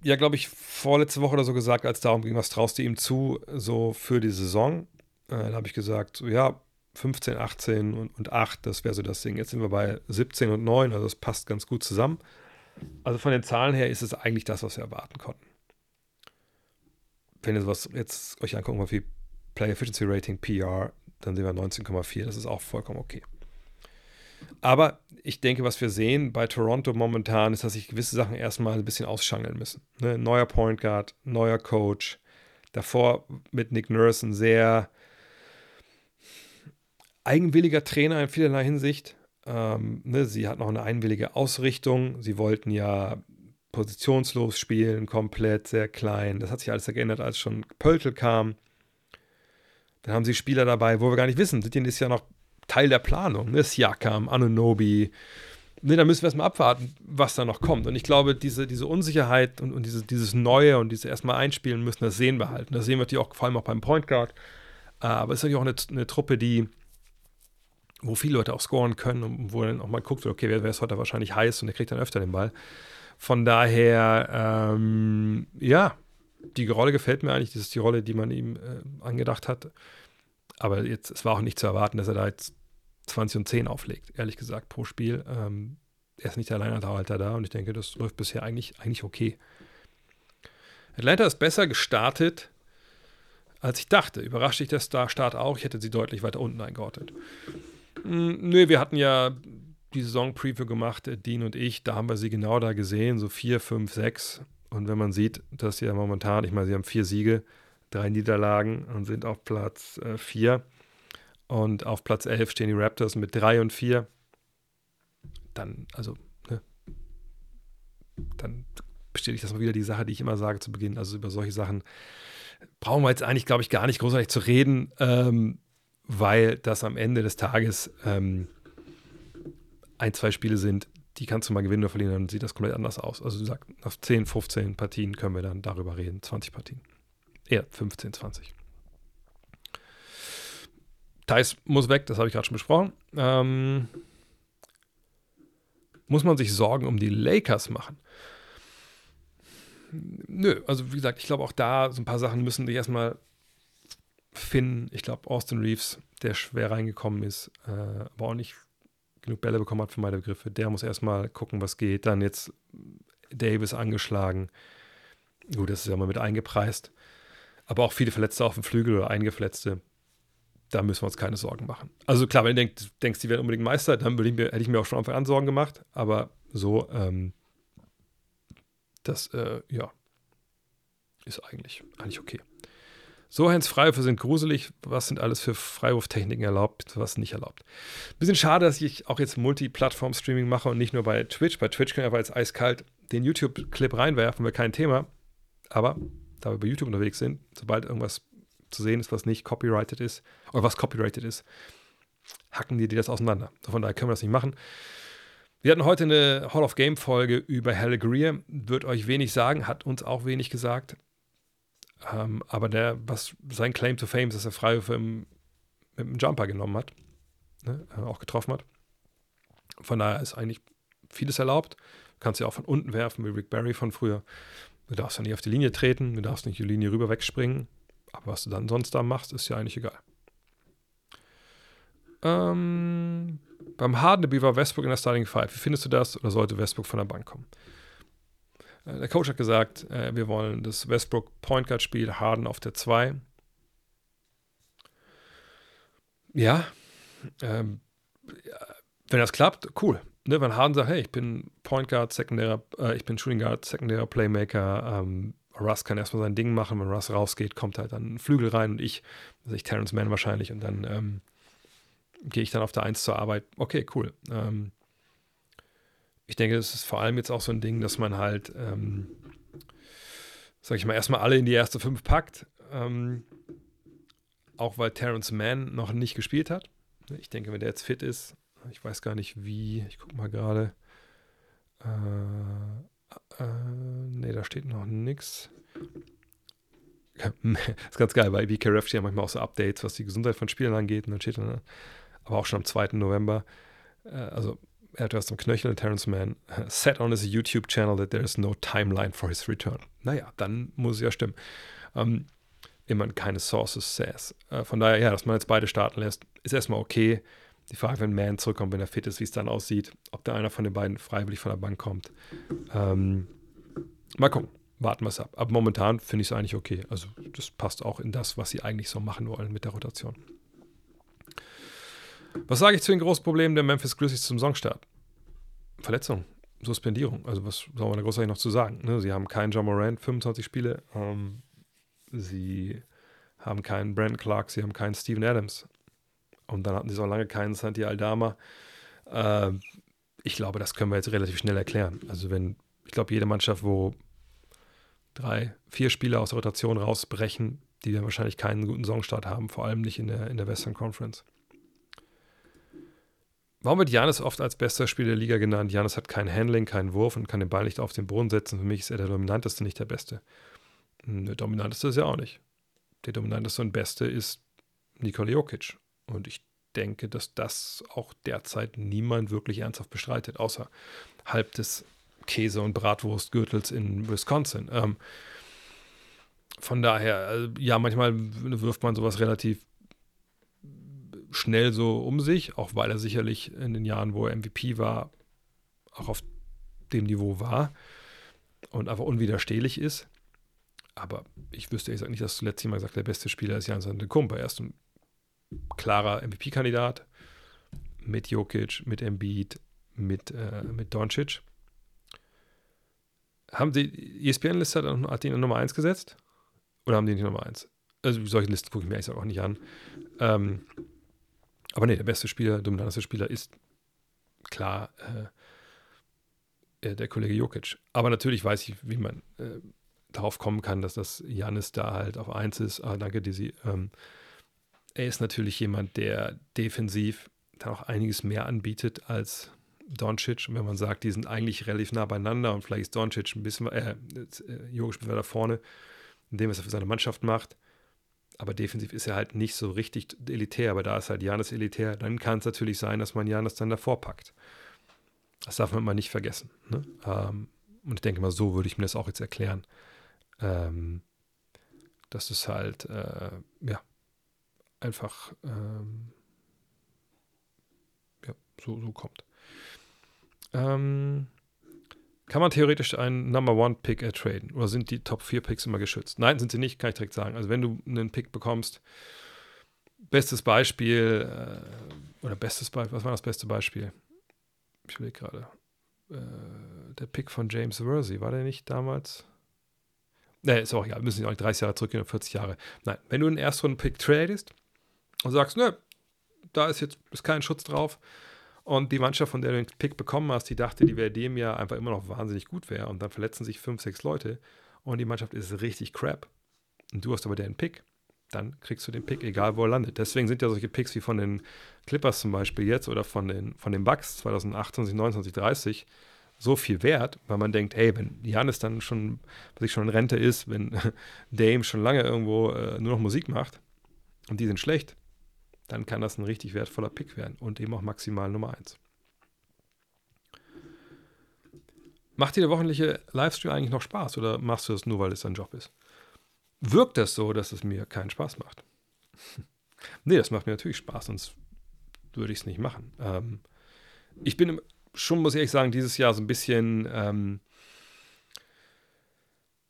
ja, glaube ich, vorletzte Woche oder so gesagt, als darum ging, was traust du ihm zu, so für die Saison. Äh, da habe ich gesagt, so ja, 15, 18 und, und 8, das wäre so das Ding. Jetzt sind wir bei 17 und 9, also das passt ganz gut zusammen. Also von den Zahlen her ist es eigentlich das, was wir erwarten konnten. Wenn ihr sowas jetzt euch angucken, wie Player Efficiency Rating, PR, dann sehen wir 19,4. Das ist auch vollkommen okay. Aber ich denke, was wir sehen bei Toronto momentan ist, dass sich gewisse Sachen erstmal ein bisschen ausschangeln müssen. Ne? Neuer Point Guard, neuer Coach. Davor mit Nick Nurse ein sehr eigenwilliger Trainer in vielerlei Hinsicht. Ähm, ne? Sie hat noch eine einwillige Ausrichtung. Sie wollten ja positionslos spielen, komplett, sehr klein. Das hat sich alles geändert, als schon Pöltl kam. Dann haben sie Spieler dabei, wo wir gar nicht wissen, Sittien ist ja noch Teil der Planung. Ne? Siakam, Anunobi. Ne, da müssen wir erstmal abwarten, was da noch kommt. Und ich glaube, diese, diese Unsicherheit und, und diese, dieses Neue und diese erstmal einspielen müssen, das sehen wir halt. Und das sehen wir natürlich auch vor allem auch beim Point Guard. Aber es ist natürlich auch eine, eine, Truppe, die, wo viele Leute auch scoren können und wo dann auch mal guckt, okay, wer, wer ist heute wahrscheinlich heiß und der kriegt dann öfter den Ball. Von daher, ähm, ja, die Rolle gefällt mir eigentlich. Das ist die Rolle, die man ihm äh, angedacht hat. Aber jetzt, es war auch nicht zu erwarten, dass er da jetzt 20 und 10 auflegt, ehrlich gesagt, pro Spiel. Ähm, er ist nicht der Alleinunterhalter da und ich denke, das läuft bisher eigentlich, eigentlich okay. Atlanta ist besser gestartet, als ich dachte. Überrascht sich der Start auch. Ich hätte sie deutlich weiter unten eingeordnet. Hm, nö, wir hatten ja die Saison-Preview gemacht, äh, Dean und ich. Da haben wir sie genau da gesehen, so 4, 5, 6. Und wenn man sieht, dass sie ja momentan, ich meine, sie haben vier Siege, drei Niederlagen und sind auf Platz 4. Äh, und auf Platz 11 stehen die Raptors mit 3 und 4. Dann, also, ne, dann bestätigt das mal wieder die Sache, die ich immer sage zu Beginn. Also über solche Sachen brauchen wir jetzt eigentlich, glaube ich, gar nicht großartig zu reden, ähm, weil das am Ende des Tages ähm, ein, zwei Spiele sind, die kannst du mal gewinnen oder verlieren, dann sieht das komplett anders aus. Also du sagst, nach 10, 15 Partien können wir dann darüber reden, 20 Partien. Eher 15, 20. Thais muss weg, das habe ich gerade schon besprochen. Ähm, muss man sich Sorgen um die Lakers machen? Nö, also wie gesagt, ich glaube auch da so ein paar Sachen müssen sich erstmal finden. Ich glaube, Austin Reeves, der schwer reingekommen ist, äh, aber auch nicht genug Bälle bekommen hat für meine Begriffe, der muss erstmal gucken, was geht. Dann jetzt Davis angeschlagen. Gut, das ist ja mal mit eingepreist. Aber auch viele Verletzte auf dem Flügel oder Eingefletzte da müssen wir uns keine Sorgen machen. Also klar, wenn du denkst, denkst die werden unbedingt Meister, dann ich mir, hätte ich mir auch schon Anfang an Sorgen gemacht. Aber so, ähm, das, äh, ja, ist eigentlich, eigentlich okay. So, Hands Freiwürfe sind gruselig. Was sind alles für Freiwurftechniken erlaubt, was nicht erlaubt? Bisschen schade, dass ich auch jetzt Multi-Plattform-Streaming mache und nicht nur bei Twitch. Bei Twitch können wir aber jetzt eiskalt den YouTube-Clip reinwerfen, wäre kein Thema. Aber da wir bei YouTube unterwegs sind, sobald irgendwas zu sehen ist, was nicht copyrighted ist oder was copyrighted ist, hacken die, die das auseinander. Von daher können wir das nicht machen. Wir hatten heute eine Hall of Game Folge über Halle Greer. Wird euch wenig sagen, hat uns auch wenig gesagt. Ähm, aber der, was sein Claim to Fame ist, dass er Freiwürfe im, mit dem Jumper genommen hat, ne, äh, auch getroffen hat. Von daher ist eigentlich vieles erlaubt. Du kannst ja auch von unten werfen, wie Rick Barry von früher. Du darfst ja nicht auf die Linie treten, du darfst nicht die Linie rüber wegspringen. Aber was du dann sonst da machst, ist ja eigentlich egal. Ähm, beim Harden war Westbrook in der Starting Five. Wie findest du das? Oder sollte Westbrook von der Bank kommen? Äh, der Coach hat gesagt, äh, wir wollen das Westbrook Point Guard Spiel Harden auf der 2. Ja, ähm, wenn das klappt, cool. Ne, wenn Harden sagt, hey, ich bin Point Guard, sekundärer, äh, ich bin Shooting Guard, sekundärer Playmaker, ähm, Russ kann erstmal sein Ding machen. Wenn Russ rausgeht, kommt halt dann ein Flügel rein und ich, also ich Terrence Mann wahrscheinlich und dann ähm, gehe ich dann auf der Eins zur Arbeit. Okay, cool. Ähm, ich denke, das ist vor allem jetzt auch so ein Ding, dass man halt, ähm, sag ich mal, erstmal alle in die erste Fünf packt. Ähm, auch weil Terrence Mann noch nicht gespielt hat. Ich denke, wenn der jetzt fit ist, ich weiß gar nicht wie, ich gucke mal gerade. Äh, äh, ne, da steht noch nichts. *laughs* ist ganz geil, bei BKRF stehen ja manchmal auch so Updates, was die Gesundheit von Spielern angeht. Und dann steht dann, aber auch schon am 2. November, äh, also er hat was am Knöchel, Terrence Mann, set on his YouTube channel that there is no timeline for his return. Naja, dann muss es ja stimmen. Ähm, immer keine Sources says. Äh, von daher, ja, dass man jetzt beide starten lässt, ist erstmal okay. Die Frage, wenn Man zurückkommt, wenn er fit ist, wie es dann aussieht, ob da einer von den beiden freiwillig von der Bank kommt. Ähm, mal gucken, warten wir es ab. Aber momentan finde ich es eigentlich okay. Also das passt auch in das, was sie eigentlich so machen wollen mit der Rotation. Was sage ich zu den großen Problemen der Memphis Grizzlies zum Songstart? Verletzung, Suspendierung. Also was soll man da großartig noch zu sagen? Ne? Sie haben keinen John Morant, 25 Spiele. Ähm, sie haben keinen Brandon Clark, sie haben keinen Steven Adams. Und dann hatten sie so lange keinen Santi Aldama. Äh, ich glaube, das können wir jetzt relativ schnell erklären. Also wenn, ich glaube, jede Mannschaft, wo drei, vier Spieler aus der Rotation rausbrechen, die dann wahrscheinlich keinen guten Songstart haben, vor allem nicht in der, in der Western Conference. Warum wird Janis oft als bester Spieler der Liga genannt? Janis hat kein Handling, keinen Wurf und kann den Ball nicht auf den Boden setzen. Für mich ist er der dominanteste, nicht der Beste. Hm, der dominanteste ist er auch nicht. Der dominanteste und beste ist Nikola Jokic. Und ich denke, dass das auch derzeit niemand wirklich ernsthaft bestreitet, außer halb des Käse- und Bratwurstgürtels in Wisconsin. Ähm, von daher, also, ja, manchmal wirft man sowas relativ schnell so um sich, auch weil er sicherlich in den Jahren, wo er MVP war, auch auf dem Niveau war und einfach unwiderstehlich ist. Aber ich wüsste ehrlich gesagt nicht, dass zuletzt jemand gesagt der beste Spieler ist Jan Kumper. Er ist ein klarer MVP-Kandidat mit Jokic, mit Embiid, mit, äh, mit Doncic. Haben die ESPN-Liste hat ihn an Nummer 1 gesetzt? Oder haben die nicht Nummer 1? Also solche Listen gucke ich mir eigentlich auch nicht an. Ähm, aber nee, der beste Spieler, dominanteste Spieler ist klar äh, äh, der Kollege Jokic. Aber natürlich weiß ich, wie man äh, darauf kommen kann, dass das Janis da halt auf 1 ist. Ah, danke, Dizzy. Ähm, er ist natürlich jemand, der defensiv dann auch einiges mehr anbietet als Doncic. Und wenn man sagt, die sind eigentlich relativ nah beieinander und vielleicht ist Doncic ein bisschen, äh, äh Jokic weiter vorne, in dem, was er für seine Mannschaft macht. Aber defensiv ist er halt nicht so richtig elitär, aber da ist halt Janis elitär, dann kann es natürlich sein, dass man Janis dann davor packt. Das darf man mal nicht vergessen. Ne? Ähm, und ich denke mal, so würde ich mir das auch jetzt erklären. Ähm, dass es halt, äh, ja, einfach ähm, ja, so, so kommt. Ähm, kann man theoretisch einen Number One Pick ertraden? Oder sind die Top 4 Picks immer geschützt? Nein, sind sie nicht, kann ich direkt sagen. Also, wenn du einen Pick bekommst, bestes Beispiel, äh, oder bestes Beispiel, was war das beste Beispiel? Ich überlege gerade. Äh, der Pick von James Worthy, war der nicht damals? Ne, ist auch egal, wir müssen nicht 30 Jahre zurückgehen, 40 Jahre. Nein, wenn du einen Erstrunden-Pick tradest, und sagst, ne, da ist jetzt ist kein Schutz drauf. Und die Mannschaft, von der du den Pick bekommen hast, die dachte, die wäre dem ja einfach immer noch wahnsinnig gut wäre. Und dann verletzen sich fünf, sechs Leute und die Mannschaft ist richtig crap. Und du hast aber den Pick. Dann kriegst du den Pick, egal wo er landet. Deswegen sind ja solche Picks wie von den Clippers zum Beispiel jetzt oder von den, von den Bucks 2028, 29, 30 so viel wert, weil man denkt, hey, wenn Janis dann schon, was ich schon in Rente ist, wenn *laughs* Dame schon lange irgendwo äh, nur noch Musik macht und die sind schlecht, dann kann das ein richtig wertvoller Pick werden und eben auch maximal Nummer 1. Macht dir der wöchentliche Livestream eigentlich noch Spaß oder machst du das nur, weil es dein Job ist? Wirkt das so, dass es mir keinen Spaß macht? *laughs* nee, das macht mir natürlich Spaß, sonst würde ich es nicht machen. Ähm, ich bin schon, muss ich ehrlich sagen, dieses Jahr so ein bisschen ähm,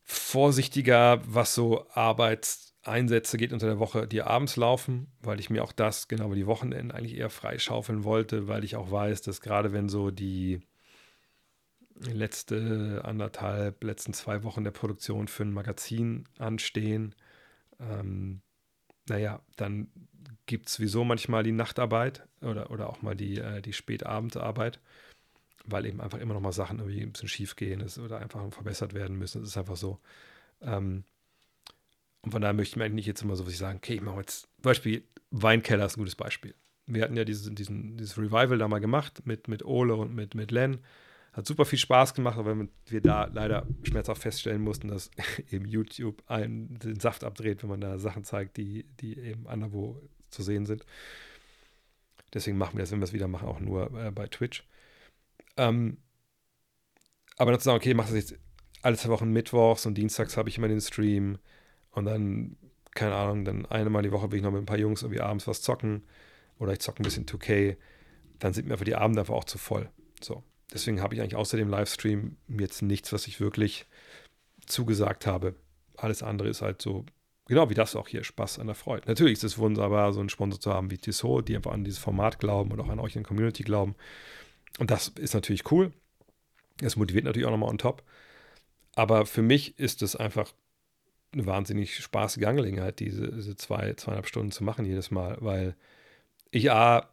vorsichtiger, was so Arbeits- Einsätze geht unter der Woche, die abends laufen, weil ich mir auch das, genau wie die Wochenenden, eigentlich eher freischaufeln wollte, weil ich auch weiß, dass gerade wenn so die letzte anderthalb, letzten zwei Wochen der Produktion für ein Magazin anstehen, ähm, naja, dann gibt es sowieso manchmal die Nachtarbeit oder, oder auch mal die, äh, die Spätabendarbeit, weil eben einfach immer noch mal Sachen irgendwie ein bisschen schief gehen oder einfach verbessert werden müssen. Das ist einfach so. Ähm, und von daher möchte ich mir eigentlich nicht jetzt immer so was ich sagen, okay, ich mache jetzt, Beispiel Weinkeller ist ein gutes Beispiel. Wir hatten ja diesen, diesen, dieses Revival da mal gemacht mit, mit Ole und mit, mit Len. Hat super viel Spaß gemacht, aber wir da leider schmerzhaft feststellen mussten, dass *laughs* eben YouTube einen den Saft abdreht, wenn man da Sachen zeigt, die, die eben anderswo zu sehen sind. Deswegen machen wir das, wenn wir es wieder machen, auch nur äh, bei Twitch. Ähm, aber dann zu sagen, okay, mach das jetzt alle zwei Wochen mittwochs und dienstags habe ich immer den Stream. Und dann, keine Ahnung, dann einmal die Woche will ich noch mit ein paar Jungs irgendwie abends was zocken oder ich zocke ein bisschen 2K. Dann sind mir einfach die Abende einfach auch zu voll. So. Deswegen habe ich eigentlich außer dem Livestream jetzt nichts, was ich wirklich zugesagt habe. Alles andere ist halt so, genau wie das auch hier, Spaß an der Freude. Natürlich ist es wunderbar, so einen Sponsor zu haben wie Tissot, die einfach an dieses Format glauben und auch an euch in der Community glauben. Und das ist natürlich cool. Das motiviert natürlich auch nochmal on top. Aber für mich ist es einfach eine wahnsinnig spaßige Angelegenheit, diese, diese zwei, zweieinhalb Stunden zu machen jedes Mal, weil ich A,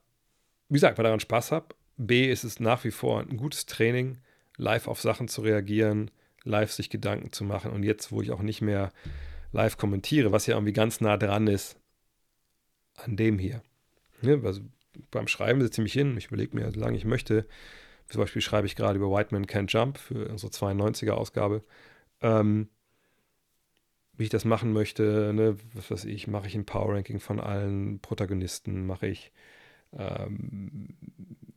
wie gesagt, weil daran Spaß habe, B, ist es nach wie vor ein gutes Training, live auf Sachen zu reagieren, live sich Gedanken zu machen und jetzt, wo ich auch nicht mehr live kommentiere, was ja irgendwie ganz nah dran ist an dem hier. Ja, also beim Schreiben setze ich mich hin, ich überlege mir, solange ich möchte, zum Beispiel schreibe ich gerade über White Man Can't Jump für unsere 92er Ausgabe. Ähm, wie ich das machen möchte. Ne? Was weiß ich, mache ich ein Power Ranking von allen Protagonisten, mache ich, ähm,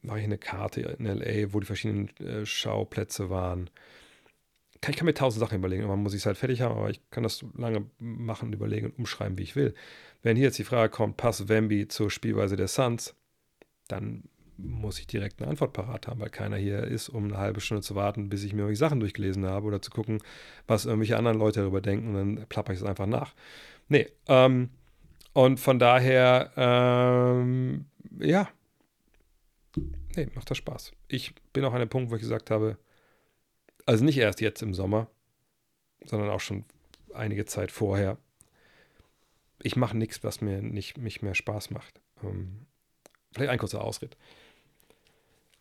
mache ich eine Karte in LA, wo die verschiedenen äh, Schauplätze waren. ich kann mir tausend Sachen überlegen. Man muss ich es halt fertig haben, aber ich kann das lange machen, überlegen und umschreiben, wie ich will. Wenn hier jetzt die Frage kommt, passt Wemby zur Spielweise der Suns, dann muss ich direkt eine Antwort parat haben, weil keiner hier ist, um eine halbe Stunde zu warten, bis ich mir irgendwelche Sachen durchgelesen habe oder zu gucken, was irgendwelche anderen Leute darüber denken und dann plapper ich es einfach nach. Nee, ähm, und von daher, ähm, ja, nee, macht das Spaß. Ich bin auch an dem Punkt, wo ich gesagt habe, also nicht erst jetzt im Sommer, sondern auch schon einige Zeit vorher. Ich mache nichts, was mir nicht mich mehr Spaß macht. Ähm, vielleicht ein kurzer Ausritt.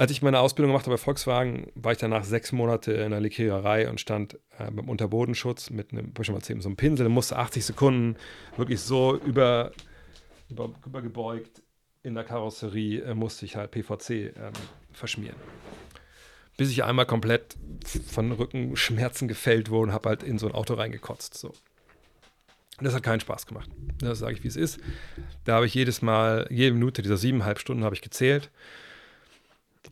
Als ich meine Ausbildung gemacht habe bei Volkswagen, war ich danach sechs Monate in der Lackiererei und stand äh, beim Unterbodenschutz mit einem, schon mal erzählt, so einem Pinsel, musste 80 Sekunden wirklich so über, über, übergebeugt in der Karosserie äh, musste ich halt PVC ähm, verschmieren. Bis ich einmal komplett von Rückenschmerzen gefällt wurde und habe halt in so ein Auto reingekotzt. So. Das hat keinen Spaß gemacht. Das sage ich, wie es ist. Da habe ich jedes Mal, jede Minute dieser siebeneinhalb Stunden habe ich gezählt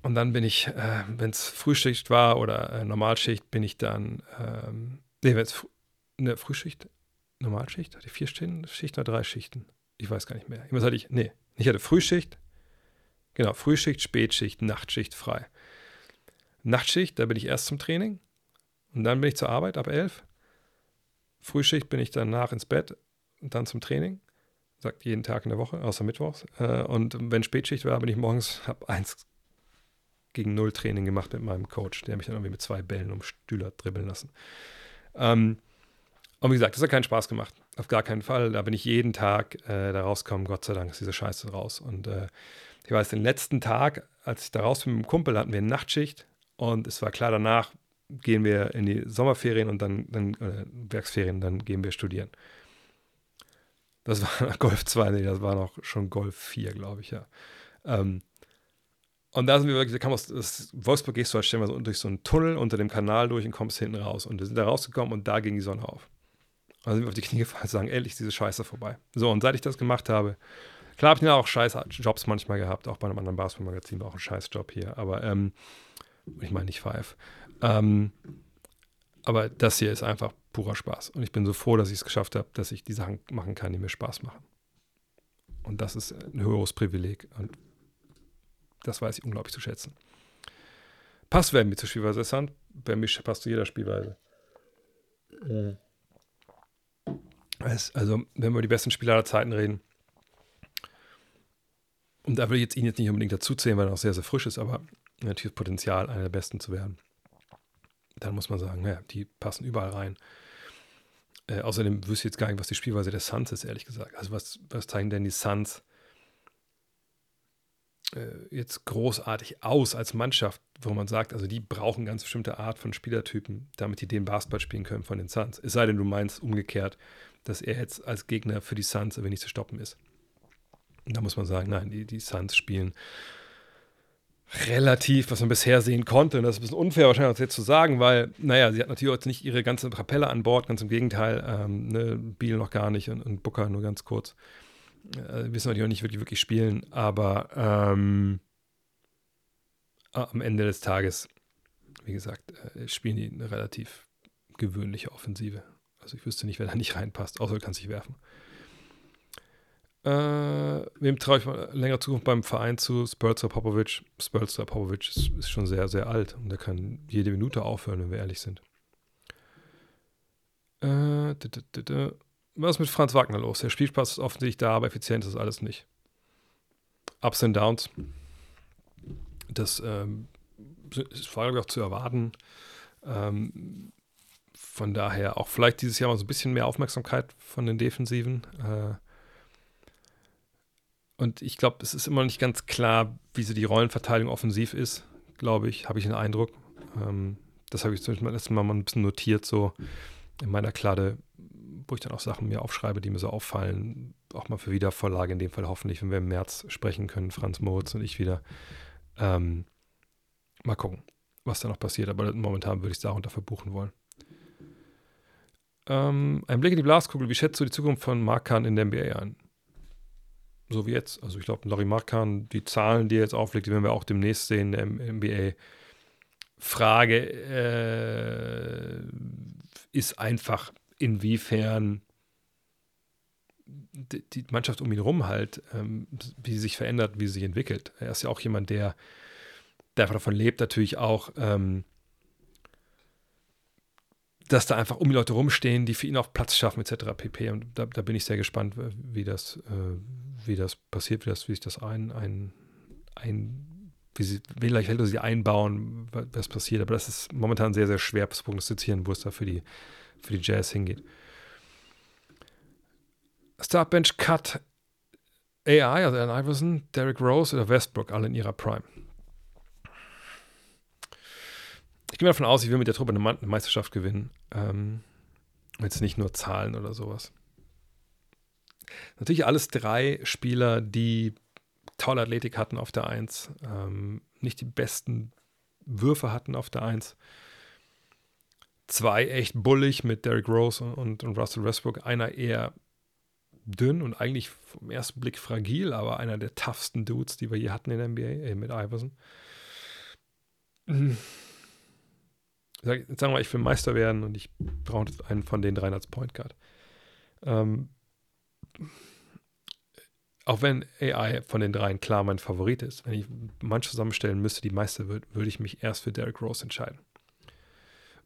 und dann bin ich, äh, wenn es Frühschicht war oder äh, Normalschicht, bin ich dann, ähm, nee, wenn es eine Frühschicht, Normalschicht, hatte ich vier Schichten, Schichten oder drei Schichten? Ich weiß gar nicht mehr. Immer hatte ich, nee, ich hatte Frühschicht, genau, Frühschicht, Spätschicht, Nachtschicht frei. Nachtschicht, da bin ich erst zum Training und dann bin ich zur Arbeit ab elf. Frühschicht bin ich danach ins Bett und dann zum Training. Sagt jeden Tag in der Woche, außer Mittwochs. Äh, und wenn Spätschicht war, bin ich morgens ab eins gegen Null Training gemacht mit meinem Coach, der mich dann irgendwie mit zwei Bällen um Stühler dribbeln lassen. Ähm, und wie gesagt, das hat keinen Spaß gemacht. Auf gar keinen Fall. Da bin ich jeden Tag äh, da rausgekommen. Gott sei Dank ist diese Scheiße raus. Und äh, ich weiß, den letzten Tag, als ich da raus bin mit dem Kumpel, hatten wir eine Nachtschicht. Und es war klar, danach gehen wir in die Sommerferien und dann, dann äh, Werksferien, dann gehen wir studieren. Das war *laughs* Golf 2, nee, das war noch schon Golf 4, glaube ich, ja. Ähm, und da sind wir wirklich, da kam aus das, Wolfsburg gehst du halt stellen wir so durch so einen Tunnel unter dem Kanal durch und kommst hinten raus. Und wir sind da rausgekommen und da ging die Sonne auf. Und dann sind wir auf die Knie gefallen und sagen, ehrlich, diese Scheiße vorbei. So, und seit ich das gemacht habe, klar habe ich ja auch scheiß Jobs manchmal gehabt, auch bei einem anderen Basketballmagazin war auch ein scheiß Job hier, aber ähm, ich meine nicht Five. Ähm, aber das hier ist einfach purer Spaß. Und ich bin so froh, dass ich es geschafft habe, dass ich die Sachen machen kann, die mir Spaß machen. Und das ist ein höheres Privileg. Und das weiß ich unglaublich zu schätzen. Passt Wemby zur Spielweise Sand. Wemby passt zu jeder Spielweise. Mhm. Also, wenn wir über die besten Spieler aller Zeiten reden, und da will ich jetzt ihn jetzt nicht unbedingt dazuzählen, weil er noch sehr, sehr frisch ist, aber natürlich das Potenzial, einer der Besten zu werden. Dann muss man sagen, naja, die passen überall rein. Äh, außerdem wüsste ich jetzt gar nicht, was die Spielweise der Suns ist, ehrlich gesagt. Also, was, was zeigen denn die Suns? Äh, jetzt großartig aus als Mannschaft, wo man sagt, also die brauchen ganz bestimmte Art von Spielertypen, damit die den Basketball spielen können von den Suns. Es sei denn, du meinst umgekehrt, dass er jetzt als Gegner für die Suns aber nicht zu stoppen ist. Und da muss man sagen, nein, die, die Suns spielen relativ, was man bisher sehen konnte. Und das ist ein bisschen unfair wahrscheinlich auch jetzt zu sagen, weil, naja, sie hat natürlich jetzt nicht ihre ganze Kapelle an Bord, ganz im Gegenteil, ähm, ne, Biel noch gar nicht und, und Booker nur ganz kurz äh, wissen wir die auch nicht wirklich, wirklich spielen, aber ähm, am Ende des Tages, wie gesagt, äh, spielen die eine relativ gewöhnliche Offensive. Also ich wüsste nicht, wer da nicht reinpasst, außer du kannst dich werfen. Äh, wem traue ich mal länger Zukunft beim Verein zu? Spurzer Popovic. Spurzer Popovic ist, ist, schon sehr, sehr alt und der kann jede Minute aufhören, wenn wir ehrlich sind. Äh, was ist mit Franz Wagner los? Der Spielspaß ist offensichtlich da, aber effizient ist alles nicht. Ups and Downs. Das ähm, ist vor allem auch zu erwarten. Ähm, von daher auch vielleicht dieses Jahr mal so ein bisschen mehr Aufmerksamkeit von den Defensiven. Äh, und ich glaube, es ist immer noch nicht ganz klar, wie so die Rollenverteilung offensiv ist, glaube ich, habe ich den Eindruck. Ähm, das habe ich zum letzten Mal mal ein bisschen notiert, so in meiner Kladde wo ich dann auch Sachen mir aufschreibe, die mir so auffallen. Auch mal für Wiedervorlage, in dem Fall hoffentlich, wenn wir im März sprechen können, Franz Moritz und ich wieder. Ähm, mal gucken, was da noch passiert. Aber momentan würde ich es darunter verbuchen wollen. Ähm, ein Blick in die Glaskugel. Wie schätzt du die Zukunft von Markan in der NBA ein? So wie jetzt. Also ich glaube, Larry Markan, die Zahlen, die er jetzt auflegt, die werden wir auch demnächst sehen in der NBA. Frage äh, ist einfach, inwiefern die, Mannschaft um ihn herum halt, ähm, wie sie sich verändert, wie sie sich entwickelt. Er ist ja auch jemand, der, der einfach davon lebt, natürlich auch, ähm, dass da einfach um die Leute rumstehen, die für ihn auch Platz schaffen, etc. pp. Und da, da bin ich sehr gespannt, wie das, äh, wie das passiert, wie, das, wie sich das ein, ein, ein wie sie, vielleicht sie einbauen, was passiert. Aber das ist momentan sehr, sehr schwer zu prognostizieren, wo es da für die, für die Jazz hingeht. Startbench Cut AI, also Allen Iverson, Derrick Rose oder Westbrook, alle in ihrer Prime. Ich gehe davon aus, ich will mit der Truppe eine, Meisterschaft gewinnen. Ähm, jetzt nicht nur Zahlen oder sowas. Natürlich alles drei Spieler, die tolle Athletik hatten auf der Eins, ähm, nicht die besten Würfe hatten auf der Eins. Zwei echt bullig mit Derrick Rose und, und Russell Westbrook. Einer eher dünn und eigentlich vom ersten Blick fragil, aber einer der toughsten Dudes, die wir je hatten in der NBA, äh, mit Iverson. Sag, sagen wir mal, ich will Meister werden und ich brauche einen von den dreien als Point Guard. Ähm, auch wenn AI von den dreien klar mein Favorit ist, wenn ich manche zusammenstellen müsste, die Meister wird, würde ich mich erst für Derrick Rose entscheiden.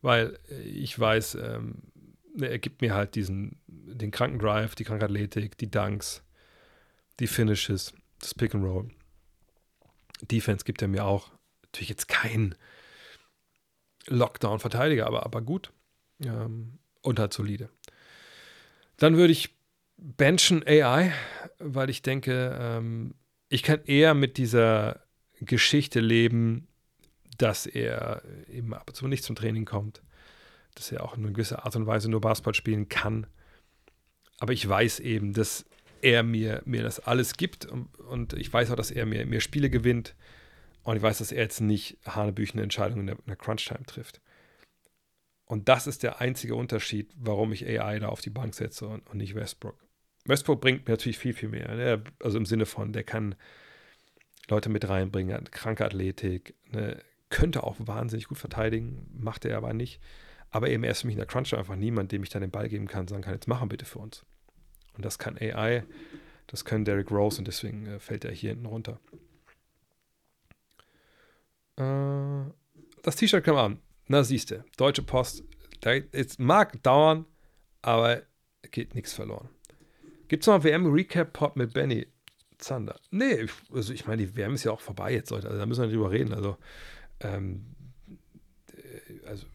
Weil ich weiß, ähm, Ne, er gibt mir halt diesen, den kranken Drive, die kranke Athletik, die Dunks, die Finishes, das Pick and Roll. Defense gibt er mir auch. Natürlich jetzt kein Lockdown-Verteidiger, aber, aber gut. Ähm, und halt solide. Dann würde ich benchen AI, weil ich denke, ähm, ich kann eher mit dieser Geschichte leben, dass er eben ab und zu nicht zum Training kommt dass er auch in einer gewissen Art und Weise nur Basketball spielen kann. Aber ich weiß eben, dass er mir, mir das alles gibt und, und ich weiß auch, dass er mir, mir Spiele gewinnt und ich weiß, dass er jetzt nicht hanebüchene Entscheidungen in der, der Crunch-Time trifft. Und das ist der einzige Unterschied, warum ich AI da auf die Bank setze und, und nicht Westbrook. Westbrook bringt mir natürlich viel, viel mehr. Ne? Also im Sinne von, der kann Leute mit reinbringen, hat kranke Athletik, ne? Könnte auch wahnsinnig gut verteidigen, macht er aber nicht. Aber eben erst für mich in der Crunch einfach niemand, dem ich dann den Ball geben kann, sagen kann, jetzt machen bitte für uns. Und das kann AI, das können Derrick Rose und deswegen äh, fällt er hier hinten runter. Äh, das T-Shirt kam an. Na, siehst du, Deutsche Post. es mag dauern, aber geht nichts verloren. Gibt es noch einen WM-Recap-Pod mit Benny Zander? Nee, also ich meine, die WM ist ja auch vorbei jetzt, Leute. Also da müssen wir nicht drüber reden. Also, ähm, äh, also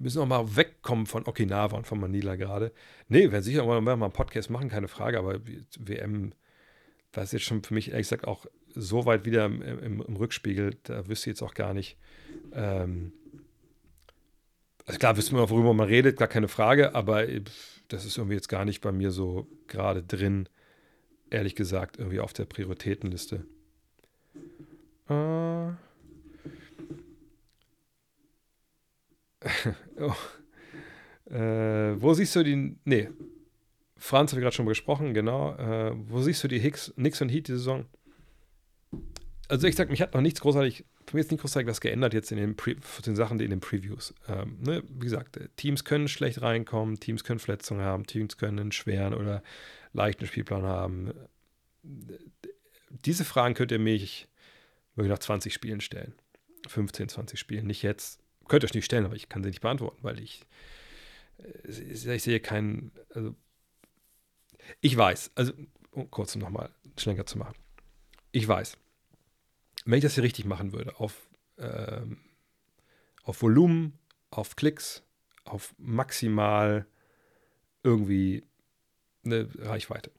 müssen auch mal wegkommen von Okinawa und von Manila gerade. Nee, wir sicher mal, mal einen Podcast machen, keine Frage, aber WM, das ist jetzt schon für mich ehrlich gesagt auch so weit wieder im, im, im Rückspiegel, da wüsste ich jetzt auch gar nicht. Ähm, also klar, wissen wir, worüber man redet, gar keine Frage, aber das ist irgendwie jetzt gar nicht bei mir so gerade drin, ehrlich gesagt, irgendwie auf der Prioritätenliste. Äh. *laughs* oh. äh, wo siehst du die. Nee. Franz habe ich gerade schon gesprochen, genau. Äh, wo siehst du die Hicks, Nix und Heat die Saison? Also ich sag, mich hat noch nichts großartig, für mich ist nicht großartig was geändert jetzt in den, Pre den Sachen, in den Previews. Ähm, ne? Wie gesagt, äh, Teams können schlecht reinkommen, Teams können Verletzungen haben, Teams können einen schweren oder leichten Spielplan haben. Diese Fragen könnt ihr mich wirklich nach 20 Spielen stellen. 15, 20 Spielen, nicht jetzt könnt euch nicht stellen, aber ich kann sie nicht beantworten, weil ich, äh, ich sehe keinen, also ich weiß, also um kurz nochmal schlenker zu machen. Ich weiß, wenn ich das hier richtig machen würde, auf, ähm, auf Volumen, auf Klicks, auf maximal irgendwie eine Reichweite,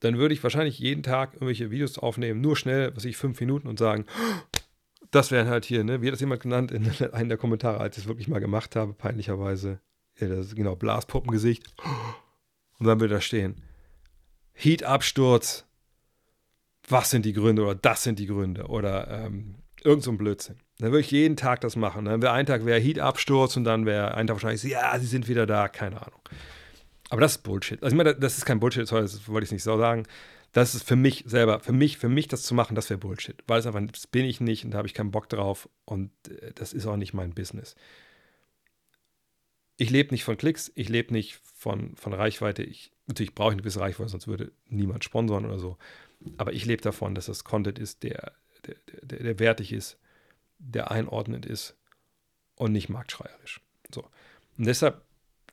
dann würde ich wahrscheinlich jeden Tag irgendwelche Videos aufnehmen, nur schnell, was ich fünf Minuten und sagen, das wären halt hier, ne? Wie hat das jemand genannt in einem der Kommentare, als ich es wirklich mal gemacht habe, peinlicherweise. Ja, das ist genau, Blaspuppengesicht. Und dann würde da stehen: Heat-Absturz. Was sind die Gründe? Oder das sind die Gründe. Oder ähm, Irgend so ein Blödsinn. Dann würde ich jeden Tag das machen. Dann wäre ein Tag wäre Heat-Absturz und dann wäre ein Tag wahrscheinlich, ja, sie sind wieder da, keine Ahnung. Aber das ist Bullshit. Also ich meine, das ist kein Bullshit, das wollte ich nicht so sagen. Das ist für mich selber, für mich, für mich das zu machen, das wäre Bullshit. Weil es einfach, das bin ich nicht und da habe ich keinen Bock drauf und äh, das ist auch nicht mein Business. Ich lebe nicht von Klicks, ich lebe nicht von, von Reichweite. Ich, natürlich brauche ich eine gewisse Reichweite, sonst würde niemand sponsoren oder so. Aber ich lebe davon, dass das Content ist, der, der, der, der wertig ist, der einordnend ist und nicht marktschreierisch. So. Und deshalb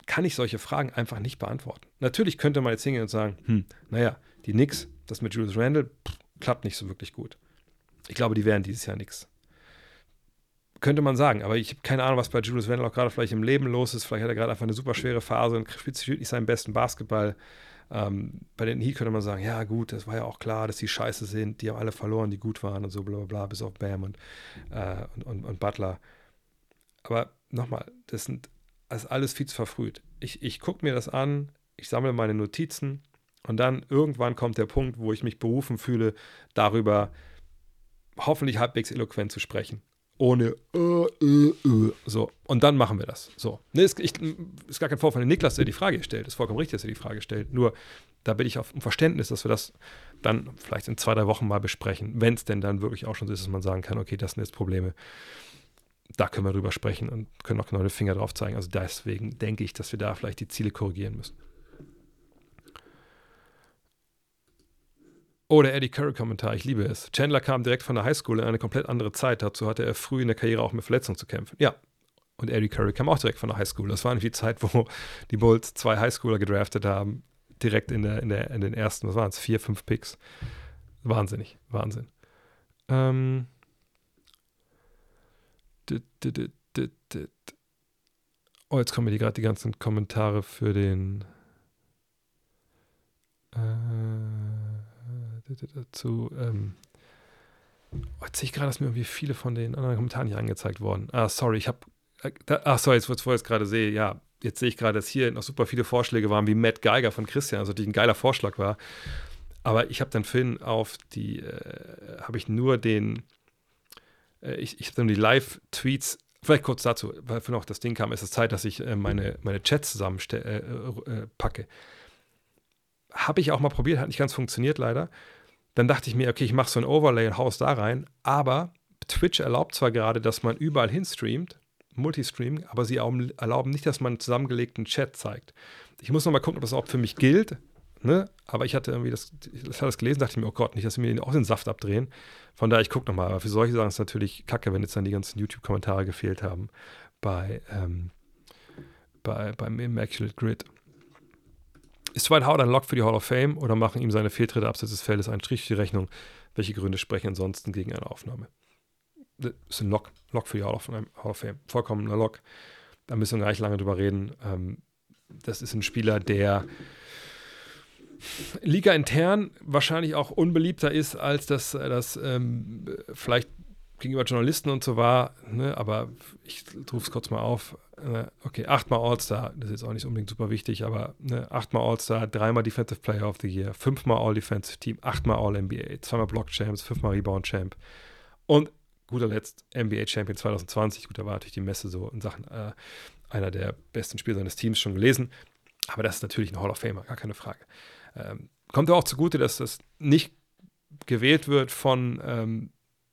kann ich solche Fragen einfach nicht beantworten. Natürlich könnte man jetzt hingehen und sagen, hm, naja, die Nix, das mit Julius Randle, pff, klappt nicht so wirklich gut. Ich glaube, die wären dieses Jahr nix. Könnte man sagen, aber ich habe keine Ahnung, was bei Julius Randle auch gerade vielleicht im Leben los ist. Vielleicht hat er gerade einfach eine super schwere Phase und spielt nicht seinen besten Basketball. Ähm, bei den Heat könnte man sagen, ja gut, das war ja auch klar, dass die scheiße sind, die haben alle verloren, die gut waren und so bla bla bla, bis auf Bam und, äh, und, und, und Butler. Aber nochmal, das sind ist alles viel zu verfrüht. Ich, ich gucke mir das an, ich sammle meine Notizen und dann irgendwann kommt der Punkt, wo ich mich berufen fühle, darüber hoffentlich halbwegs eloquent zu sprechen. Ohne äh, äh, äh. so. Und dann machen wir das. So. Ne, ist, ich, ist gar kein Vorfall. Niklas, der die Frage stellt. Ist vollkommen richtig, dass er die Frage stellt. Nur da bitte ich auf um Verständnis, dass wir das dann vielleicht in zwei, drei Wochen mal besprechen, wenn es denn dann wirklich auch schon so ist, dass man sagen kann, okay, das sind jetzt Probleme da können wir drüber sprechen und können auch genau den Finger drauf zeigen. Also deswegen denke ich, dass wir da vielleicht die Ziele korrigieren müssen. Oh, der Eddie Curry-Kommentar, ich liebe es. Chandler kam direkt von der Highschool in eine komplett andere Zeit. Dazu hatte er früh in der Karriere auch mit Verletzungen zu kämpfen. Ja, und Eddie Curry kam auch direkt von der Highschool. Das war irgendwie die Zeit, wo die Bulls zwei Highschooler gedraftet haben. Direkt in, der, in, der, in den ersten, was waren es, vier, fünf Picks. Wahnsinnig, Wahnsinn. Ähm, Oh, jetzt kommen mir gerade die ganzen Kommentare für den dazu. Ähm, jetzt sehe ich gerade, dass mir irgendwie viele von den anderen Kommentaren nicht angezeigt worden. Ah, sorry, ich habe. Ach, sorry, jetzt, wo ich es gerade sehe, ja, jetzt sehe ich gerade, dass hier noch super viele Vorschläge waren, wie Matt Geiger von Christian, also die ein geiler Vorschlag war. Aber ich habe dann Finn auf die, äh, habe ich nur den ich, ich habe dann die Live-Tweets, vielleicht kurz dazu, weil für noch das Ding kam, ist es Zeit, dass ich äh, meine, meine Chats zusammen äh, äh, packe. Habe ich auch mal probiert, hat nicht ganz funktioniert leider. Dann dachte ich mir, okay, ich mache so ein Overlay und haus da rein, aber Twitch erlaubt zwar gerade, dass man überall hin streamt, Multistreaming, aber sie erlauben nicht, dass man einen zusammengelegten Chat zeigt. Ich muss noch mal gucken, ob das auch für mich gilt. Ne? Aber ich hatte irgendwie das, ich hatte das gelesen, dachte ich mir, oh Gott, nicht, dass sie mir auch den Saft abdrehen. Von daher, ich gucke nochmal. Aber für solche Sachen ist es natürlich kacke, wenn jetzt dann die ganzen YouTube-Kommentare gefehlt haben bei, ähm, bei, beim Immaculate Grid. Ist Dwight Howard ein Lock für die Hall of Fame oder machen ihm seine Fehltritte abseits des Feldes einen Strich für die Rechnung? Welche Gründe sprechen ansonsten gegen eine Aufnahme? Das ist ein Lock, Lock für die Hall of, Hall of Fame. Vollkommener Lock. Da müssen wir gar nicht lange drüber reden. Ähm, das ist ein Spieler, der Liga intern wahrscheinlich auch unbeliebter ist, als das, äh, das ähm, vielleicht gegenüber Journalisten und so war. Ne? Aber ich rufe es kurz mal auf. Äh, okay, achtmal All-Star, das ist jetzt auch nicht unbedingt super wichtig, aber ne, achtmal All-Star, dreimal Defensive Player of the Year, fünfmal All-Defensive Team, achtmal All-NBA, zweimal Block-Champs, fünfmal Rebound-Champ und guter Letzt NBA-Champion 2020. Gut, da war natürlich die Messe so in Sachen äh, einer der besten Spieler seines Teams schon gelesen. Aber das ist natürlich ein Hall of Famer, gar keine Frage. Ähm, kommt auch zugute, dass das nicht gewählt wird von ähm,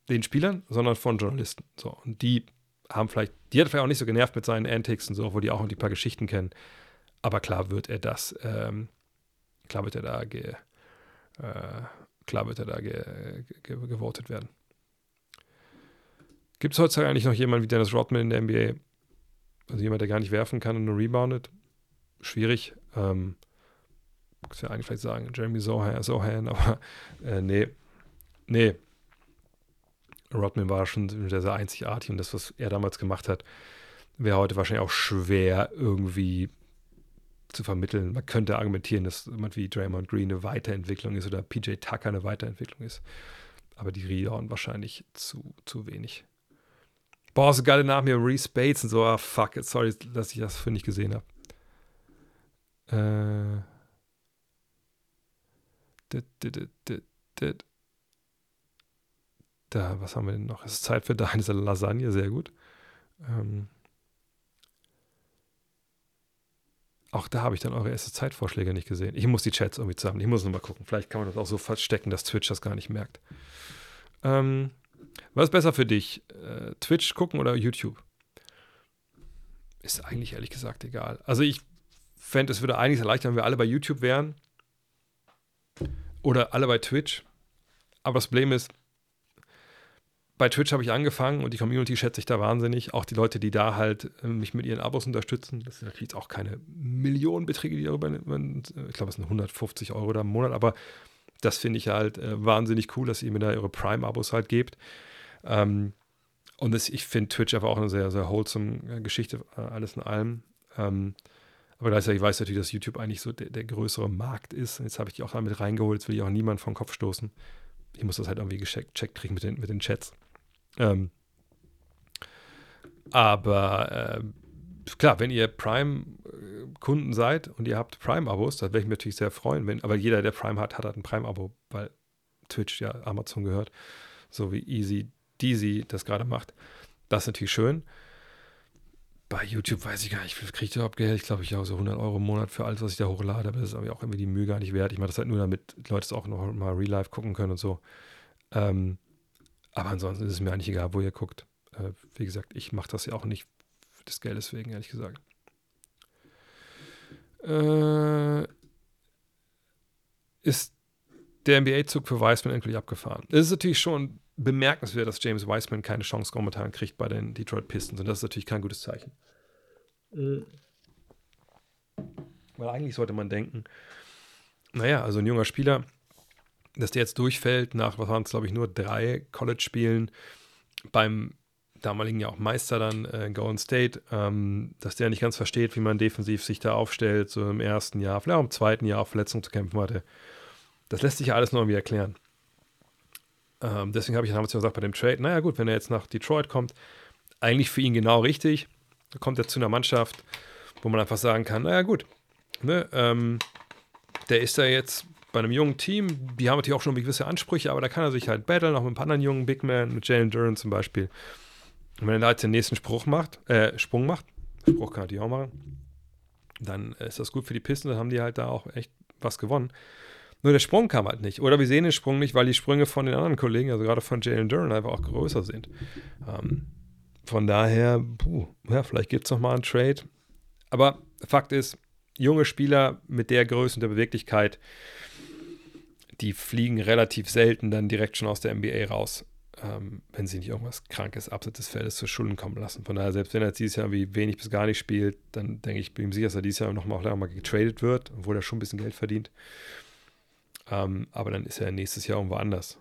den Spielern, sondern von Journalisten. So, und die haben vielleicht, die hat vielleicht auch nicht so genervt mit seinen Antics und so, wo die auch noch die paar Geschichten kennen. Aber klar wird er das, ähm, klar wird er da ge, äh, klar wird er da ge, ge, gewotet werden. Gibt es heutzutage eigentlich noch jemanden wie Dennis Rodman in der NBA? Also jemand, der gar nicht werfen kann und nur reboundet? Schwierig. Ähm, muss ja eigentlich vielleicht sagen, Jeremy Sohan, Sohan *laughs* aber äh, nee, nee. Rodman war schon sehr, sehr einzigartig und das, was er damals gemacht hat, wäre heute wahrscheinlich auch schwer irgendwie zu vermitteln. Man könnte argumentieren, dass jemand wie Draymond Green eine Weiterentwicklung ist oder PJ Tucker eine Weiterentwicklung ist. Aber die Rebound wahrscheinlich zu, zu wenig. Boah, so geile Namen hier, Reese Bates und so. Ah, fuck, sorry, dass ich das für nicht gesehen habe. Äh, Da, was haben wir denn noch? Es ist Zeit für deine Lasagne, sehr gut. Ähm, auch da habe ich dann eure erste Zeitvorschläge nicht gesehen. Ich muss die Chats irgendwie zusammen. Ich muss nochmal gucken. Vielleicht kann man das auch so verstecken, dass Twitch das gar nicht merkt. Ähm, was ist besser für dich? Äh, Twitch gucken oder YouTube? Ist eigentlich ehrlich gesagt egal. Also ich fände, es würde einiges erleichtern, wenn wir alle bei YouTube wären. Oder alle bei Twitch. Aber das Problem ist, bei Twitch habe ich angefangen und die Community schätze ich da wahnsinnig. Auch die Leute, die da halt äh, mich mit ihren Abos unterstützen. Das sind natürlich auch keine Millionenbeträge, die darüber, ich glaube, es sind 150 Euro da im Monat, aber das finde ich halt äh, wahnsinnig cool, dass ihr mir da eure Prime-Abos halt gebt. Ähm, und das, ich finde Twitch einfach auch eine sehr, sehr wholesome äh, Geschichte, äh, alles in allem. Ähm, aber gleichzeitig weiß ich natürlich, dass YouTube eigentlich so der, der größere Markt ist. Jetzt habe ich die auch damit reingeholt, jetzt will ich auch niemand vom Kopf stoßen. Ich muss das halt irgendwie gecheckt kriegen mit den, mit den Chats. Ähm, aber äh, klar, wenn ihr Prime-Kunden seid und ihr habt Prime-Abos, das werde ich mich natürlich sehr freuen. Wenn, aber jeder, der Prime hat, hat halt ein Prime-Abo, weil Twitch ja Amazon gehört, so wie Easy Deasy das gerade macht. Das ist natürlich schön. Bei YouTube weiß ich gar nicht, wie viel kriege ich überhaupt Geld? Ich glaube, ich habe so 100 Euro im Monat für alles, was ich da hochlade, aber das ist auch irgendwie die Mühe gar nicht wert. Ich mache das halt nur, damit Leute es auch noch mal real life gucken können und so. Ähm, aber ansonsten ist es mir eigentlich egal, wo ihr guckt. Äh, wie gesagt, ich mache das ja auch nicht des Geldes wegen, ehrlich gesagt. Äh, ist der NBA-Zug für Wiseman endlich abgefahren? Es ist natürlich schon bemerkenswert, dass James Wiseman keine Chance momentan kriegt bei den Detroit Pistons. Und das ist natürlich kein gutes Zeichen. Mhm. Weil eigentlich sollte man denken, naja, also ein junger Spieler, dass der jetzt durchfällt nach, was waren es, glaube ich, nur drei College-Spielen beim damaligen ja auch Meister dann äh, Golden State, ähm, dass der nicht ganz versteht, wie man defensiv sich da aufstellt, so im ersten Jahr, vielleicht auch im zweiten Jahr auf Verletzungen zu kämpfen hatte. Das lässt sich ja alles noch irgendwie erklären. Ähm, deswegen habe ich damals gesagt bei dem Trade, naja gut, wenn er jetzt nach Detroit kommt, eigentlich für ihn genau richtig. Da kommt er zu einer Mannschaft, wo man einfach sagen kann, naja gut, ne, ähm, der ist da jetzt bei einem jungen Team, die haben natürlich auch schon gewisse Ansprüche, aber da kann er sich halt battlen, auch mit ein paar anderen jungen Big Men, mit Jalen Duran zum Beispiel. Und wenn er da jetzt den nächsten Spruch macht, äh, Sprung macht, Spruch kann er die auch machen, dann ist das gut für die Pisten, dann haben die halt da auch echt was gewonnen. Nur der Sprung kam halt nicht. Oder wir sehen den Sprung nicht, weil die Sprünge von den anderen Kollegen, also gerade von Jalen Duran, einfach auch größer sind. Ähm, von daher, puh, ja, vielleicht gibt es nochmal einen Trade. Aber Fakt ist, junge Spieler mit der Größe und der Beweglichkeit, die fliegen relativ selten dann direkt schon aus der NBA raus, ähm, wenn sie nicht irgendwas Krankes abseits des Feldes zu Schulden kommen lassen. Von daher, selbst wenn er jetzt dieses Jahr irgendwie wenig bis gar nicht spielt, dann denke ich, bin ihm sicher, dass er dieses Jahr nochmal auch mal getradet wird, obwohl er schon ein bisschen Geld verdient. Ähm, aber dann ist er nächstes Jahr irgendwo anders.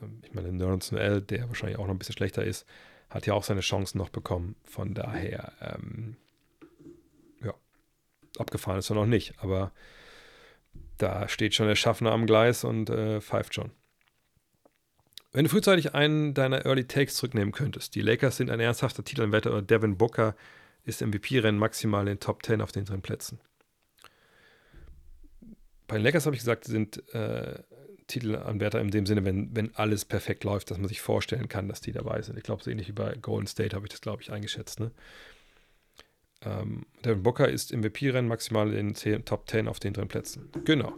Ähm, ich meine, Nerds L, der wahrscheinlich auch noch ein bisschen schlechter ist, hat ja auch seine Chancen noch bekommen. Von daher, ähm, ja, abgefahren ist er noch nicht, aber da steht schon der Schaffner am Gleis und äh, pfeift schon. Wenn du frühzeitig einen deiner Early Takes zurücknehmen könntest, die Lakers sind ein ernsthafter Titelanwärter oder Devin Booker ist MVP-Rennen maximal in den Top 10 auf den dritten Plätzen. Bei den Lakers habe ich gesagt, sind äh, Titelanwärter in dem Sinne, wenn, wenn alles perfekt läuft, dass man sich vorstellen kann, dass die dabei sind. Ich glaube, so ähnlich wie bei Golden State habe ich das, glaube ich, eingeschätzt. Ne? Ähm, Devin Booker ist im MVP-Rennen maximal in den Top 10 auf den dritten Plätzen. Genau.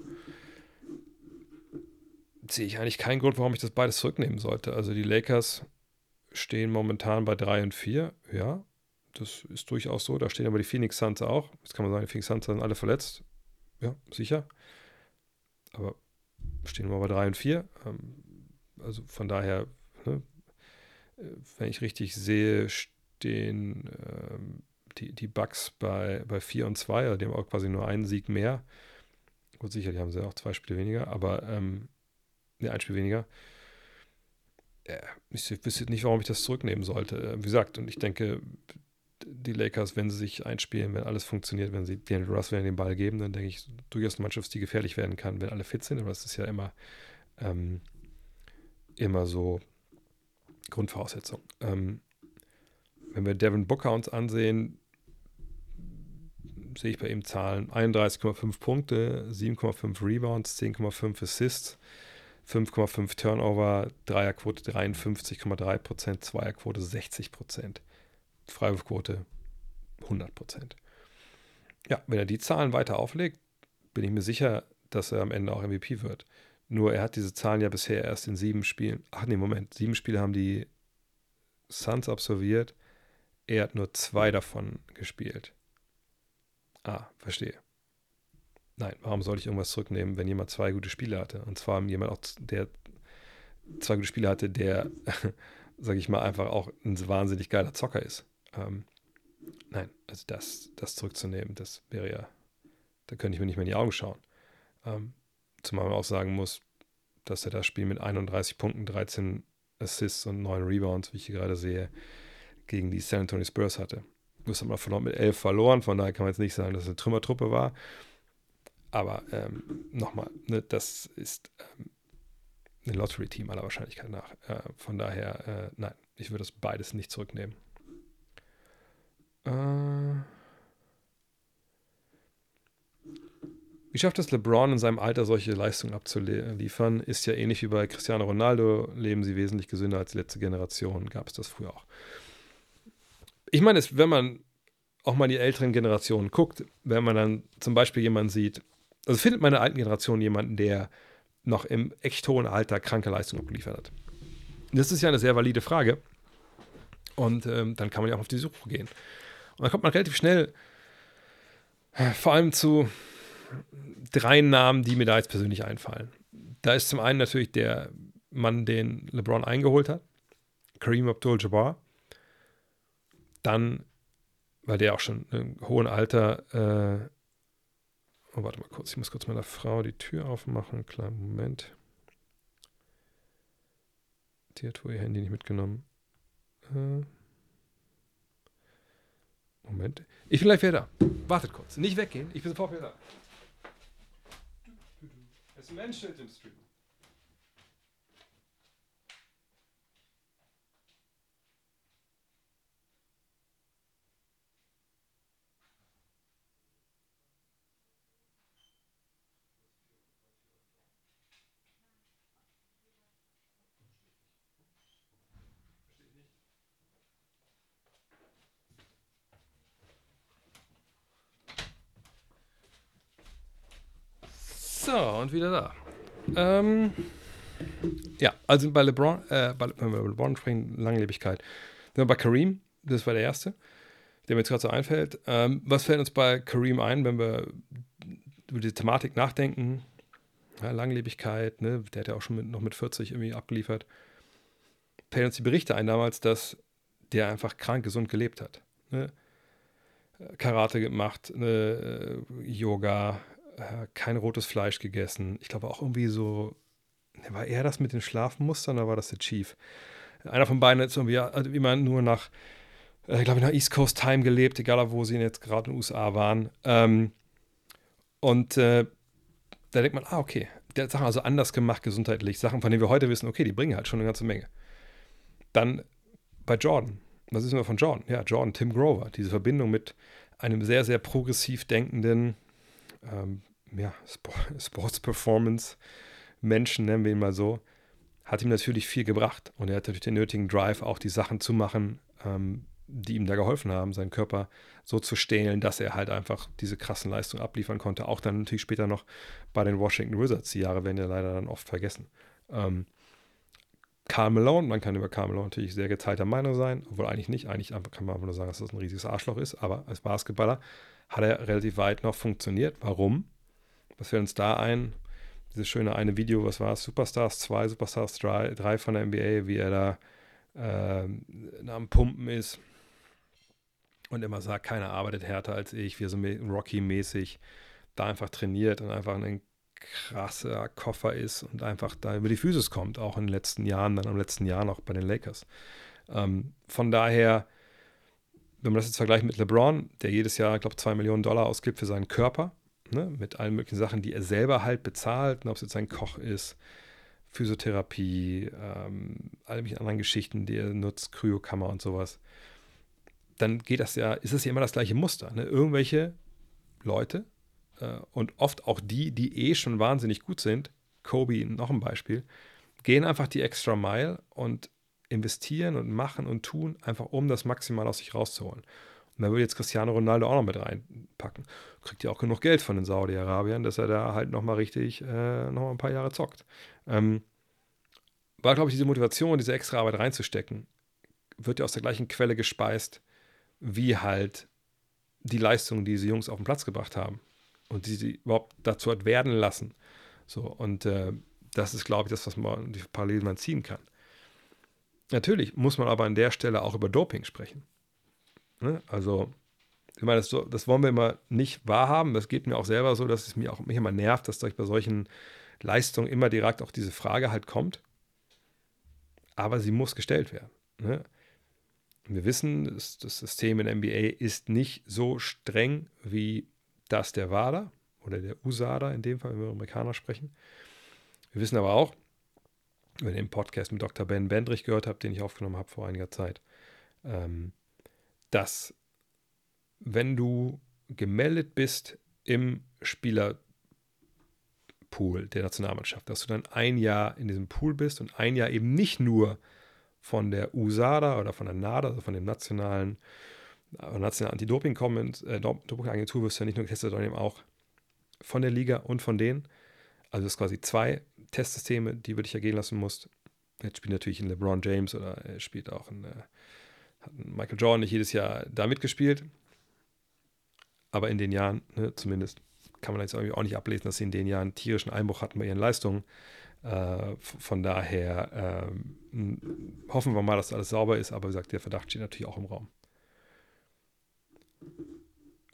Sehe ich eigentlich keinen Grund, warum ich das beides zurücknehmen sollte. Also die Lakers stehen momentan bei 3 und 4. Ja, das ist durchaus so. Da stehen aber die Phoenix Suns auch. Jetzt kann man sagen, die Phoenix Suns sind alle verletzt. Ja, sicher. Aber stehen wir bei 3 und 4. Ähm, also von daher, ne, äh, wenn ich richtig sehe, stehen ähm, die, die Bucks bei, bei 4 und 2, also die haben auch quasi nur einen Sieg mehr. Gut, sicher, die haben sie auch zwei Spiele weniger, aber ähm, ne, ein Spiel weniger. Ich wüsste nicht, warum ich das zurücknehmen sollte. Äh, wie gesagt, und ich denke, die Lakers, wenn sie sich einspielen, wenn alles funktioniert, wenn sie Daniel Russell den Ball geben, dann denke ich durchaus eine Mannschaft, die gefährlich werden kann, wenn alle fit sind. Aber das ist ja immer, ähm, immer so Grundvoraussetzung. Ähm, wenn wir Devin Booker uns ansehen, sehe ich bei ihm Zahlen 31,5 Punkte, 7,5 Rebounds, 10,5 Assists, 5,5 Turnover, Dreierquote 53,3 Prozent, Zweierquote 60 Prozent, Freiwurfquote 100 Prozent. Ja, wenn er die Zahlen weiter auflegt, bin ich mir sicher, dass er am Ende auch MVP wird. Nur er hat diese Zahlen ja bisher erst in sieben Spielen. Ach nee, Moment. Sieben Spiele haben die Suns absolviert. Er hat nur zwei davon gespielt. Ah, verstehe. Nein, warum soll ich irgendwas zurücknehmen, wenn jemand zwei gute Spiele hatte? Und zwar jemand auch, der zwei gute Spiele hatte, der, *laughs* sage ich mal, einfach auch ein wahnsinnig geiler Zocker ist. Ähm, nein, also das, das zurückzunehmen, das wäre ja, da könnte ich mir nicht mehr in die Augen schauen. Ähm, zumal man auch sagen muss, dass er das Spiel mit 31 Punkten, 13 Assists und 9 Rebounds, wie ich hier gerade sehe, gegen die San Antonio Spurs hatte. Das haben wir verloren mit 11 verloren, von daher kann man jetzt nicht sagen, dass es eine Trümmertruppe war. Aber ähm, nochmal, ne, das ist ähm, ein Lottery-Team aller Wahrscheinlichkeit nach. Äh, von daher, äh, nein, ich würde das beides nicht zurücknehmen. Äh, wie schafft es LeBron in seinem Alter solche Leistungen abzuliefern? Ist ja ähnlich wie bei Cristiano Ronaldo, leben sie wesentlich gesünder als die letzte Generation. Gab es das früher auch. Ich meine, wenn man auch mal die älteren Generationen guckt, wenn man dann zum Beispiel jemanden sieht, also findet meine alten Generation jemanden, der noch im echt hohen Alter kranke Leistung abgeliefert hat? Das ist ja eine sehr valide Frage. Und ähm, dann kann man ja auch auf die Suche gehen. Und dann kommt man relativ schnell äh, vor allem zu drei Namen, die mir da jetzt persönlich einfallen. Da ist zum einen natürlich der Mann, den LeBron eingeholt hat, Kareem Abdul-Jabbar. Dann, weil der auch schon im hohen Alter äh, Oh, warte mal kurz. Ich muss kurz meiner Frau die Tür aufmachen. Kleinen Moment. Die hat wohl ihr Handy nicht mitgenommen. Äh. Moment. Ich bin gleich wieder da. Wartet kurz. Nicht weggehen. Ich bin sofort wieder da. Es ist ein Mensch im Stream. So, und wieder da. Ähm, ja, also bei LeBron, äh, bei, LeBron sprechen, Langlebigkeit. Wir bei Kareem, das war der erste, der mir jetzt gerade so einfällt. Ähm, was fällt uns bei Kareem ein, wenn wir über die Thematik nachdenken? Ja, Langlebigkeit, ne? der hat ja auch schon mit, noch mit 40 irgendwie abgeliefert. Fällt uns die Berichte ein damals, dass der einfach krank gesund gelebt hat. Ne? Karate gemacht, ne? Yoga, äh, kein rotes Fleisch gegessen. Ich glaube auch irgendwie so, ne, war er das mit den Schlafmustern oder war das der Chief? Einer von beiden ist irgendwie also immer nur nach, äh, ich glaube, nach East Coast Time gelebt, egal wo sie jetzt gerade in den USA waren. Ähm, und äh, da denkt man, ah, okay, der hat Sachen also anders gemacht gesundheitlich, Sachen, von denen wir heute wissen, okay, die bringen halt schon eine ganze Menge. Dann bei Jordan. Was wissen wir von Jordan? Ja, Jordan, Tim Grover, diese Verbindung mit einem sehr, sehr progressiv denkenden, ähm, ja, *laughs* Sports Performance Menschen, nennen wir ihn mal so, hat ihm natürlich viel gebracht. Und er hat natürlich den nötigen Drive, auch die Sachen zu machen, ähm, die ihm da geholfen haben, seinen Körper so zu stählen, dass er halt einfach diese krassen Leistungen abliefern konnte. Auch dann natürlich später noch bei den Washington Wizards. Die Jahre werden ja leider dann oft vergessen. Ähm, Karl Malone, man kann über Karl Malone natürlich sehr geteilter Meinung sein, obwohl eigentlich nicht. Eigentlich kann man einfach nur sagen, dass das ein riesiges Arschloch ist. Aber als Basketballer hat er relativ weit noch funktioniert. Warum? Was fällt uns da ein? Dieses schöne eine Video, was war es? Superstars 2, Superstars 3, 3 von der NBA, wie er da äh, am Pumpen ist und immer sagt, keiner arbeitet härter als ich, wie er so Rocky-mäßig da einfach trainiert und einfach ein krasser Koffer ist und einfach da über die Physis kommt, auch in den letzten Jahren, dann im letzten Jahr noch bei den Lakers. Ähm, von daher wenn man das jetzt vergleicht mit LeBron, der jedes Jahr, glaube ich, zwei Millionen Dollar ausgibt für seinen Körper, ne, mit allen möglichen Sachen, die er selber halt bezahlt, ne, ob es jetzt ein Koch ist, Physiotherapie, ähm, alle möglichen anderen Geschichten, die er nutzt, Kryokammer und sowas, dann geht das ja, ist es ja immer das gleiche Muster. Ne? Irgendwelche Leute und oft auch die, die eh schon wahnsinnig gut sind, Kobe, noch ein Beispiel, gehen einfach die extra Mile und investieren und machen und tun, einfach um das maximal aus sich rauszuholen. Und da würde jetzt Cristiano Ronaldo auch noch mit reinpacken. Kriegt ja auch genug Geld von den Saudi-Arabiern, dass er da halt nochmal richtig, äh, nochmal ein paar Jahre zockt. Ähm, war, glaube ich, diese Motivation, diese extra Arbeit reinzustecken, wird ja aus der gleichen Quelle gespeist, wie halt die Leistungen, die diese Jungs auf den Platz gebracht haben und die sie überhaupt dazu hat werden lassen. So, und äh, das ist, glaube ich, das, was man, die Parallelen man ziehen kann. Natürlich muss man aber an der Stelle auch über Doping sprechen. Ne? Also, ich meine, das, das, wollen wir immer nicht wahrhaben. Das geht mir auch selber so, dass es mir auch mich immer nervt, dass bei solchen Leistungen immer direkt auch diese Frage halt kommt. Aber sie muss gestellt werden. Ne? Wir wissen, das System in NBA ist nicht so streng wie das der WADA oder der USADA in dem Fall, wenn wir Amerikaner sprechen. Wir wissen aber auch, wenn ihr den Podcast mit Dr. Ben Bendrich gehört habt, den ich aufgenommen habe vor einiger Zeit, ähm, dass wenn du gemeldet bist im Spielerpool der Nationalmannschaft, dass du dann ein Jahr in diesem Pool bist und ein Jahr eben nicht nur von der USADA oder von der NADA, also von dem nationalen, nationalen Anti-Doping-Agentur, äh, wirst du ja nicht nur getestet, sondern eben auch von der Liga und von denen. Also es ist quasi zwei Testsysteme, die du dich ergehen lassen musst. Jetzt spielt natürlich ein LeBron James oder er spielt auch ein, äh, hat Michael Jordan nicht jedes Jahr da mitgespielt. Aber in den Jahren, ne, zumindest, kann man jetzt auch nicht ablesen, dass sie in den Jahren tierischen Einbruch hatten bei ihren Leistungen. Äh, von daher äh, hoffen wir mal, dass alles sauber ist, aber wie gesagt, der Verdacht steht natürlich auch im Raum.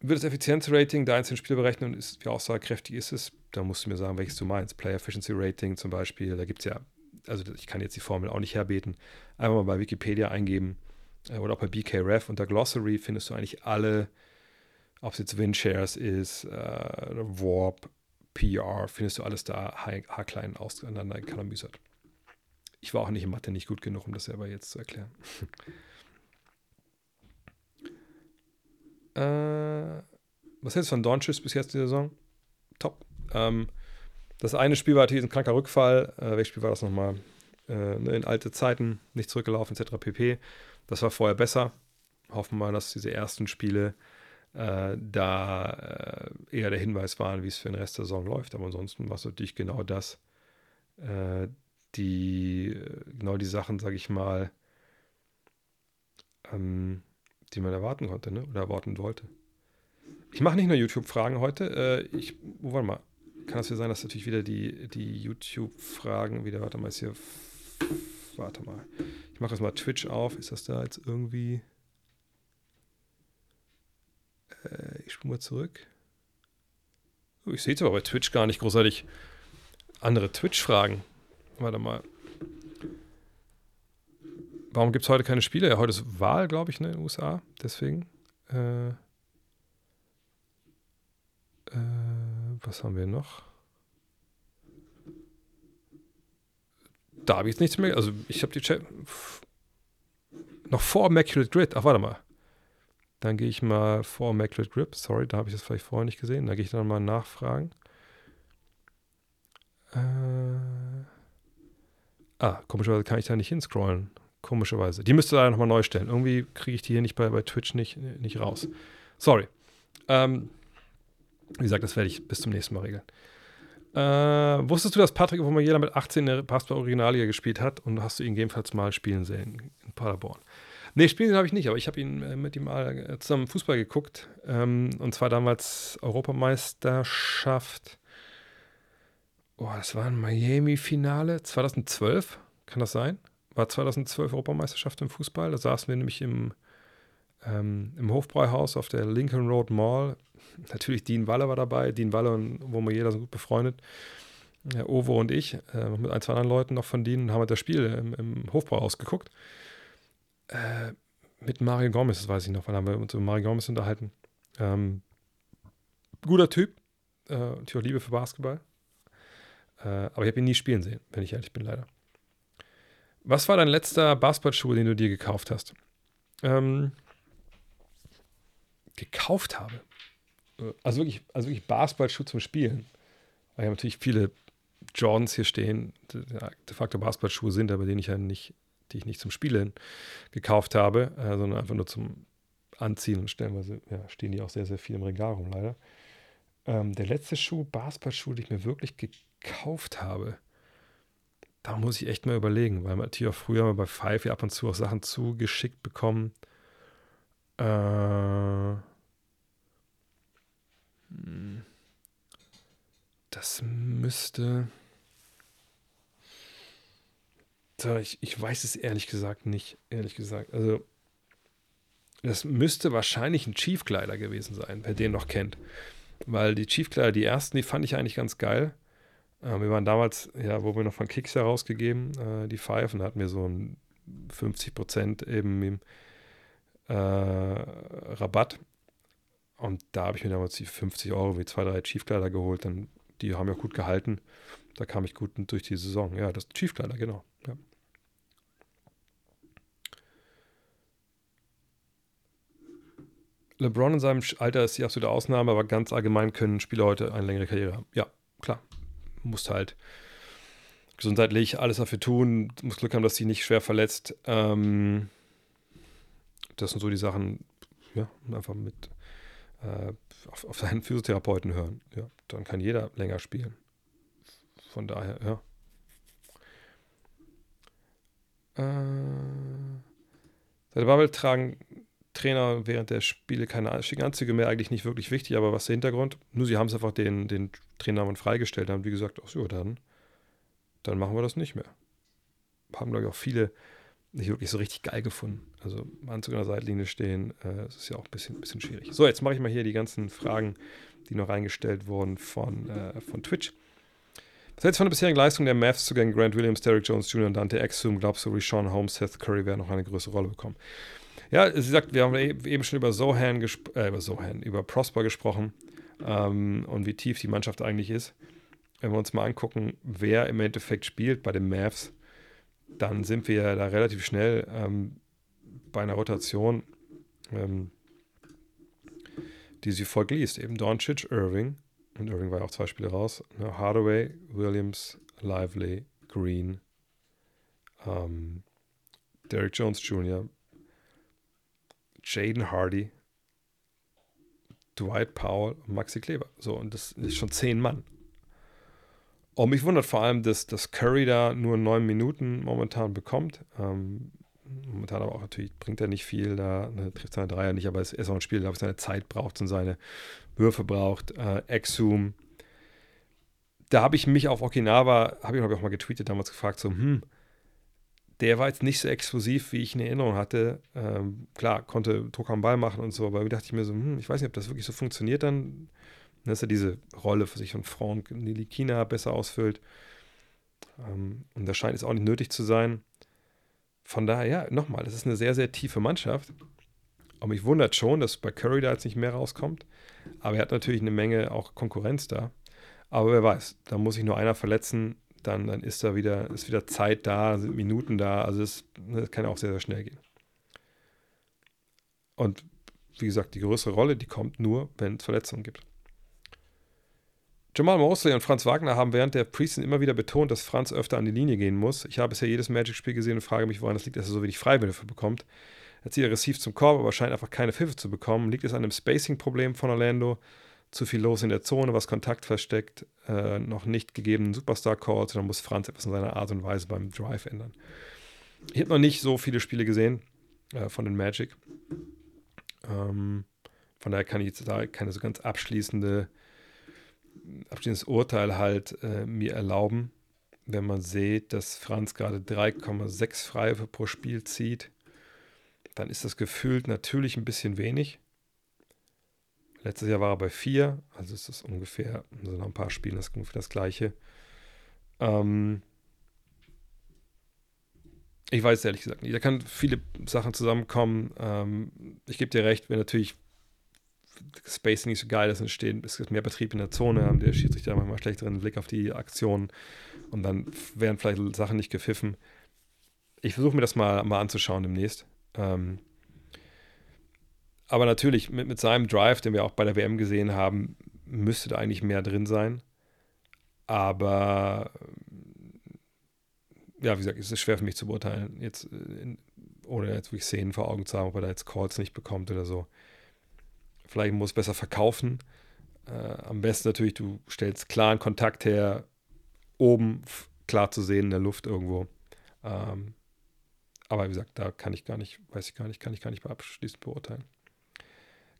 Wird das Effizienzrating der einzelnen Spiele berechnen und ist, wie aussagekräftig ist es? Da musst du mir sagen, welches du meinst. Player Efficiency Rating zum Beispiel, da gibt es ja, also ich kann jetzt die Formel auch nicht herbeten. Einfach mal bei Wikipedia eingeben äh, oder auch bei BKRef unter Glossary findest du eigentlich alle, ob es jetzt Windshares ist, äh, Warp, PR, findest du alles da haarklein auseinander kalamüsert. Ich war auch nicht in Mathe nicht gut genug, um das selber jetzt zu erklären. *laughs* Äh, was hältst du von Dornschiss bis jetzt die Saison? Top. Ähm, das eine Spiel war natürlich ein kranker Rückfall. Äh, welches Spiel war das nochmal? Äh, ne, in alte Zeiten, nicht zurückgelaufen, etc. pp. Das war vorher besser. Hoffen wir mal, dass diese ersten Spiele äh, da äh, eher der Hinweis waren, wie es für den Rest der Saison läuft. Aber ansonsten war es natürlich genau das, äh, die, genau die Sachen, sage ich mal, ähm, die man erwarten konnte, ne? Oder erwarten wollte. Ich mache nicht nur YouTube-Fragen heute. Äh, ich, oh, warte mal. Kann es ja sein, dass natürlich wieder die, die YouTube-Fragen wieder, warte mal, ist hier, warte mal. Ich mache jetzt mal Twitch auf. Ist das da jetzt irgendwie? Äh, ich spule mal zurück. Oh, ich sehe jetzt aber bei Twitch gar nicht großartig andere Twitch-Fragen. Warte mal. Warum gibt es heute keine Spiele? Ja, heute ist Wahl, glaube ich, ne, in den USA. Deswegen. Äh, äh, was haben wir noch? Da habe ich jetzt nichts mehr. Also, ich habe die Chat. Noch vor Immaculate Grid. Ach, warte mal. Dann gehe ich mal vor Immaculate Grip. Sorry, da habe ich das vielleicht vorher nicht gesehen. Da gehe ich dann mal nachfragen. Äh, ah, komischerweise kann ich da nicht hinscrollen. Komischerweise. Die müsste da nochmal neu stellen. Irgendwie kriege ich die hier nicht bei, bei Twitch nicht, nicht raus. Sorry. Ähm, wie gesagt, das werde ich bis zum nächsten Mal regeln. Äh, wusstest du, dass Patrick jeder mit 18 in der Passbar Originaliga gespielt hat und hast du ihn gegebenenfalls mal spielen sehen in Paderborn? Nee, spielen habe ich nicht, aber ich habe ihn äh, mit ihm mal äh, zusammen Fußball geguckt. Ähm, und zwar damals Europameisterschaft. Oh, das war ein Miami-Finale 2012. Kann das sein? War 2012 Europameisterschaft im Fußball. Da saßen wir nämlich im, ähm, im Hofbräuhaus auf der Lincoln Road Mall. *laughs* Natürlich Dean Walle war dabei. Dean Walle und wo jeder so gut befreundet. Ja, Ovo und ich, äh, mit ein, zwei anderen Leuten noch von denen, haben wir das Spiel im, im Hofbräuhaus geguckt. Äh, mit Mario Gomez, das weiß ich noch, weil haben wir uns über Mario Gomez unterhalten. Ähm, guter Typ, äh, und ich auch Liebe für Basketball. Äh, aber ich habe ihn nie spielen sehen, wenn ich ehrlich bin, leider. Was war dein letzter Basketballschuh, den du dir gekauft hast? Ähm, gekauft habe. Äh, also wirklich, also wirklich Basketballschuh zum Spielen. Weil ich natürlich viele Jordans hier stehen, de facto Basketballschuhe sind, aber denen ich ja nicht, die ich nicht zum Spielen gekauft habe, äh, sondern einfach nur zum Anziehen und stellenweise ja, stehen die auch sehr, sehr viel im Regal rum, leider. Ähm, der letzte Schuh, Basketballschuh, den ich mir wirklich gekauft habe, da muss ich echt mal überlegen, weil man natürlich auch früher bei Five ja ab und zu auch Sachen zugeschickt bekommen. Äh, das müsste. Ich, ich weiß es ehrlich gesagt nicht, ehrlich gesagt. Also, das müsste wahrscheinlich ein Chief-Kleider gewesen sein, wer den noch kennt. Weil die Chief-Kleider, die ersten, die fand ich eigentlich ganz geil. Äh, wir waren damals, ja, wo wir noch von Kicks herausgegeben, äh, die Five, und hatten wir so ein 50 Prozent eben im äh, Rabatt. Und da habe ich mir damals die 50 Euro wie zwei, drei Chiefkleider geholt. Dann, die haben ja gut gehalten. Da kam ich gut durch die Saison. Ja, das Chiefkleider, genau. Ja. LeBron in seinem Alter ist die absolute Ausnahme, aber ganz allgemein können Spieler heute eine längere Karriere haben. Ja, musst halt gesundheitlich alles dafür tun, musst Glück haben, dass sie nicht schwer verletzt. Ähm, das sind so die Sachen, ja, einfach mit äh, auf, auf, seinen Physiotherapeuten hören. Ja, dann kann jeder länger spielen. Von daher, ja. Äh, seit Bubble tragen Trainer während der Spiele keine schicken Anzüge mehr, eigentlich nicht wirklich wichtig, aber was ist der Hintergrund? Nur sie haben es einfach den, den Trainer freigestellt, haben wie gesagt, ach so, dann, dann machen wir das nicht mehr. Haben, glaube ich, auch viele nicht wirklich so richtig geil gefunden. Also Anzug an der Seitlinie stehen, äh, das ist ja auch ein bisschen, bisschen schwierig. So, jetzt mache ich mal hier die ganzen Fragen, die noch reingestellt wurden von, äh, von Twitch. Was hältst du von der bisherigen Leistung der Mavs zu gegen Grant Williams, Derrick Jones Jr. und Dante Exum? Glaubst du, Rishon Holmes, Seth Curry werden noch eine größere Rolle bekommen? Ja, sie sagt, wir haben e-, eben schon über Sohan, äh, über Sohan, über Prosper gesprochen ähm, und wie tief die Mannschaft eigentlich ist. Wenn wir uns mal angucken, wer im Endeffekt spielt bei den Mavs, dann sind wir da relativ schnell ähm, bei einer Rotation, ähm, die sie folgt. Eben Doncic, Irving, und Irving war ja auch zwei Spiele raus, ne, Hardaway, Williams, Lively, Green, ähm, Derek Jones Jr., Jaden Hardy, Dwight Powell und Maxi Kleber. So, und das ist schon zehn Mann. Und mich wundert vor allem, dass, dass Curry da nur neun Minuten momentan bekommt. Ähm, momentan aber auch natürlich bringt er nicht viel, da ne, trifft seine Dreier nicht, aber es ist auch ein Spiel, da seine Zeit braucht und seine Würfe braucht. Äh, Exum. Da habe ich mich auf Okinawa, habe ich, auch mal getweetet, damals gefragt, so, hm, der war jetzt nicht so explosiv, wie ich in Erinnerung hatte. Ähm, klar, konnte Druck am Ball machen und so, aber da dachte ich mir so, hm, ich weiß nicht, ob das wirklich so funktioniert dann, dass er diese Rolle für sich von Frank Nilikina besser ausfüllt. Ähm, und das scheint es auch nicht nötig zu sein. Von daher, ja, nochmal, das ist eine sehr, sehr tiefe Mannschaft. Und mich wundert schon, dass bei Curry da jetzt nicht mehr rauskommt. Aber er hat natürlich eine Menge auch Konkurrenz da. Aber wer weiß, da muss sich nur einer verletzen dann, dann ist da wieder, ist wieder Zeit da, sind Minuten da. Also es, kann auch sehr, sehr schnell gehen. Und wie gesagt, die größere Rolle, die kommt nur, wenn es Verletzungen gibt. Jamal Mosley und Franz Wagner haben während der Preseason immer wieder betont, dass Franz öfter an die Linie gehen muss. Ich habe bisher jedes Magic-Spiel gesehen und frage mich, woran das liegt, dass er so wenig Freiwürfe bekommt. Er zieht aggressiv zum Korb, aber scheint einfach keine Pfiffe zu bekommen. Liegt es an einem Spacing-Problem von Orlando? Zu viel los in der Zone, was Kontakt versteckt, äh, noch nicht gegebenen Superstar-Calls, dann muss Franz etwas in seiner Art und Weise beim Drive ändern. Ich habe noch nicht so viele Spiele gesehen äh, von den Magic. Ähm, von daher kann ich jetzt da keine so ganz abschließende, abschließendes Urteil halt äh, mir erlauben, wenn man sieht, dass Franz gerade 3,6 Freiwürfe pro Spiel zieht. Dann ist das gefühlt natürlich ein bisschen wenig. Letztes Jahr war er bei vier, also ist das ungefähr, so nach ein paar Spielen das ungefähr das gleiche. Ähm ich weiß ehrlich gesagt nicht. Da kann viele Sachen zusammenkommen. Ähm ich gebe dir recht, wenn natürlich Spacing nicht so geil ist, entstehen, es gibt mehr Betrieb in der Zone, haben der Schiedsrichter manchmal schlechteren Blick auf die Aktionen und dann werden vielleicht Sachen nicht gepfiffen. Ich versuche mir das mal, mal anzuschauen demnächst. Ähm aber natürlich, mit, mit seinem Drive, den wir auch bei der WM gesehen haben, müsste da eigentlich mehr drin sein. Aber ja, wie gesagt, es ist schwer für mich zu beurteilen, jetzt in, ohne jetzt wirklich Szenen vor Augen zu haben, ob er da jetzt Calls nicht bekommt oder so. Vielleicht muss besser verkaufen. Äh, am besten natürlich, du stellst klaren Kontakt her, oben klar zu sehen in der Luft irgendwo. Ähm, aber wie gesagt, da kann ich gar nicht, weiß ich gar nicht, kann ich gar nicht abschließend beurteilen.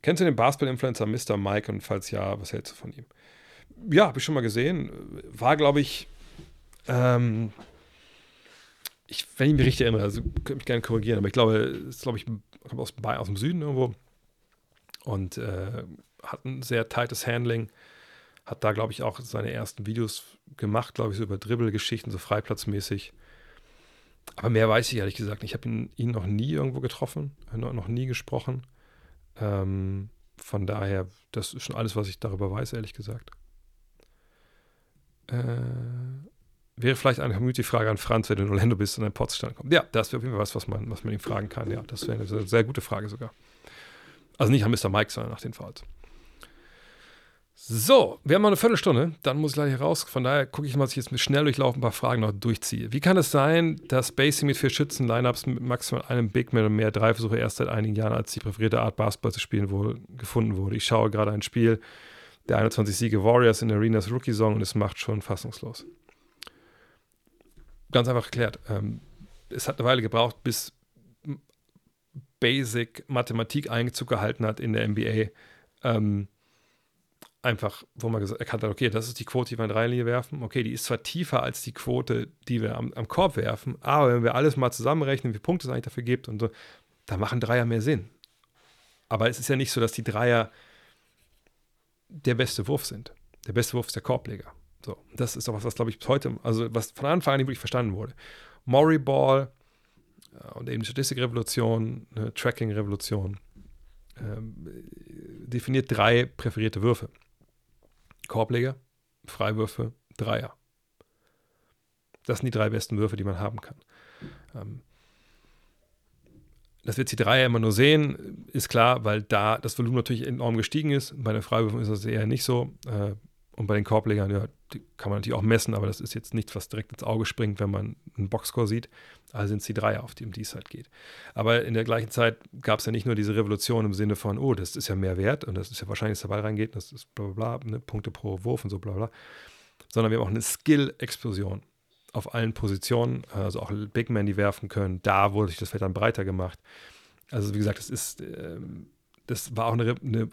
Kennst du den Basketball-Influencer Mr. Mike und falls ja, was hältst du von ihm? Ja, habe ich schon mal gesehen. War, glaube ich, ähm, ich, wenn ich mich richtig erinnere, also könnte mich gerne korrigieren, aber ich glaube, ist, glaube ich, kommt aus, aus dem Süden irgendwo und äh, hat ein sehr tightes Handling. Hat da, glaube ich, auch seine ersten Videos gemacht, glaube ich, so über Dribbelgeschichten, so freiplatzmäßig. Aber mehr weiß ich ehrlich gesagt nicht. Ich habe ihn, ihn, noch nie irgendwo getroffen, noch nie gesprochen. Ähm, von daher, das ist schon alles, was ich darüber weiß, ehrlich gesagt. Äh, Wäre vielleicht eine Community-Frage an Franz, wenn du in Orlando bist und ein Potsdam kommt. Ja, das wäre auf jeden Fall was, was man, was man ihn fragen kann. Ja, das wäre eine sehr, sehr, gute Frage sogar. Also nicht an Mr. Mike, sondern nach den Fouls. So, wir haben noch eine Viertelstunde, dann muss ich gleich raus. Von daher gucke ich mal, dass ich jetzt mit schnell durchlaufen ein paar Fragen noch durchziehe. Wie kann es sein, dass Basing mit vier Schützen, Lineups mit maximal einem Big Man und mehr Dreiversuche erst seit einigen Jahren als die präferierte Art Basketball zu spielen wohl gefunden wurde? Ich schaue gerade ein Spiel der 21 Siege Warriors in Arenas Rookie-Song und es macht schon fassungslos ganz einfach erklärt. Ähm, es hat eine Weile gebraucht, bis Basic Mathematik Einzug gehalten hat in der NBA. Ähm, einfach, wo man erkannt hat, okay, das ist die Quote, die wir in Dreilinie werfen. Okay, die ist zwar tiefer als die Quote, die wir am, am Korb werfen, aber wenn wir alles mal zusammenrechnen, wie Punkte es eigentlich dafür gibt und so, da machen Dreier mehr Sinn. Aber es ist ja nicht so, dass die Dreier der beste Wurf sind. Der beste Wurf ist der Korbleger. So, das ist auch was, was glaube ich bis heute, also was von Anfang an nicht wirklich verstanden wurde. Maury Ball äh, und eben die Statistikrevolution, eine Tracking-Revolution, ähm, definiert drei präferierte Würfe. Korbleger, Freiwürfe, Dreier. Das sind die drei besten Würfe, die man haben kann. Ähm, dass wir jetzt die Dreier immer nur sehen, ist klar, weil da das Volumen natürlich enorm gestiegen ist. Bei den Freiwürfen ist das eher nicht so. Äh, und bei den Korblegern, ja, kann man natürlich auch messen, aber das ist jetzt nichts, was direkt ins Auge springt, wenn man einen Boxscore sieht. Also sind es die Dreier, auf die um die halt geht. Aber in der gleichen Zeit gab es ja nicht nur diese Revolution im Sinne von, oh, das ist ja mehr wert und das ist ja wahrscheinlich, dass der Ball reingeht, das ist bla bla bla, ne, Punkte pro Wurf und so bla bla. Sondern wir haben auch eine Skill-Explosion auf allen Positionen, also auch Big Men, die werfen können. Da wurde sich das Feld dann breiter gemacht. Also wie gesagt, das ist, ähm, das war auch eine, eine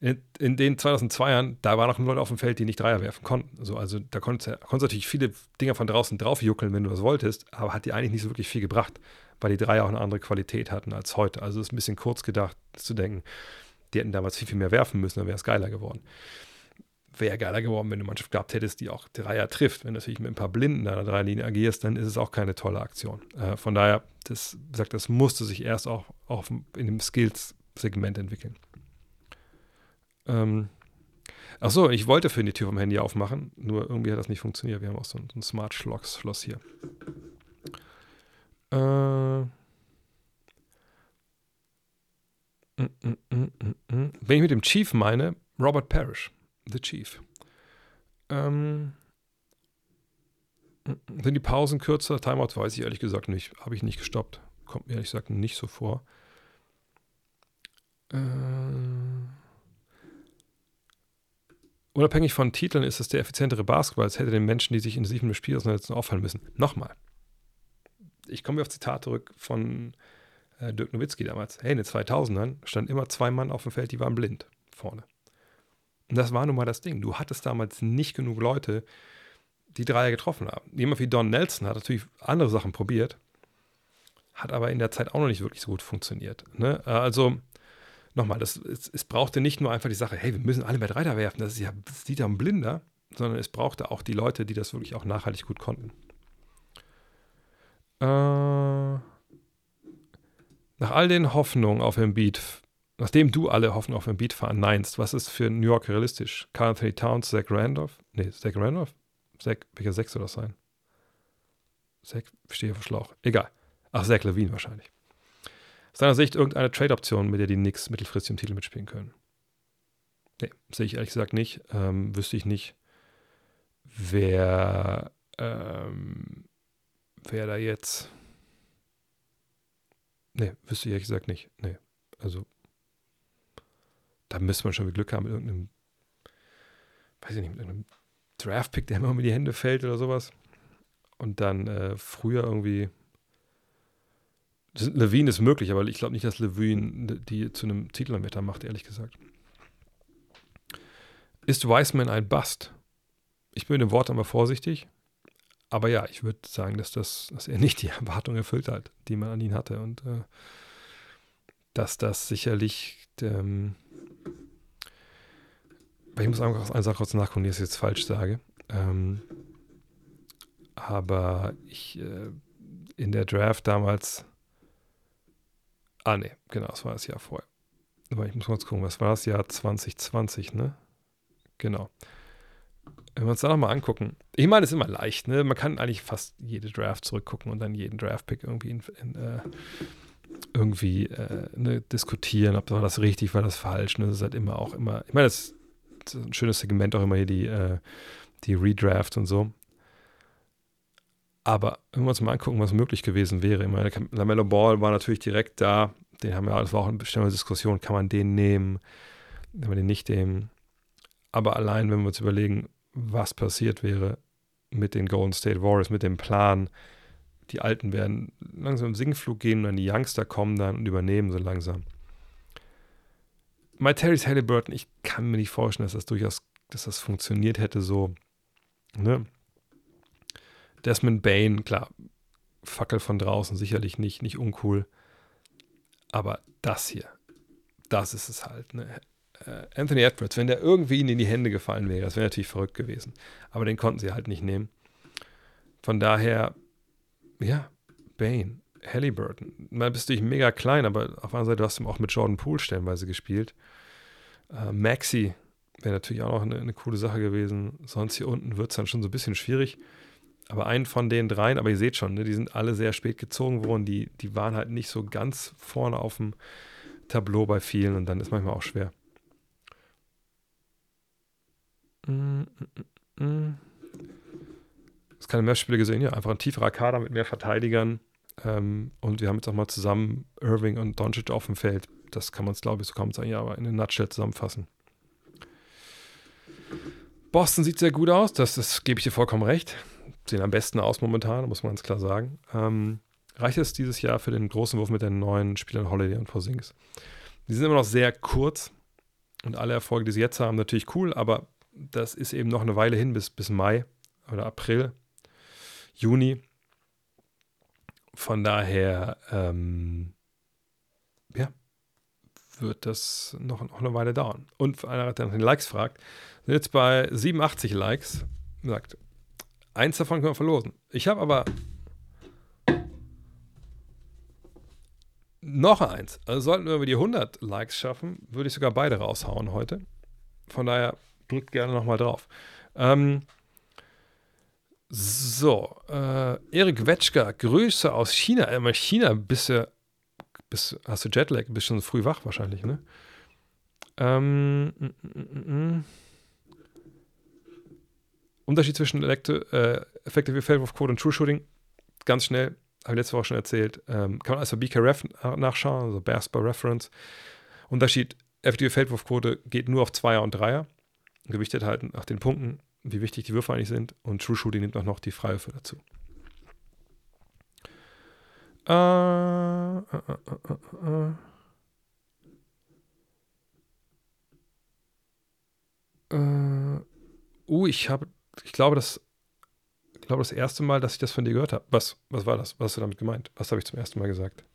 in, den 2002ern, da waren noch Leute auf dem Feld, die nicht Dreier werfen konnten. Also, also da konntest du konntest natürlich viele Dinger von draußen draufjuckeln, wenn du das wolltest, aber hat dir eigentlich nicht so wirklich viel gebracht, weil die Dreier auch eine andere Qualität hatten als heute. Also es ist ein bisschen kurz gedacht zu denken, die hätten damals viel, viel mehr werfen müssen, dann wäre es geiler geworden. Wäre geiler geworden, wenn du eine Mannschaft gehabt hättest, die auch Dreier trifft. Wenn du natürlich mit ein paar Blinden in einer Dreierlinie agierst, dann ist es auch keine tolle Aktion. Äh, von daher, das sagt, das musste sich erst auch, auch in dem Skills-Segment entwickeln. Ähm, ach so, ich wollte für die Tür vom Handy aufmachen, nur irgendwie hat das nicht funktioniert. Wir haben auch so ein, so ein Smart-Schloss hier. Äh, mm, mm, mm, Wenn ich mit dem Chief meine, Robert Parrish, The Chief. Ähm, sind die Pausen kürzer? Timeout weiß ich ehrlich gesagt nicht. Habe ich nicht gestoppt. Kommt mir ehrlich gesagt nicht so vor. Äh, Unabhängig von Titeln ist es der effizientere Basketball, als hätte den Menschen, die sich in sieben Spiel auseinandersetzen, auffallen müssen. Nochmal. Ich komme auf Zitat zurück von äh, Dirk Nowitzki damals. Hey, in den 2000ern standen immer zwei Mann auf dem Feld, die waren blind vorne. Und das war nun mal das Ding. Du hattest damals nicht genug Leute, die Dreier getroffen haben. Jemand wie Don Nelson hat natürlich andere Sachen probiert, hat aber in der Zeit auch noch nicht wirklich so gut funktioniert. Ne? Also nochmal, das, es, es, brauchte nicht nur einfach die Sache, hey, wir müssen alle bei Reiter werfen, das ist ja, das sieht ja ein Blinder, sondern es brauchte auch die Leute, die das wirklich auch nachhaltig gut konnten. Äh, nach all den Hoffnungen auf Embiid, nachdem du alle Hoffnungen auf Embiid verneinst, was ist für New York realistisch? Carl Anthony Towns, Zach Randolph? Nee, Zach Randolph? Zach, welcher Sechs soll das sein? Zach, stehe auf Schlauch. Egal. Ach, Zach Levine wahrscheinlich aus deiner Sicht irgendeine Trade-Option, mit der die Knicks mittelfristig im Titel mitspielen können? Nee, sehe ich ehrlich gesagt nicht. Ähm, wüsste ich nicht, wer, ähm, wer da jetzt. Nee, wüsste ich ehrlich gesagt nicht. Nee, also da müsste man schon Glück haben mit irgendeinem, weiß ich nicht, mit irgendeinem Draft-Pick, der immer um die Hände fällt oder sowas. Und dann äh, früher irgendwie. Levine ist möglich, aber ich glaube nicht, dass Levine die zu einem Titelanwärter macht, ehrlich gesagt. Ist Wiseman ein Bust? Ich bin mit dem Wort aber vorsichtig. Aber ja, ich würde sagen, dass, das, dass er nicht die *laughs* Erwartung erfüllt hat, die man an ihn hatte. Und äh, dass das sicherlich ähm, ich muss einfach eine Sache kurz nachgucken, die ich jetzt falsch sage. Ähm, aber ich äh, in der Draft damals. Ah, nee, genau, das war das Jahr vorher. Aber ich muss kurz gucken, was war das Jahr 2020, ne? Genau. Wenn wir uns da nochmal angucken, ich meine, es ist immer leicht, ne? Man kann eigentlich fast jede Draft zurückgucken und dann jeden Draft-Pick irgendwie in, in, äh, irgendwie äh, ne, diskutieren, ob war das richtig, war das falsch. Ne? Das ist halt immer auch immer, ich meine, das ein schönes Segment auch immer hier, die, äh, die Redraft und so. Aber wenn wir uns mal angucken, was möglich gewesen wäre, ich meine, Lamello Ball war natürlich direkt da, den haben wir, das war auch eine bestimmte Diskussion, kann man den nehmen, kann man den nicht nehmen. Aber allein, wenn wir uns überlegen, was passiert wäre mit den Golden State Warriors, mit dem Plan, die Alten werden langsam im Singflug gehen und dann die Youngster kommen dann und übernehmen so langsam. My Terry's Halliburton, ich kann mir nicht vorstellen, dass das durchaus, dass das funktioniert hätte so. Ne? Desmond Bain, klar, Fackel von draußen, sicherlich nicht, nicht uncool. Aber das hier, das ist es halt. Ne? Äh, Anthony Edwards, wenn der irgendwie ihnen in die Hände gefallen wäre, das wäre natürlich verrückt gewesen. Aber den konnten sie halt nicht nehmen. Von daher, ja, Bain. Halliburton. Mal bist du nicht mega klein, aber auf der anderen Seite hast du auch mit Jordan Poole stellenweise gespielt. Äh, Maxi wäre natürlich auch noch eine, eine, coole Sache gewesen. Sonst hier unten wird es dann schon so ein bisschen schwierig. Aber einen von den dreien, aber ihr seht schon, ne, die sind alle sehr spät gezogen worden. Die, die waren halt nicht so ganz vorne auf dem Tableau bei vielen und dann ist manchmal auch schwer. Das keine mehr Spiele gesehen, ja, einfach ein tieferer Kader mit mehr Verteidigern. Ähm, und wir haben jetzt auch mal zusammen Irving und Doncic auf dem Feld. Das kann man es, glaube ich, so kaum sagen, ja, aber in einer Nutshell zusammenfassen. Boston sieht sehr gut aus, das, das gebe ich dir vollkommen recht. Sehen am besten aus momentan, muss man ganz klar sagen. Ähm, reicht es dieses Jahr für den großen Wurf mit den neuen Spielern Holiday und Porzingis? Die sind immer noch sehr kurz und alle Erfolge, die sie jetzt haben, natürlich cool, aber das ist eben noch eine Weile hin bis, bis Mai oder April, Juni. Von daher, ähm, ja, wird das noch, noch, eine Weile dauern. Und einer, der nach den Likes fragt, sind jetzt bei 87 Likes, sagt, eins davon können wir verlosen. Ich habe aber noch eins. Also sollten wir über die 100 Likes schaffen, würde ich sogar beide raushauen heute. Von daher drückt gerne nochmal drauf. Ähm, so, äh, Erik Wetschka, Grüße aus China. Einmal China, bist du, bist, hast du Jetlag, bist schon früh wach wahrscheinlich, ne? Ähm, mm, mm, mm, Unterschied zwischen Elektro, äh, Effective Feldwurf Code und True Shooting, ganz schnell, habe ich letzte Woche schon erzählt, ähm, kann man also BKRef nachschauen, also Bears Reference. Unterschied, Effektive Feldwurfquote geht nur auf Zweier und Dreier, gewichtet halt nach den Punkten wie wichtig die Würfe eigentlich sind. Und True Shooting nimmt auch noch die Freiwürfe dazu. Äh, äh, äh, uh, ich habe, ich glaube, das, ich glaube, das erste Mal, dass ich das von dir gehört habe. Was, was war das? Was hast du damit gemeint? Was habe ich zum ersten Mal gesagt? *laughs*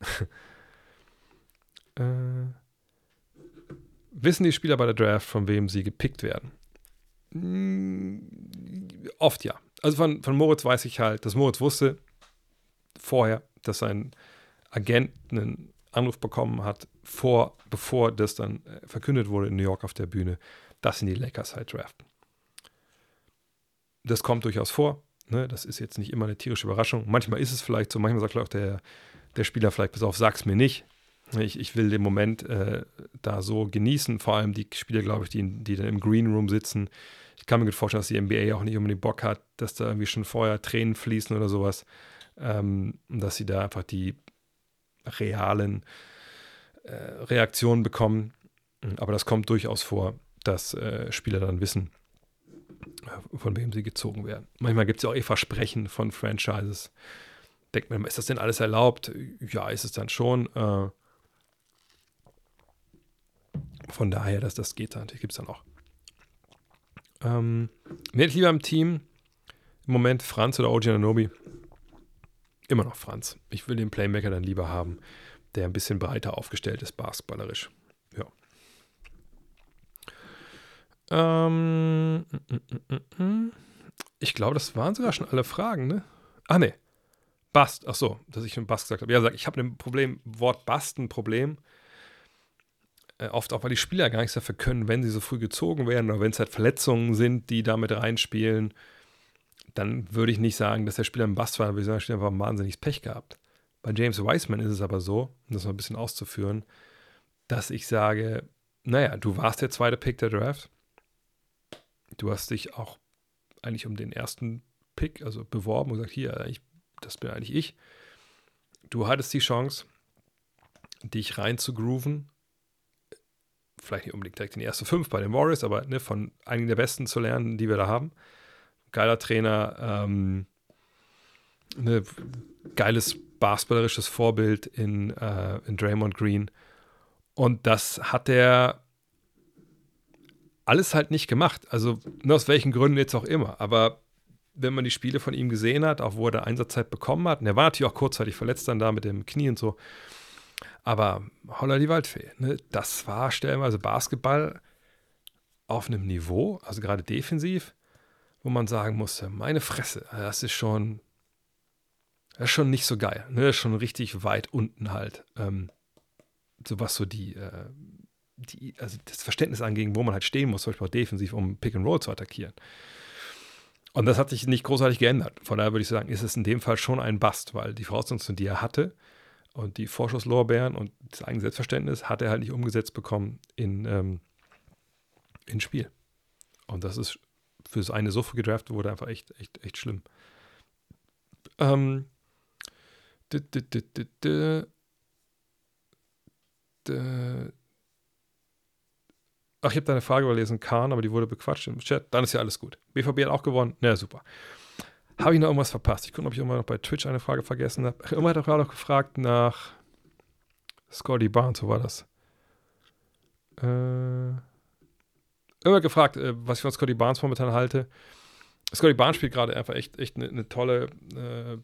wissen die Spieler bei der Draft, von wem sie gepickt werden? Mm, oft ja. Also von, von Moritz weiß ich halt, dass Moritz wusste vorher, dass sein Agent einen Anruf bekommen hat, vor, bevor das dann äh, verkündet wurde in New York auf der Bühne, dass ihn die Lakers halt draften. Das kommt durchaus vor. Ne? Das ist jetzt nicht immer eine tierische Überraschung. Manchmal ist es vielleicht so, manchmal sagt auch der, der Spieler vielleicht, pass auf, sag's mir nicht. Ich, ich will den Moment äh, da so genießen. Vor allem die Spieler, glaube ich, die, die dann im Green Room sitzen, Ich kann mir gut vorstellen, dass die NBA auch nicht unbedingt Bock hat, dass da irgendwie schon vorher Tränen fließen oder sowas. Ähm, dass sie da einfach die realen äh, Reaktionen bekommen. Aber das kommt durchaus vor, dass äh, Spieler dann wissen, von wem sie gezogen werden. Manchmal gibt es ja auch eh Versprechen von Franchises. Denkt man, ist das denn alles erlaubt? Ja, ist es dann schon. Äh, von daher, dass das geht dann, gibt es dann auch. Ähm, wer lieber im Team? Im Moment Franz oder OG Ananobi? Immer noch Franz. Ich will den Playmaker dann lieber haben, der ein bisschen breiter aufgestellt ist, basketballerisch. Ja. Ähm, ich glaube, das waren sogar schon alle Fragen, ne? Ach ne. Bast. Ach so, dass ich schon Bast gesagt habe. Ja, ich habe ein Problem, Wort Bast ein Problem. Äh, oft auch, weil die Spieler gar nichts dafür können, wenn sie so früh gezogen werden oder wenn es halt Verletzungen sind, die damit reinspielen. Dann würde ich nicht sagen, dass der Spieler ein Bast war, würde ich sagen, der Spieler einfach wahnsinniges Pech gehabt. Bei James Wiseman ist es aber so, um das mal ein bisschen auszuführen, dass ich sage, naja, du warst der zweite Pick der Draft du hast dich auch eigentlich um den ersten Pick, also beworben und gesagt, hier, ich, das bin eigentlich ich. Du hattest die Chance, dich rein zu grooven. Vielleicht nicht unbedingt direkt in die erste fünf bei den Warriors, aber ne, von einigen der Besten zu lernen, die wir da haben. Geiler Trainer, ähm, ne, geiles basketballerisches Vorbild in, äh, in Draymond Green. Und das hat er alles halt nicht gemacht. Also nur aus welchen Gründen jetzt auch immer. Aber wenn man die Spiele von ihm gesehen hat, auch wo er da Einsatzzeit bekommen hat, und er war natürlich auch kurzzeitig verletzt dann da mit dem Knie und so. Aber holla die Waldfee, ne? das war stellenweise Basketball auf einem Niveau, also gerade defensiv, wo man sagen musste, meine Fresse, das ist schon, das ist schon nicht so geil. Ne? Schon richtig weit unten halt. Ähm, so was so die, äh, die, also das Verständnis anging, wo man halt stehen muss, zum Beispiel auch defensiv, um Pick and Roll zu attackieren. Und das hat sich nicht großartig geändert. Von daher würde ich sagen, ist es in dem Fall schon ein Bast, weil die Voraussetzungen, die er hatte und die Vorschusslorbeeren und das eigene Selbstverständnis hat er halt nicht umgesetzt bekommen in, ähm, in Spiel. Und das ist für das eine so früh gedraftet wurde einfach echt, echt, echt schlimm. Ähm, Ach, ich habe deine Frage überlesen, Kahn, aber die wurde bequatscht im Chat. Dann ist ja alles gut. BVB hat auch gewonnen. Na, super. Habe ich noch irgendwas verpasst? Ich gucke, ob ich immer noch bei Twitch eine Frage vergessen habe. Immer hat auch gerade noch gefragt nach Scotty Barnes, wo war das? Äh, immer gefragt, äh, was ich von Scotty Barnes momentan halte. Scotty Barnes spielt gerade einfach echt, echt eine, eine tolle, äh,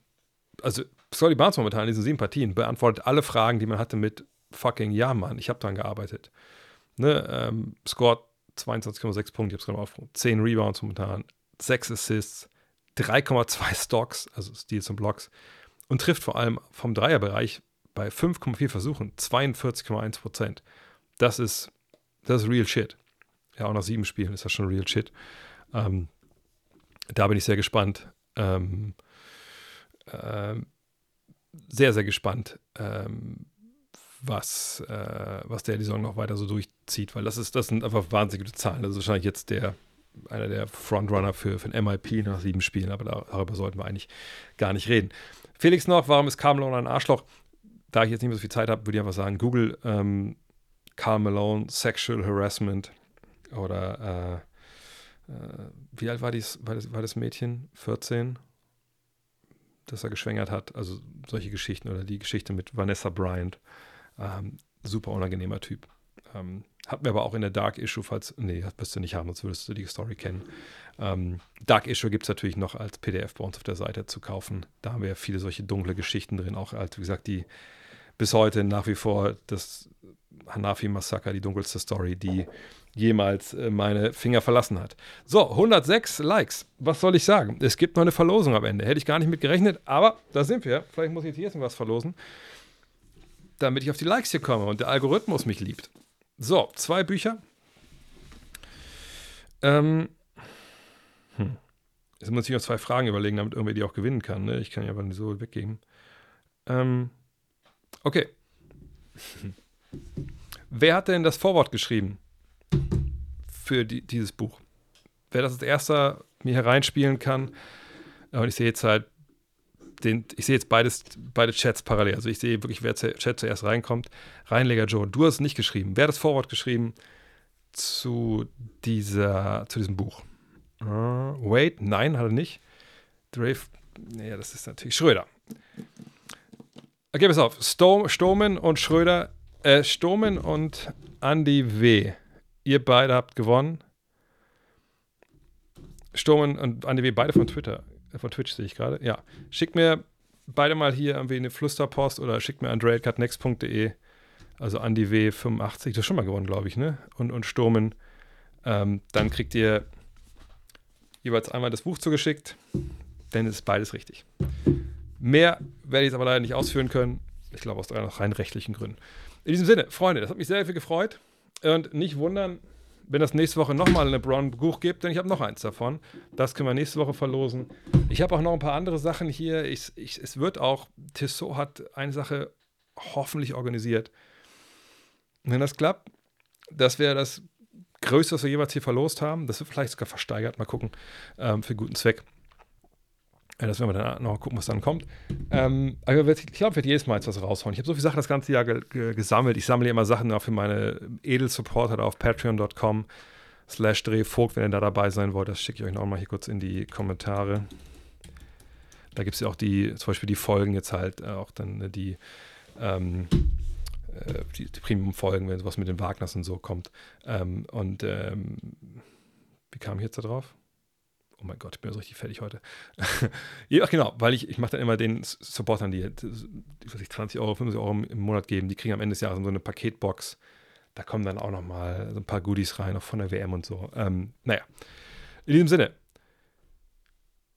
also Scotty Barnes momentan in diesen sieben Partien beantwortet alle Fragen, die man hatte mit fucking Ja, Mann, ich habe dran gearbeitet. Ne, ähm, scored 22,6 Punkte, ich habe es gerade aufgerufen. 10 Rebounds momentan, 6 Assists, 3,2 Stocks, also Steals und Blocks. Und trifft vor allem vom Dreierbereich bei 5,4 Versuchen 42,1 Prozent. Das ist, das ist real shit. Ja, auch nach sieben Spielen ist das schon real shit. Ähm, da bin ich sehr gespannt. Ähm, ähm, sehr, sehr gespannt, ähm, was, äh, was der die Saison noch weiter so durchzieht, weil das ist, das sind einfach wahnsinnig gute Zahlen. Das ist wahrscheinlich jetzt der, einer der Frontrunner für, für ein MIP nach sieben Spielen, aber darüber sollten wir eigentlich gar nicht reden. Felix noch, warum ist Carl Malone ein Arschloch? Da ich jetzt nicht mehr so viel Zeit habe, würde ich einfach sagen, Google ähm, Carl Malone Sexual Harassment oder äh, äh, wie alt war, dies, war, das, war das Mädchen? 14? dass er geschwängert hat. Also solche Geschichten oder die Geschichte mit Vanessa Bryant. Ähm, super unangenehmer Typ. Ähm, hatten wir aber auch in der Dark Issue, falls, nee, das wirst du nicht haben, sonst würdest du die Story kennen. Ähm, Dark Issue gibt es natürlich noch als PDF bei uns auf der Seite zu kaufen. Da haben wir viele solche dunkle Geschichten drin, auch als, wie gesagt, die bis heute nach wie vor das Hanafi-Massaker, die dunkelste Story, die jemals äh, meine Finger verlassen hat. So, 106 Likes. Was soll ich sagen? Es gibt noch eine Verlosung am Ende. Hätte ich gar nicht mit gerechnet, aber da sind wir. Vielleicht muss ich jetzt hier was verlosen damit ich auf die Likes hier komme und der Algorithmus mich liebt. So, zwei Bücher. Ähm, hm. Jetzt muss ich noch zwei Fragen überlegen, damit irgendwer die auch gewinnen kann. Ne? Ich kann ja aber nicht so weggeben. Ähm, okay. *laughs* Wer hat denn das Vorwort geschrieben für die, dieses Buch? wer das als erster mir hereinspielen kann. Und ich sehe jetzt halt den, ich sehe jetzt beides, beide Chats parallel. Also ich sehe wirklich, wer Chat zuerst reinkommt. Reinleger Joe, du hast nicht geschrieben. Wer hat das Vorwort geschrieben zu, dieser, zu diesem Buch? Uh, wait, nein, hat er nicht. Drave, naja, das ist natürlich Schröder. Okay, pass auf. Stom, Stomen und Schröder, äh, Stomen und Andy W. Ihr beide habt gewonnen. Stomen und Andy W. beide von Twitter. Äh, von Twitch sehe ich gerade. Ja. Schickt mir beide mal hier irgendwie eine Flüsterpost oder schickt mir an dreadcutnext.de. Also Andy W85, das ist schon mal gewonnen, glaube ich, ne? Und, und Sturmen. Ähm, dann kriegt ihr jeweils einmal das Buch zugeschickt, denn es ist beides richtig. Mehr werde ich jetzt aber leider nicht ausführen können. Ich glaube, aus rein rechtlichen Gründen. In diesem Sinne, Freunde, das hat mich sehr viel gefreut. Und nicht wundern, wenn das nächste Woche nochmal eine Brown Buch gibt, denn ich habe noch eins davon. Das können wir nächste Woche verlosen. Ich habe auch noch ein paar andere Sachen hier. Ich, ich, es wird auch, Tissot hat eine Sache hoffentlich organisiert. wenn das klappt, das wäre das Größte, was wir jeweils hier verlost haben. Das wird vielleicht sogar versteigert. Mal gucken. Ähm, für guten Zweck. Ja, das werden wir dann noch gucken, was dann kommt. Ähm, aber ich glaube, ich werde jedes Mal jetzt was raushauen. Ich habe so viele Sachen das ganze Jahr ge ge gesammelt. Ich sammle immer Sachen auch für meine Edelsupporter auf patreon.com slash drehvogt, wenn ihr da dabei sein wollt. Das schicke ich euch noch mal hier kurz in die Kommentare. Da gibt es ja auch die, zum Beispiel die Folgen jetzt halt, äh, auch dann äh, die, ähm, äh, die, die Premium-Folgen, wenn sowas mit den Wagners und so kommt. Ähm, und ähm, wie kam ich jetzt da drauf? Oh mein Gott, ich bin so richtig fertig heute. *laughs* ja, genau, weil ich, ich mache dann immer den Supportern, die, die 20 Euro, 50 Euro im Monat geben, die kriegen am Ende des Jahres so eine Paketbox. Da kommen dann auch noch mal so ein paar Goodies rein, auch von der WM und so. Ähm, naja, in diesem Sinne,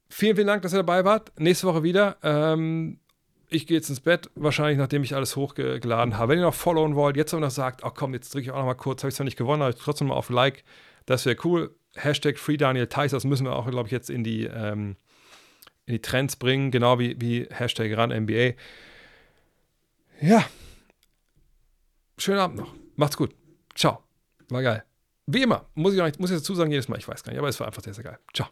vielen, vielen Dank, dass ihr dabei wart. Nächste Woche wieder. Ähm, ich gehe jetzt ins Bett, wahrscheinlich nachdem ich alles hochgeladen habe. Wenn ihr noch followen wollt, jetzt aber noch sagt, ach komm, jetzt drücke ich auch noch mal kurz, habe ich zwar nicht gewonnen, aber trotzdem mal auf Like, das wäre cool. Hashtag Free Daniel Theiss, das müssen wir auch, glaube ich, jetzt in die, ähm, in die Trends bringen, genau wie, wie Hashtag RunNBA. Ja. Schönen Abend noch. Macht's gut. Ciao. War geil. Wie immer, muss ich, nicht, muss ich dazu sagen, jedes Mal, ich weiß gar nicht, aber es war einfach sehr, sehr geil. Ciao.